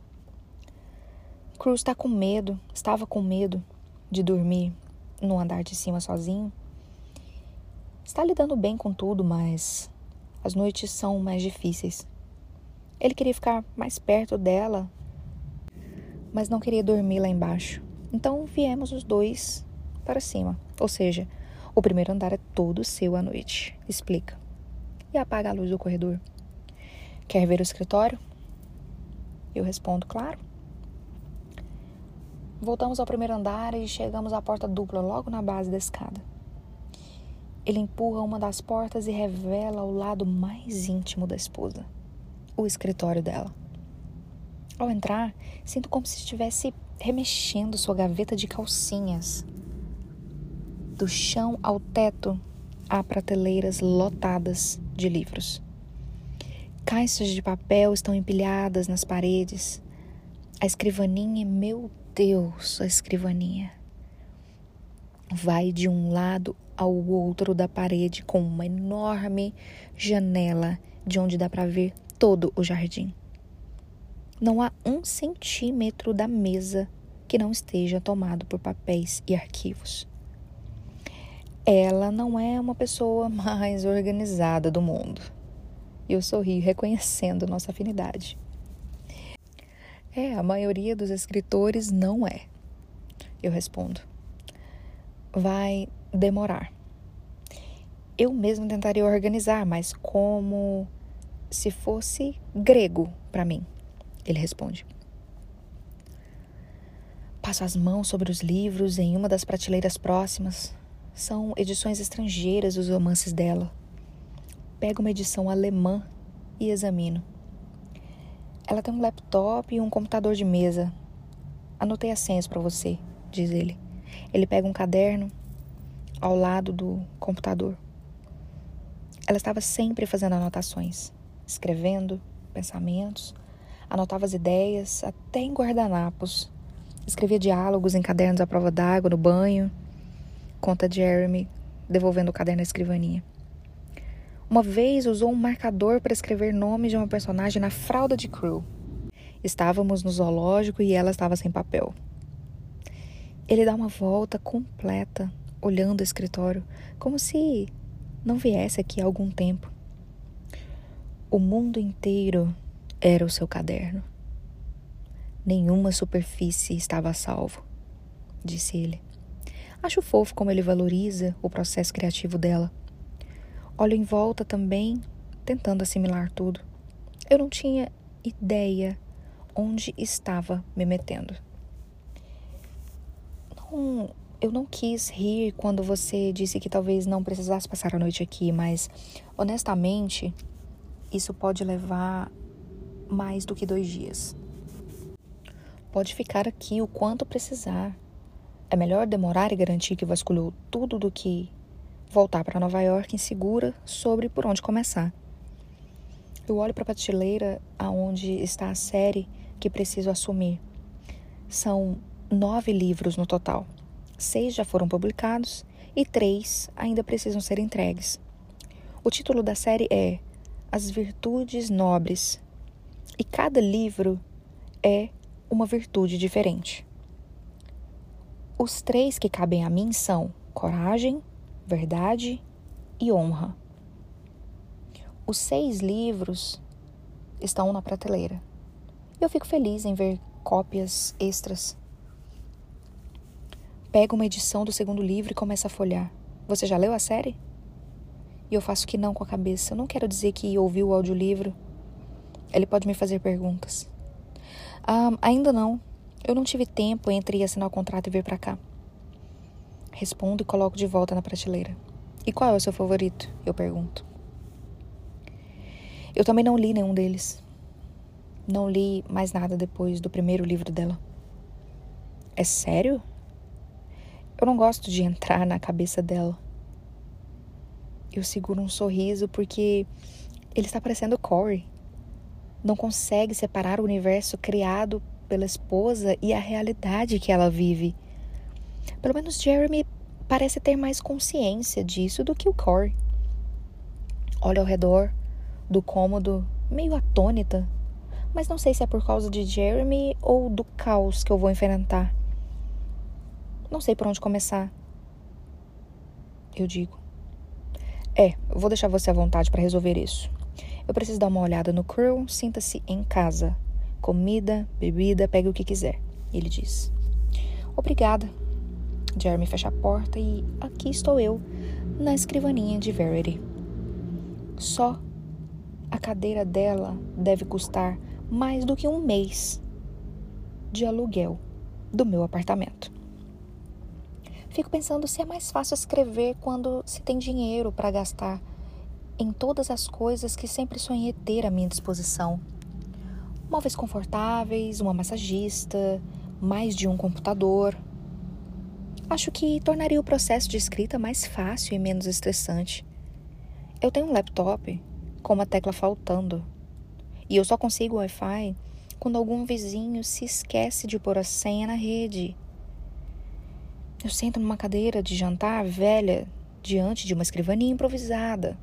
Cruz está com medo, estava com medo de dormir no andar de cima sozinho. Está lidando bem com tudo, mas as noites são mais difíceis. Ele queria ficar mais perto dela, mas não queria dormir lá embaixo. Então viemos os dois para cima. Ou seja, o primeiro andar é todo seu à noite. Explica. E apaga a luz do corredor. Quer ver o escritório? Eu respondo, claro. Voltamos ao primeiro andar e chegamos à porta dupla logo na base da escada. Ele empurra uma das portas e revela o lado mais íntimo da esposa o escritório dela. Ao entrar, sinto como se estivesse remexendo sua gaveta de calcinhas. Do chão ao teto, há prateleiras lotadas de livros. Caixas de papel estão empilhadas nas paredes. A escrivaninha, meu Deus, a escrivaninha. Vai de um lado ao outro da parede com uma enorme janela de onde dá para ver todo o jardim. Não há um centímetro da mesa que não esteja tomado por papéis e arquivos. Ela não é uma pessoa *laughs* mais organizada do mundo. E eu sorri, reconhecendo nossa afinidade. É, a maioria dos escritores não é. Eu respondo. Vai demorar. Eu mesmo tentaria organizar, mas como se fosse grego para mim. Ele responde. Passo as mãos sobre os livros em uma das prateleiras próximas. São edições estrangeiras dos romances dela. Pego uma edição alemã e examino. Ela tem um laptop e um computador de mesa. Anotei as senhas para você, diz ele. Ele pega um caderno ao lado do computador. Ela estava sempre fazendo anotações, escrevendo pensamentos, anotava as ideias, até em guardanapos. Escrevia diálogos em cadernos à prova d'água, no banho. Conta Jeremy, devolvendo o caderno à escrivaninha. Uma vez usou um marcador para escrever nome de uma personagem na fralda de Crew. Estávamos no zoológico e ela estava sem papel. Ele dá uma volta completa, olhando o escritório, como se não viesse aqui há algum tempo. O mundo inteiro era o seu caderno. Nenhuma superfície estava a salvo, disse ele. Acho fofo como ele valoriza o processo criativo dela. Olho em volta também, tentando assimilar tudo. Eu não tinha ideia onde estava me metendo. Não, eu não quis rir quando você disse que talvez não precisasse passar a noite aqui, mas honestamente, isso pode levar mais do que dois dias. Pode ficar aqui o quanto precisar. É melhor demorar e garantir que vasculhou tudo do que voltar para Nova York insegura sobre por onde começar. Eu olho para a prateleira aonde está a série que preciso assumir. São nove livros no total. Seis já foram publicados e três ainda precisam ser entregues. O título da série é As Virtudes Nobres e cada livro é uma virtude diferente. Os três que cabem a mim são coragem, verdade e honra. Os seis livros estão na prateleira. Eu fico feliz em ver cópias extras. Pego uma edição do segundo livro e começo a folhar. Você já leu a série? E eu faço que não com a cabeça. Eu não quero dizer que ouviu o audiolivro. Ele pode me fazer perguntas. Ah, ainda não. Eu não tive tempo entre assinar o contrato e vir para cá. Respondo e coloco de volta na prateleira. E qual é o seu favorito? Eu pergunto. Eu também não li nenhum deles. Não li mais nada depois do primeiro livro dela. É sério? Eu não gosto de entrar na cabeça dela. Eu seguro um sorriso porque ele está parecendo Corey não consegue separar o universo criado pela esposa e a realidade que ela vive. Pelo menos Jeremy parece ter mais consciência disso do que o Corey. Olha ao redor do cômodo, meio atônita, mas não sei se é por causa de Jeremy ou do caos que eu vou enfrentar. Não sei por onde começar. Eu digo. É, vou deixar você à vontade para resolver isso. Eu preciso dar uma olhada no crew, sinta-se em casa. Comida, bebida, pegue o que quiser. Ele diz. Obrigada. Jeremy fecha a porta e aqui estou eu, na escrivaninha de Verity. Só a cadeira dela deve custar mais do que um mês de aluguel do meu apartamento. Fico pensando se é mais fácil escrever quando se tem dinheiro para gastar em todas as coisas que sempre sonhei ter à minha disposição. Móveis confortáveis, uma massagista, mais de um computador. Acho que tornaria o processo de escrita mais fácil e menos estressante. Eu tenho um laptop com uma tecla faltando e eu só consigo Wi-Fi quando algum vizinho se esquece de pôr a senha na rede. Eu sento numa cadeira de jantar velha diante de uma escrivaninha improvisada.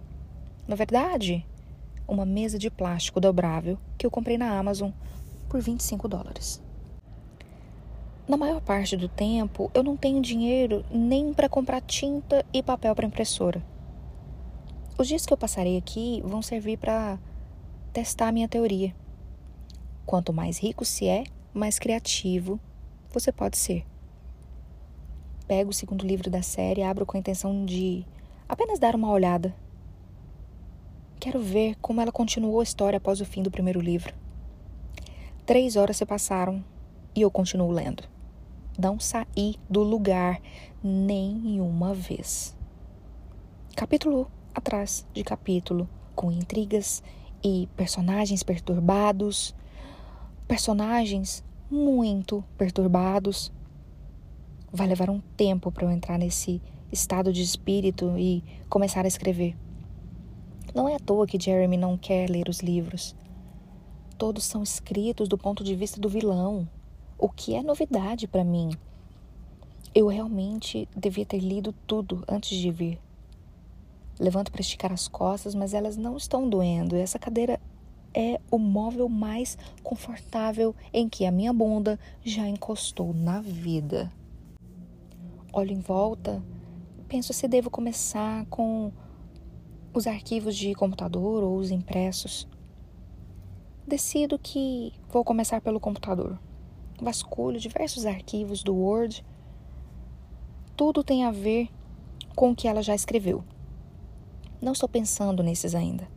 Na verdade, uma mesa de plástico dobrável que eu comprei na Amazon por 25 dólares. Na maior parte do tempo, eu não tenho dinheiro nem para comprar tinta e papel para impressora. Os dias que eu passarei aqui vão servir para testar a minha teoria. Quanto mais rico se é, mais criativo você pode ser. Pego o segundo livro da série, abro com a intenção de apenas dar uma olhada. Quero ver como ela continuou a história após o fim do primeiro livro. Três horas se passaram e eu continuo lendo. Não saí do lugar nenhuma vez. Capítulo atrás de capítulo, com intrigas e personagens perturbados, personagens muito perturbados. Vai levar um tempo para eu entrar nesse estado de espírito e começar a escrever. Não é à toa que Jeremy não quer ler os livros. Todos são escritos do ponto de vista do vilão, o que é novidade para mim. Eu realmente devia ter lido tudo antes de vir. Levanto para esticar as costas, mas elas não estão doendo. Essa cadeira é o móvel mais confortável em que a minha bunda já encostou na vida. Olho em volta, penso se devo começar com os arquivos de computador ou os impressos. Decido que vou começar pelo computador. Vasculho diversos arquivos do Word. Tudo tem a ver com o que ela já escreveu. Não estou pensando nesses ainda.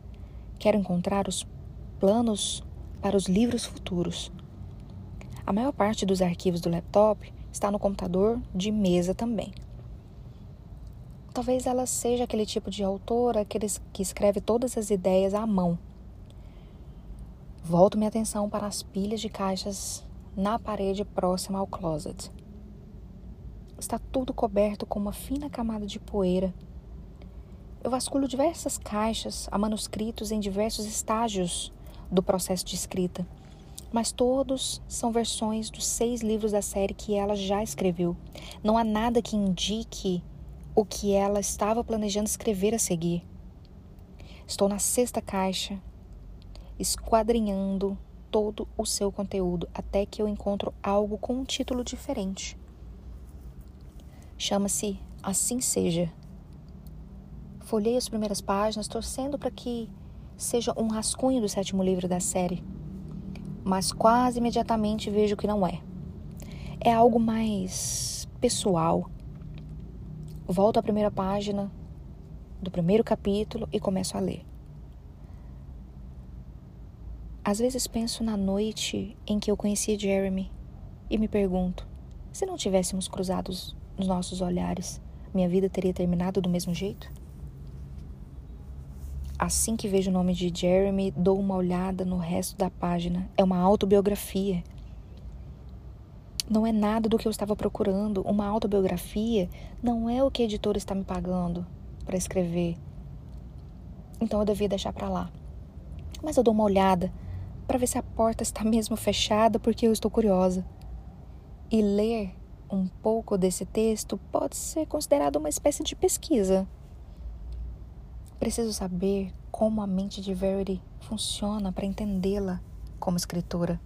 Quero encontrar os planos para os livros futuros. A maior parte dos arquivos do laptop está no computador de mesa também. Talvez ela seja aquele tipo de autora que escreve todas as ideias à mão. Volto minha atenção para as pilhas de caixas na parede próxima ao closet. Está tudo coberto com uma fina camada de poeira. Eu vasculho diversas caixas a manuscritos em diversos estágios do processo de escrita, mas todos são versões dos seis livros da série que ela já escreveu. Não há nada que indique o que ela estava planejando escrever a seguir. Estou na sexta caixa, esquadrinhando todo o seu conteúdo até que eu encontro algo com um título diferente. Chama-se Assim Seja. Folhei as primeiras páginas, torcendo para que seja um rascunho do sétimo livro da série, mas quase imediatamente vejo que não é. É algo mais pessoal. Volto à primeira página do primeiro capítulo e começo a ler. Às vezes penso na noite em que eu conheci Jeremy e me pergunto: se não tivéssemos cruzados os nossos olhares, minha vida teria terminado do mesmo jeito? Assim que vejo o nome de Jeremy, dou uma olhada no resto da página. É uma autobiografia. Não é nada do que eu estava procurando. Uma autobiografia não é o que a editora está me pagando para escrever. Então eu devia deixar para lá. Mas eu dou uma olhada para ver se a porta está mesmo fechada, porque eu estou curiosa. E ler um pouco desse texto pode ser considerado uma espécie de pesquisa. Preciso saber como a mente de Verity funciona para entendê-la como escritora.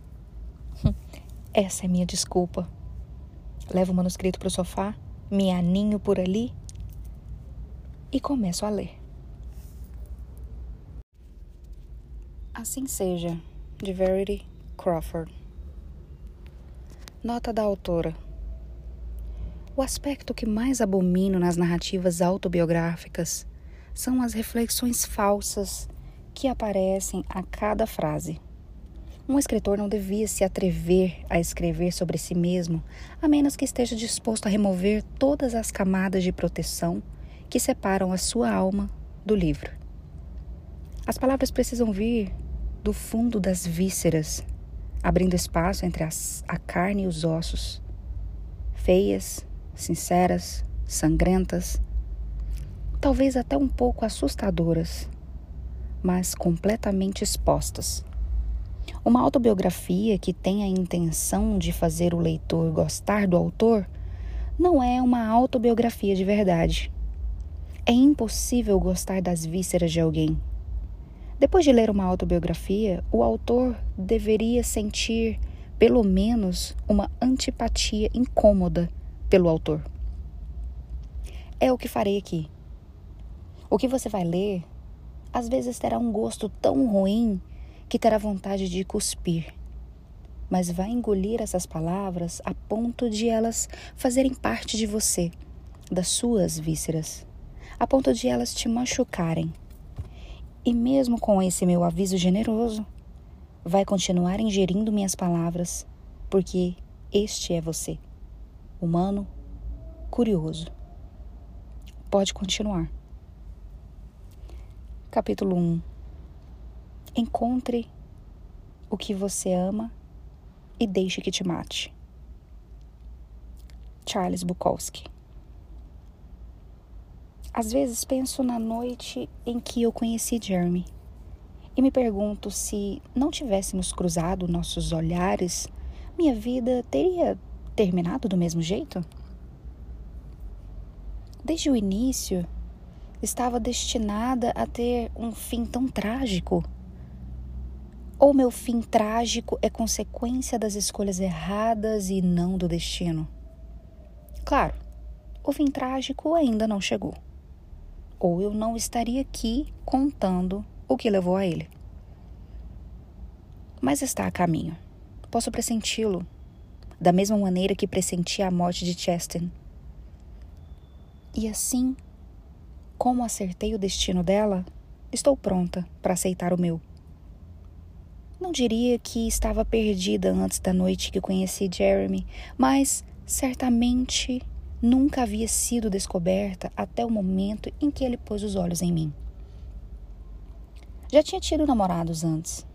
Essa é minha desculpa. Levo o manuscrito para o sofá, me aninho por ali e começo a ler. Assim seja, de Verity Crawford. Nota da autora. O aspecto que mais abomino nas narrativas autobiográficas são as reflexões falsas que aparecem a cada frase. Um escritor não devia se atrever a escrever sobre si mesmo a menos que esteja disposto a remover todas as camadas de proteção que separam a sua alma do livro. As palavras precisam vir do fundo das vísceras, abrindo espaço entre as, a carne e os ossos. Feias, sinceras, sangrentas, talvez até um pouco assustadoras, mas completamente expostas. Uma autobiografia que tem a intenção de fazer o leitor gostar do autor não é uma autobiografia de verdade. É impossível gostar das vísceras de alguém. Depois de ler uma autobiografia, o autor deveria sentir, pelo menos, uma antipatia incômoda pelo autor. É o que farei aqui. O que você vai ler às vezes terá um gosto tão ruim que terá vontade de cuspir, mas vai engolir essas palavras a ponto de elas fazerem parte de você, das suas vísceras, a ponto de elas te machucarem. E mesmo com esse meu aviso generoso, vai continuar ingerindo minhas palavras, porque este é você, humano, curioso. Pode continuar. Capítulo 1 Encontre o que você ama e deixe que te mate. Charles Bukowski Às vezes penso na noite em que eu conheci Jeremy e me pergunto se não tivéssemos cruzado nossos olhares, minha vida teria terminado do mesmo jeito? Desde o início, estava destinada a ter um fim tão trágico? Ou meu fim trágico é consequência das escolhas erradas e não do destino? Claro, o fim trágico ainda não chegou. Ou eu não estaria aqui contando o que levou a ele. Mas está a caminho. Posso pressenti-lo, da mesma maneira que pressenti a morte de Cheston. E assim, como acertei o destino dela, estou pronta para aceitar o meu. Não diria que estava perdida antes da noite que conheci Jeremy, mas certamente nunca havia sido descoberta até o momento em que ele pôs os olhos em mim. Já tinha tido namorados antes,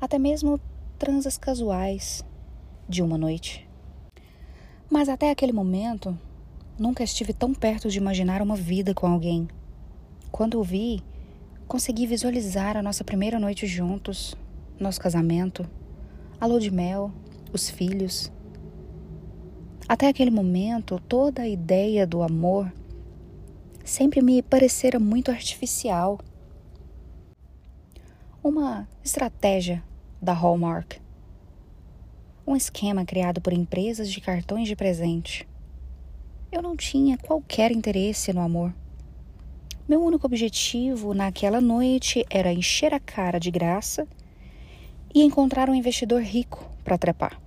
até mesmo transas casuais de uma noite. Mas até aquele momento, nunca estive tão perto de imaginar uma vida com alguém. Quando o vi, consegui visualizar a nossa primeira noite juntos, nosso casamento, a lua de mel, os filhos. Até aquele momento, toda a ideia do amor sempre me parecera muito artificial. Uma estratégia da Hallmark. Um esquema criado por empresas de cartões de presente. Eu não tinha qualquer interesse no amor. Meu único objetivo naquela noite era encher a cara de graça e encontrar um investidor rico para trepar.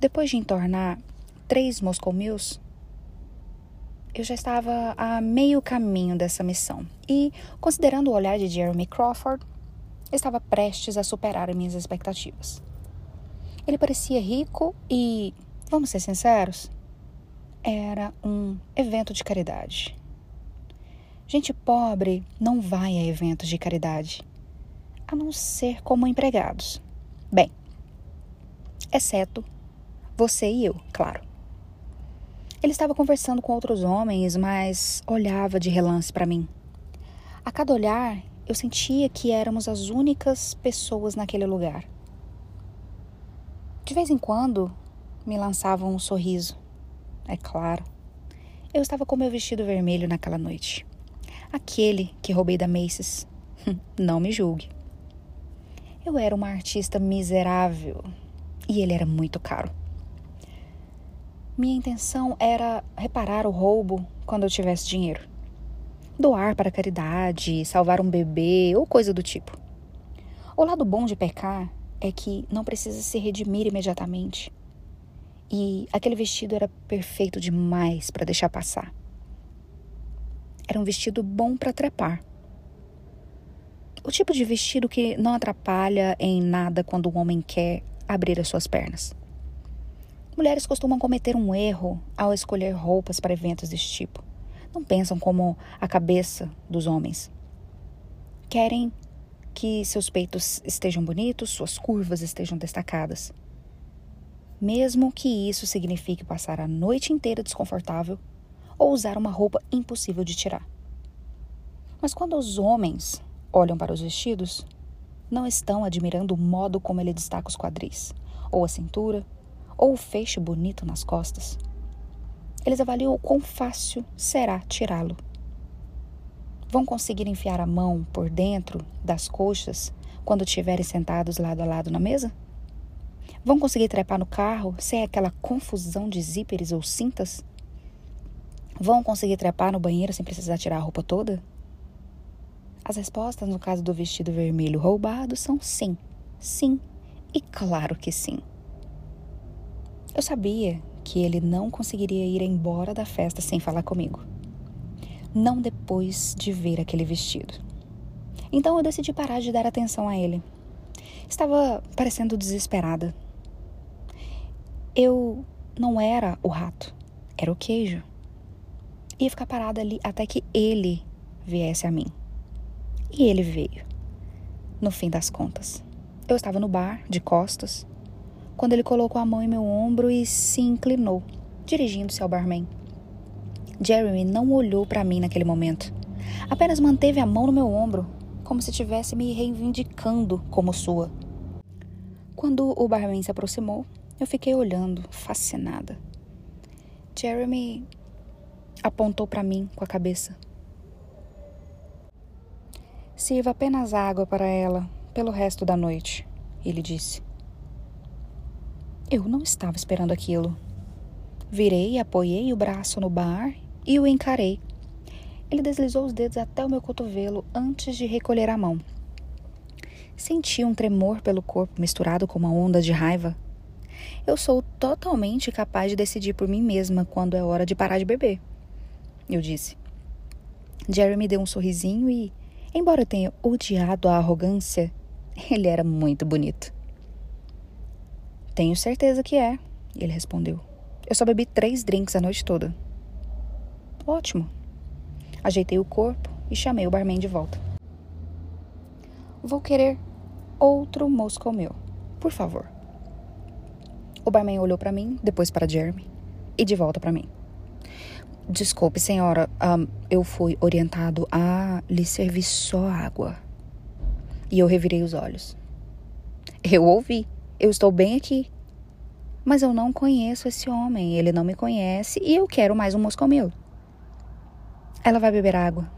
Depois de entornar três Moscow Mills, eu já estava a meio caminho dessa missão e, considerando o olhar de Jeremy Crawford, estava prestes a superar minhas expectativas. Ele parecia rico e, vamos ser sinceros, era um evento de caridade. Gente pobre não vai a eventos de caridade a não ser como empregados. Bem, exceto você e eu, claro. Ele estava conversando com outros homens, mas olhava de relance para mim. A cada olhar, eu sentia que éramos as únicas pessoas naquele lugar. De vez em quando, me lançavam um sorriso. É claro. Eu estava com meu vestido vermelho naquela noite. Aquele que roubei da Macy's. *laughs* Não me julgue. Eu era uma artista miserável e ele era muito caro. Minha intenção era reparar o roubo quando eu tivesse dinheiro. Doar para caridade, salvar um bebê ou coisa do tipo. O lado bom de pecar é que não precisa se redimir imediatamente. E aquele vestido era perfeito demais para deixar passar. Era um vestido bom para trepar. O tipo de vestido que não atrapalha em nada quando um homem quer abrir as suas pernas. Mulheres costumam cometer um erro ao escolher roupas para eventos deste tipo. Não pensam como a cabeça dos homens. Querem que seus peitos estejam bonitos, suas curvas estejam destacadas. Mesmo que isso signifique passar a noite inteira desconfortável ou usar uma roupa impossível de tirar. Mas quando os homens olham para os vestidos, não estão admirando o modo como ele destaca os quadris, ou a cintura, ou o fecho bonito nas costas. Eles avaliam o quão fácil será tirá-lo. Vão conseguir enfiar a mão por dentro das coxas quando estiverem sentados lado a lado na mesa? Vão conseguir trepar no carro sem aquela confusão de zíperes ou cintas? Vão conseguir trepar no banheiro sem precisar tirar a roupa toda? As respostas no caso do vestido vermelho roubado são sim, sim e claro que sim. Eu sabia que ele não conseguiria ir embora da festa sem falar comigo. Não depois de ver aquele vestido. Então eu decidi parar de dar atenção a ele. Estava parecendo desesperada. Eu não era o rato, era o queijo. Ia ficar parada ali até que ele viesse a mim. E ele veio. No fim das contas, eu estava no bar, de costas, quando ele colocou a mão em meu ombro e se inclinou, dirigindo-se ao barman. Jeremy não olhou para mim naquele momento. Apenas manteve a mão no meu ombro, como se estivesse me reivindicando como sua. Quando o barman se aproximou, eu fiquei olhando, fascinada. Jeremy apontou para mim com a cabeça. Sirva apenas água para ela pelo resto da noite, ele disse. Eu não estava esperando aquilo. Virei, apoiei o braço no bar e o encarei. Ele deslizou os dedos até o meu cotovelo antes de recolher a mão. Senti um tremor pelo corpo misturado com uma onda de raiva. Eu sou totalmente capaz de decidir por mim mesma quando é hora de parar de beber, eu disse. Jerry me deu um sorrisinho e, embora eu tenha odiado a arrogância, *laughs* ele era muito bonito. Tenho certeza que é, ele respondeu. Eu só bebi três drinks a noite toda. Ótimo. Ajeitei o corpo e chamei o barman de volta. Vou querer outro Moscow meu, por favor. O barman olhou para mim, depois para Jeremy e de volta para mim. Desculpe, senhora, um, eu fui orientado a lhe servir só água. E eu revirei os olhos. Eu ouvi, eu estou bem aqui. Mas eu não conheço esse homem, ele não me conhece e eu quero mais um moscou. Ela vai beber água,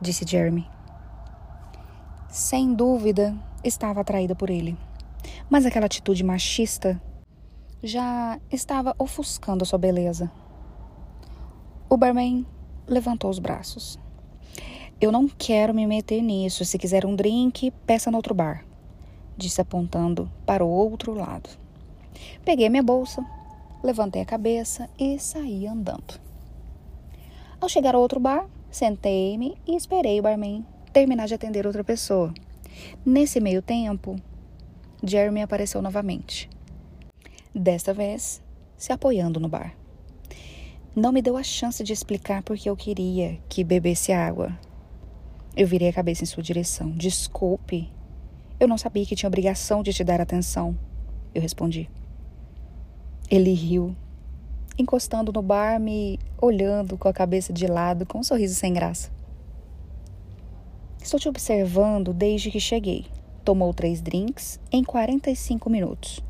disse Jeremy. Sem dúvida, estava atraída por ele. Mas aquela atitude machista já estava ofuscando sua beleza. O barman levantou os braços. Eu não quero me meter nisso. Se quiser um drink, peça no outro bar disse apontando para o outro lado. Peguei minha bolsa, levantei a cabeça e saí andando. Ao chegar ao outro bar, sentei-me e esperei o barman terminar de atender outra pessoa. Nesse meio tempo, Jeremy apareceu novamente. Desta vez, se apoiando no bar. Não me deu a chance de explicar porque eu queria que bebesse água. Eu virei a cabeça em sua direção. Desculpe, eu não sabia que tinha obrigação de te dar atenção, eu respondi. Ele riu, encostando no bar, me olhando com a cabeça de lado, com um sorriso sem graça. Estou te observando desde que cheguei. Tomou três drinks em 45 minutos.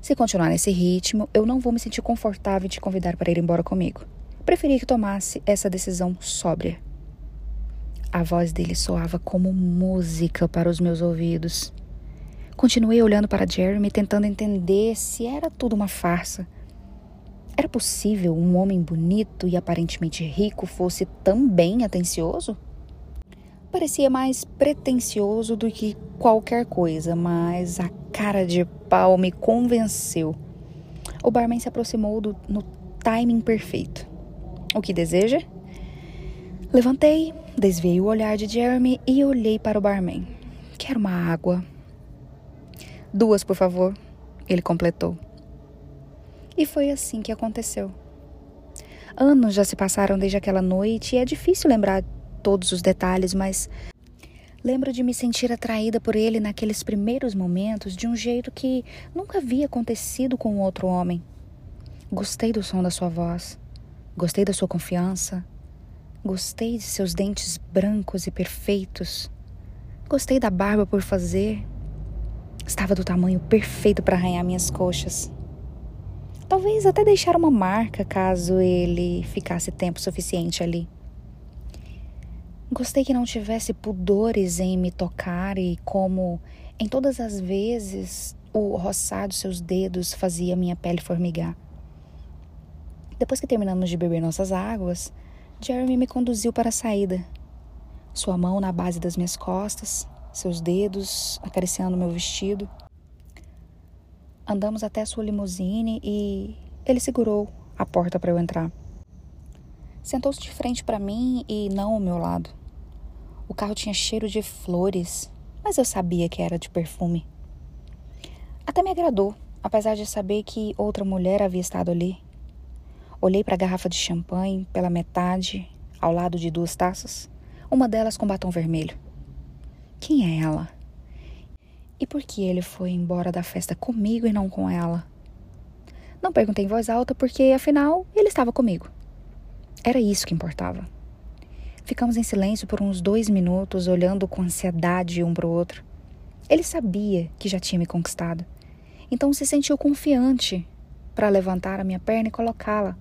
Se continuar nesse ritmo, eu não vou me sentir confortável em te convidar para ir embora comigo. Preferi que tomasse essa decisão sóbria. A voz dele soava como música para os meus ouvidos. Continuei olhando para Jeremy, tentando entender se era tudo uma farsa. Era possível um homem bonito e aparentemente rico fosse também atencioso? Parecia mais pretensioso do que qualquer coisa, mas a cara de pau me convenceu. O barman se aproximou do, no timing perfeito. O que deseja? Levantei, desviei o olhar de Jeremy e olhei para o barman. Quero uma água. Duas, por favor, ele completou. E foi assim que aconteceu. Anos já se passaram desde aquela noite e é difícil lembrar todos os detalhes, mas lembro de me sentir atraída por ele naqueles primeiros momentos de um jeito que nunca havia acontecido com outro homem. Gostei do som da sua voz, gostei da sua confiança, Gostei de seus dentes brancos e perfeitos. Gostei da barba por fazer. Estava do tamanho perfeito para arranhar minhas coxas. Talvez até deixar uma marca caso ele ficasse tempo suficiente ali. Gostei que não tivesse pudores em me tocar e como, em todas as vezes, o roçar dos seus dedos fazia minha pele formigar. Depois que terminamos de beber nossas águas, Jeremy me conduziu para a saída. Sua mão na base das minhas costas, seus dedos acariciando meu vestido. Andamos até sua limusine e ele segurou a porta para eu entrar. Sentou-se de frente para mim e não ao meu lado. O carro tinha cheiro de flores, mas eu sabia que era de perfume. Até me agradou, apesar de saber que outra mulher havia estado ali. Olhei para a garrafa de champanhe pela metade, ao lado de duas taças, uma delas com batom vermelho. Quem é ela? E por que ele foi embora da festa comigo e não com ela? Não perguntei em voz alta porque, afinal, ele estava comigo. Era isso que importava. Ficamos em silêncio por uns dois minutos, olhando com ansiedade um para o outro. Ele sabia que já tinha me conquistado, então se sentiu confiante para levantar a minha perna e colocá-la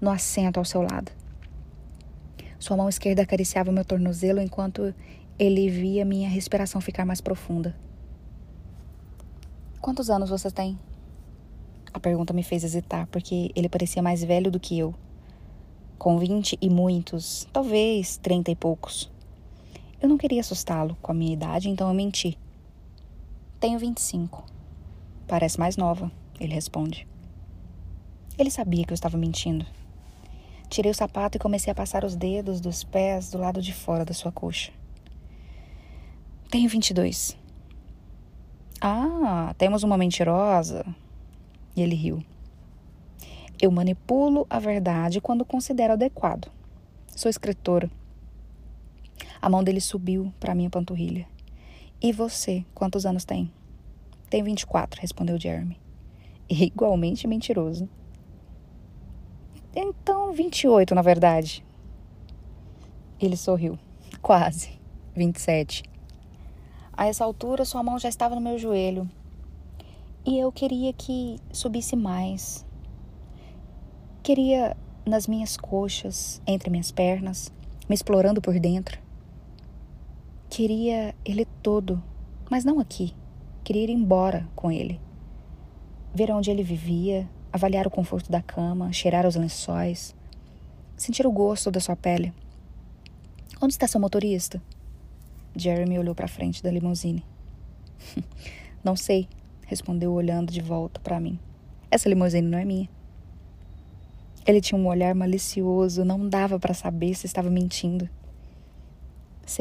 no assento ao seu lado. Sua mão esquerda acariciava meu tornozelo enquanto ele via minha respiração ficar mais profunda. Quantos anos você tem? A pergunta me fez hesitar, porque ele parecia mais velho do que eu com vinte e muitos, talvez trinta e poucos. Eu não queria assustá-lo com a minha idade, então eu menti. Tenho vinte e cinco. Parece mais nova, ele responde. Ele sabia que eu estava mentindo. Tirei o sapato e comecei a passar os dedos dos pés do lado de fora da sua coxa. Tenho vinte e dois. Ah, temos uma mentirosa. E ele riu. Eu manipulo a verdade quando considero adequado. Sou escritora. A mão dele subiu para minha panturrilha. E você, quantos anos tem? Tenho 24, respondeu Jeremy. *laughs* Igualmente mentiroso. Então, 28, na verdade. Ele sorriu. Quase. 27. A essa altura, sua mão já estava no meu joelho. E eu queria que subisse mais, Queria nas minhas coxas, entre minhas pernas, me explorando por dentro. Queria ele todo, mas não aqui. Queria ir embora com ele. Ver onde ele vivia, avaliar o conforto da cama, cheirar os lençóis, sentir o gosto da sua pele. Onde está seu motorista? Jeremy olhou para frente da limusine. *laughs* não sei, respondeu olhando de volta para mim. Essa limusine não é minha. Ele tinha um olhar malicioso, não dava para saber se estava mentindo.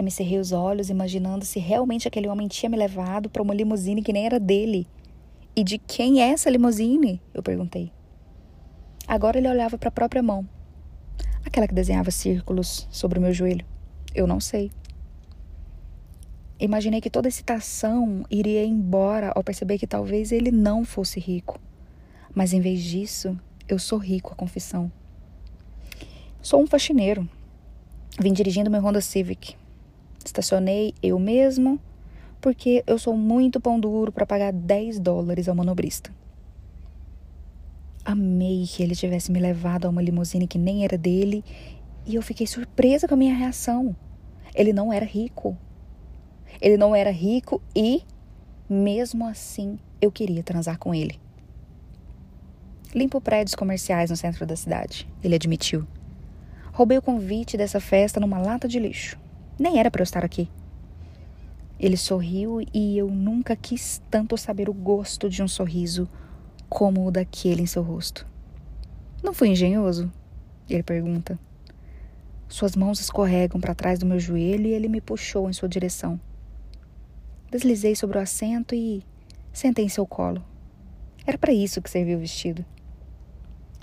me cerrei os olhos, imaginando se realmente aquele homem tinha me levado para uma limusine que nem era dele. E de quem é essa limusine? Eu perguntei. Agora ele olhava para a própria mão, aquela que desenhava círculos sobre o meu joelho. Eu não sei. Imaginei que toda excitação iria embora ao perceber que talvez ele não fosse rico. Mas em vez disso, eu sorri com a confissão. Sou um faxineiro. Vim dirigindo meu Honda Civic. Estacionei eu mesmo porque eu sou muito pão duro para pagar 10 dólares ao manobrista. Amei que ele tivesse me levado a uma limusine que nem era dele e eu fiquei surpresa com a minha reação. Ele não era rico. Ele não era rico e, mesmo assim, eu queria transar com ele. Limpo prédios comerciais no centro da cidade, ele admitiu. Roubei o convite dessa festa numa lata de lixo. Nem era para eu estar aqui. Ele sorriu e eu nunca quis tanto saber o gosto de um sorriso como o daquele em seu rosto. Não fui engenhoso? Ele pergunta. Suas mãos escorregam para trás do meu joelho e ele me puxou em sua direção. Deslizei sobre o assento e sentei em seu colo. Era para isso que serviu o vestido.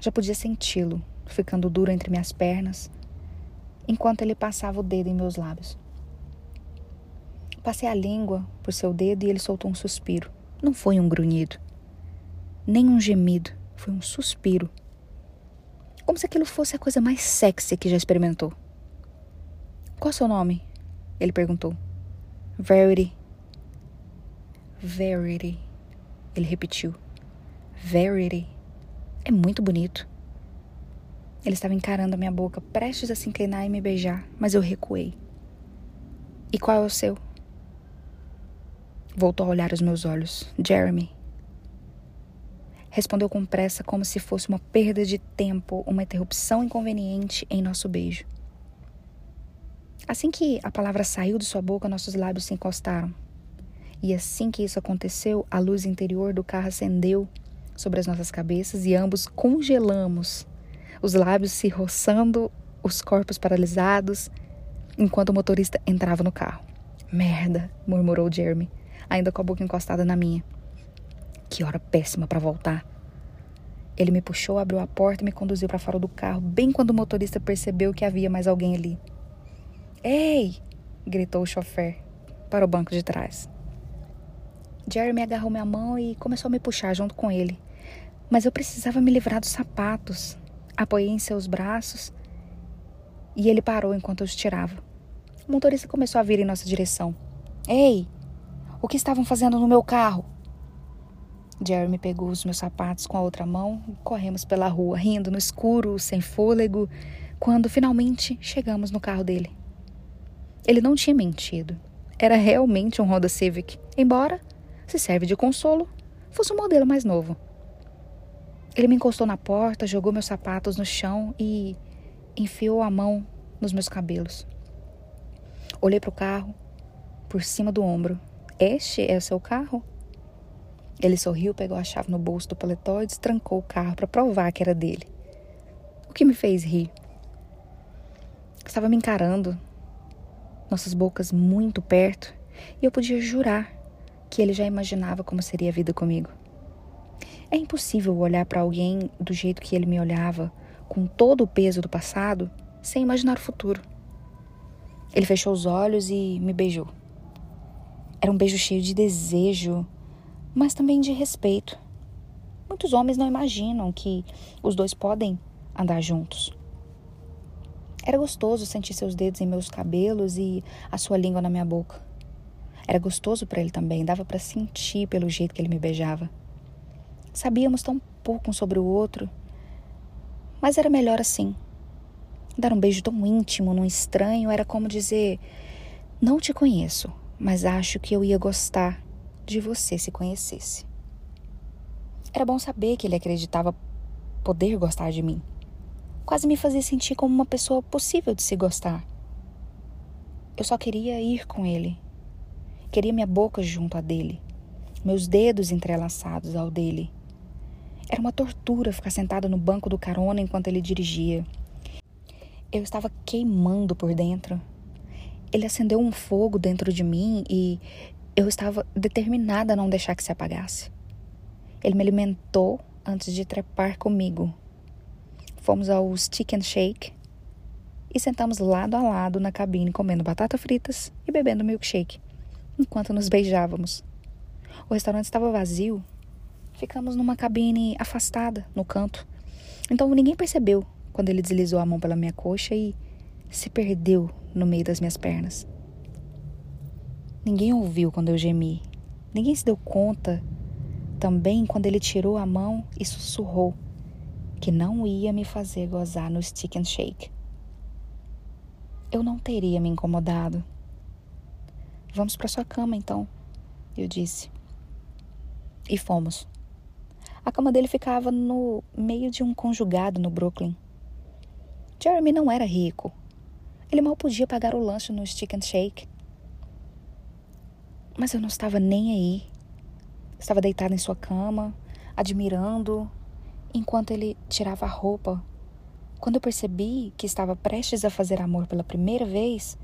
Já podia senti-lo, ficando duro entre minhas pernas, enquanto ele passava o dedo em meus lábios. Passei a língua por seu dedo e ele soltou um suspiro. Não foi um grunhido, nem um gemido, foi um suspiro. Como se aquilo fosse a coisa mais sexy que já experimentou. Qual seu nome? Ele perguntou. Verity. Verity. Ele repetiu. Verity. É muito bonito. Ele estava encarando a minha boca, prestes a se inclinar e me beijar, mas eu recuei. E qual é o seu? Voltou a olhar os meus olhos. Jeremy. Respondeu com pressa, como se fosse uma perda de tempo, uma interrupção inconveniente em nosso beijo. Assim que a palavra saiu de sua boca, nossos lábios se encostaram. E assim que isso aconteceu, a luz interior do carro acendeu sobre as nossas cabeças e ambos congelamos, os lábios se roçando, os corpos paralisados, enquanto o motorista entrava no carro. Merda, murmurou Jeremy, ainda com a boca encostada na minha. Que hora péssima para voltar. Ele me puxou, abriu a porta e me conduziu para fora do carro, bem quando o motorista percebeu que havia mais alguém ali. Ei! gritou o chofer para o banco de trás. Jeremy agarrou minha mão e começou a me puxar junto com ele. Mas eu precisava me livrar dos sapatos. Apoiei em seus braços e ele parou enquanto eu os tirava. O motorista começou a vir em nossa direção. Ei! O que estavam fazendo no meu carro? Jeremy pegou os meus sapatos com a outra mão e corremos pela rua, rindo no escuro, sem fôlego, quando finalmente chegamos no carro dele. Ele não tinha mentido. Era realmente um Honda Civic, embora, se serve de consolo, fosse um modelo mais novo. Ele me encostou na porta, jogou meus sapatos no chão e enfiou a mão nos meus cabelos. Olhei para o carro, por cima do ombro. Este é o seu carro? Ele sorriu, pegou a chave no bolso do paletó e destrancou o carro para provar que era dele. O que me fez rir? Estava me encarando, nossas bocas muito perto, e eu podia jurar que ele já imaginava como seria a vida comigo. É impossível olhar para alguém do jeito que ele me olhava, com todo o peso do passado, sem imaginar o futuro. Ele fechou os olhos e me beijou. Era um beijo cheio de desejo, mas também de respeito. Muitos homens não imaginam que os dois podem andar juntos. Era gostoso sentir seus dedos em meus cabelos e a sua língua na minha boca. Era gostoso para ele também, dava para sentir pelo jeito que ele me beijava. Sabíamos tão pouco um sobre o outro, mas era melhor assim. Dar um beijo tão íntimo num estranho era como dizer: Não te conheço, mas acho que eu ia gostar de você se conhecesse. Era bom saber que ele acreditava poder gostar de mim. Quase me fazia sentir como uma pessoa possível de se gostar. Eu só queria ir com ele. Queria minha boca junto à dele, meus dedos entrelaçados ao dele. Era uma tortura ficar sentada no banco do carona enquanto ele dirigia. Eu estava queimando por dentro. Ele acendeu um fogo dentro de mim e eu estava determinada a não deixar que se apagasse. Ele me alimentou antes de trepar comigo. Fomos ao Stick and Shake e sentamos lado a lado na cabine comendo batata fritas e bebendo milkshake, enquanto nos beijávamos. O restaurante estava vazio. Ficamos numa cabine afastada, no canto. Então ninguém percebeu quando ele deslizou a mão pela minha coxa e se perdeu no meio das minhas pernas. Ninguém ouviu quando eu gemi. Ninguém se deu conta também quando ele tirou a mão e sussurrou que não ia me fazer gozar no stick and shake. Eu não teria me incomodado. Vamos para sua cama então, eu disse. E fomos. A cama dele ficava no meio de um conjugado no Brooklyn. Jeremy não era rico. Ele mal podia pagar o lanche no stick and shake. Mas eu não estava nem aí. Estava deitada em sua cama, admirando, enquanto ele tirava a roupa. Quando eu percebi que estava prestes a fazer amor pela primeira vez,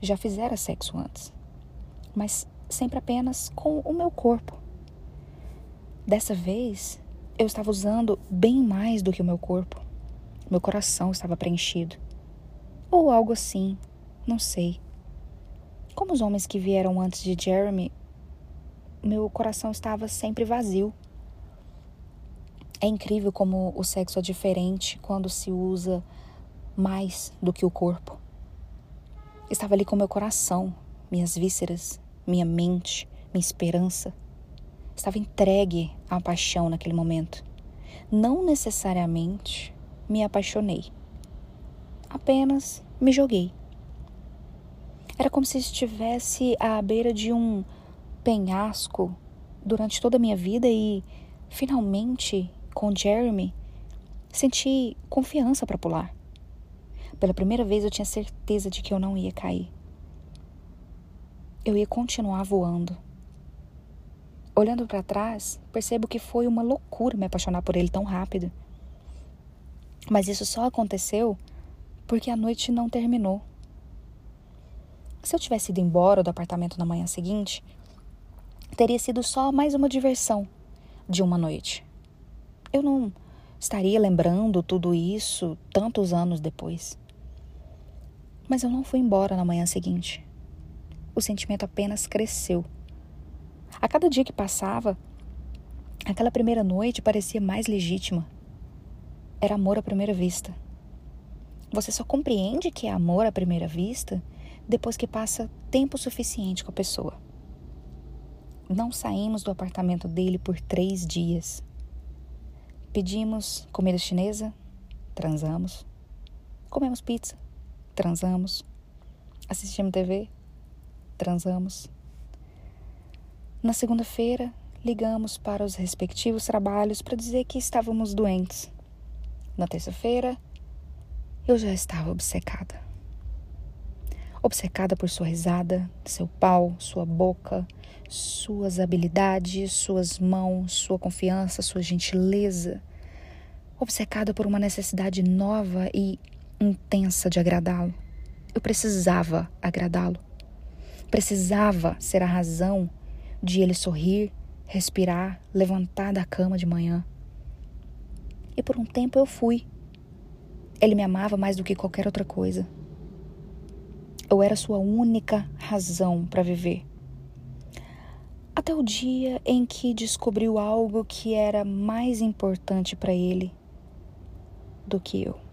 já fizera sexo antes, mas sempre apenas com o meu corpo. Dessa vez, eu estava usando bem mais do que o meu corpo. Meu coração estava preenchido. Ou algo assim, não sei. Como os homens que vieram antes de Jeremy, meu coração estava sempre vazio. É incrível como o sexo é diferente quando se usa mais do que o corpo. Estava ali com meu coração, minhas vísceras, minha mente, minha esperança. Estava entregue à paixão naquele momento. Não necessariamente me apaixonei. Apenas me joguei. Era como se estivesse à beira de um penhasco durante toda a minha vida e, finalmente, com Jeremy, senti confiança para pular. Pela primeira vez eu tinha certeza de que eu não ia cair. Eu ia continuar voando. Olhando para trás, percebo que foi uma loucura me apaixonar por ele tão rápido. Mas isso só aconteceu porque a noite não terminou. Se eu tivesse ido embora do apartamento na manhã seguinte, teria sido só mais uma diversão de uma noite. Eu não estaria lembrando tudo isso tantos anos depois. Mas eu não fui embora na manhã seguinte. O sentimento apenas cresceu. A cada dia que passava, aquela primeira noite parecia mais legítima. Era amor à primeira vista. Você só compreende que é amor à primeira vista depois que passa tempo suficiente com a pessoa. Não saímos do apartamento dele por três dias. Pedimos comida chinesa, transamos. Comemos pizza, transamos. Assistimos TV, transamos. Na segunda-feira, ligamos para os respectivos trabalhos para dizer que estávamos doentes. Na terça-feira, eu já estava obcecada obcecada por sua risada, seu pau, sua boca, suas habilidades, suas mãos, sua confiança, sua gentileza, obcecada por uma necessidade nova e intensa de agradá-lo. Eu precisava agradá-lo. Precisava ser a razão de ele sorrir, respirar, levantar da cama de manhã. E por um tempo eu fui. Ele me amava mais do que qualquer outra coisa. Eu era sua única razão para viver. Até o dia em que descobriu algo que era mais importante para ele do que eu.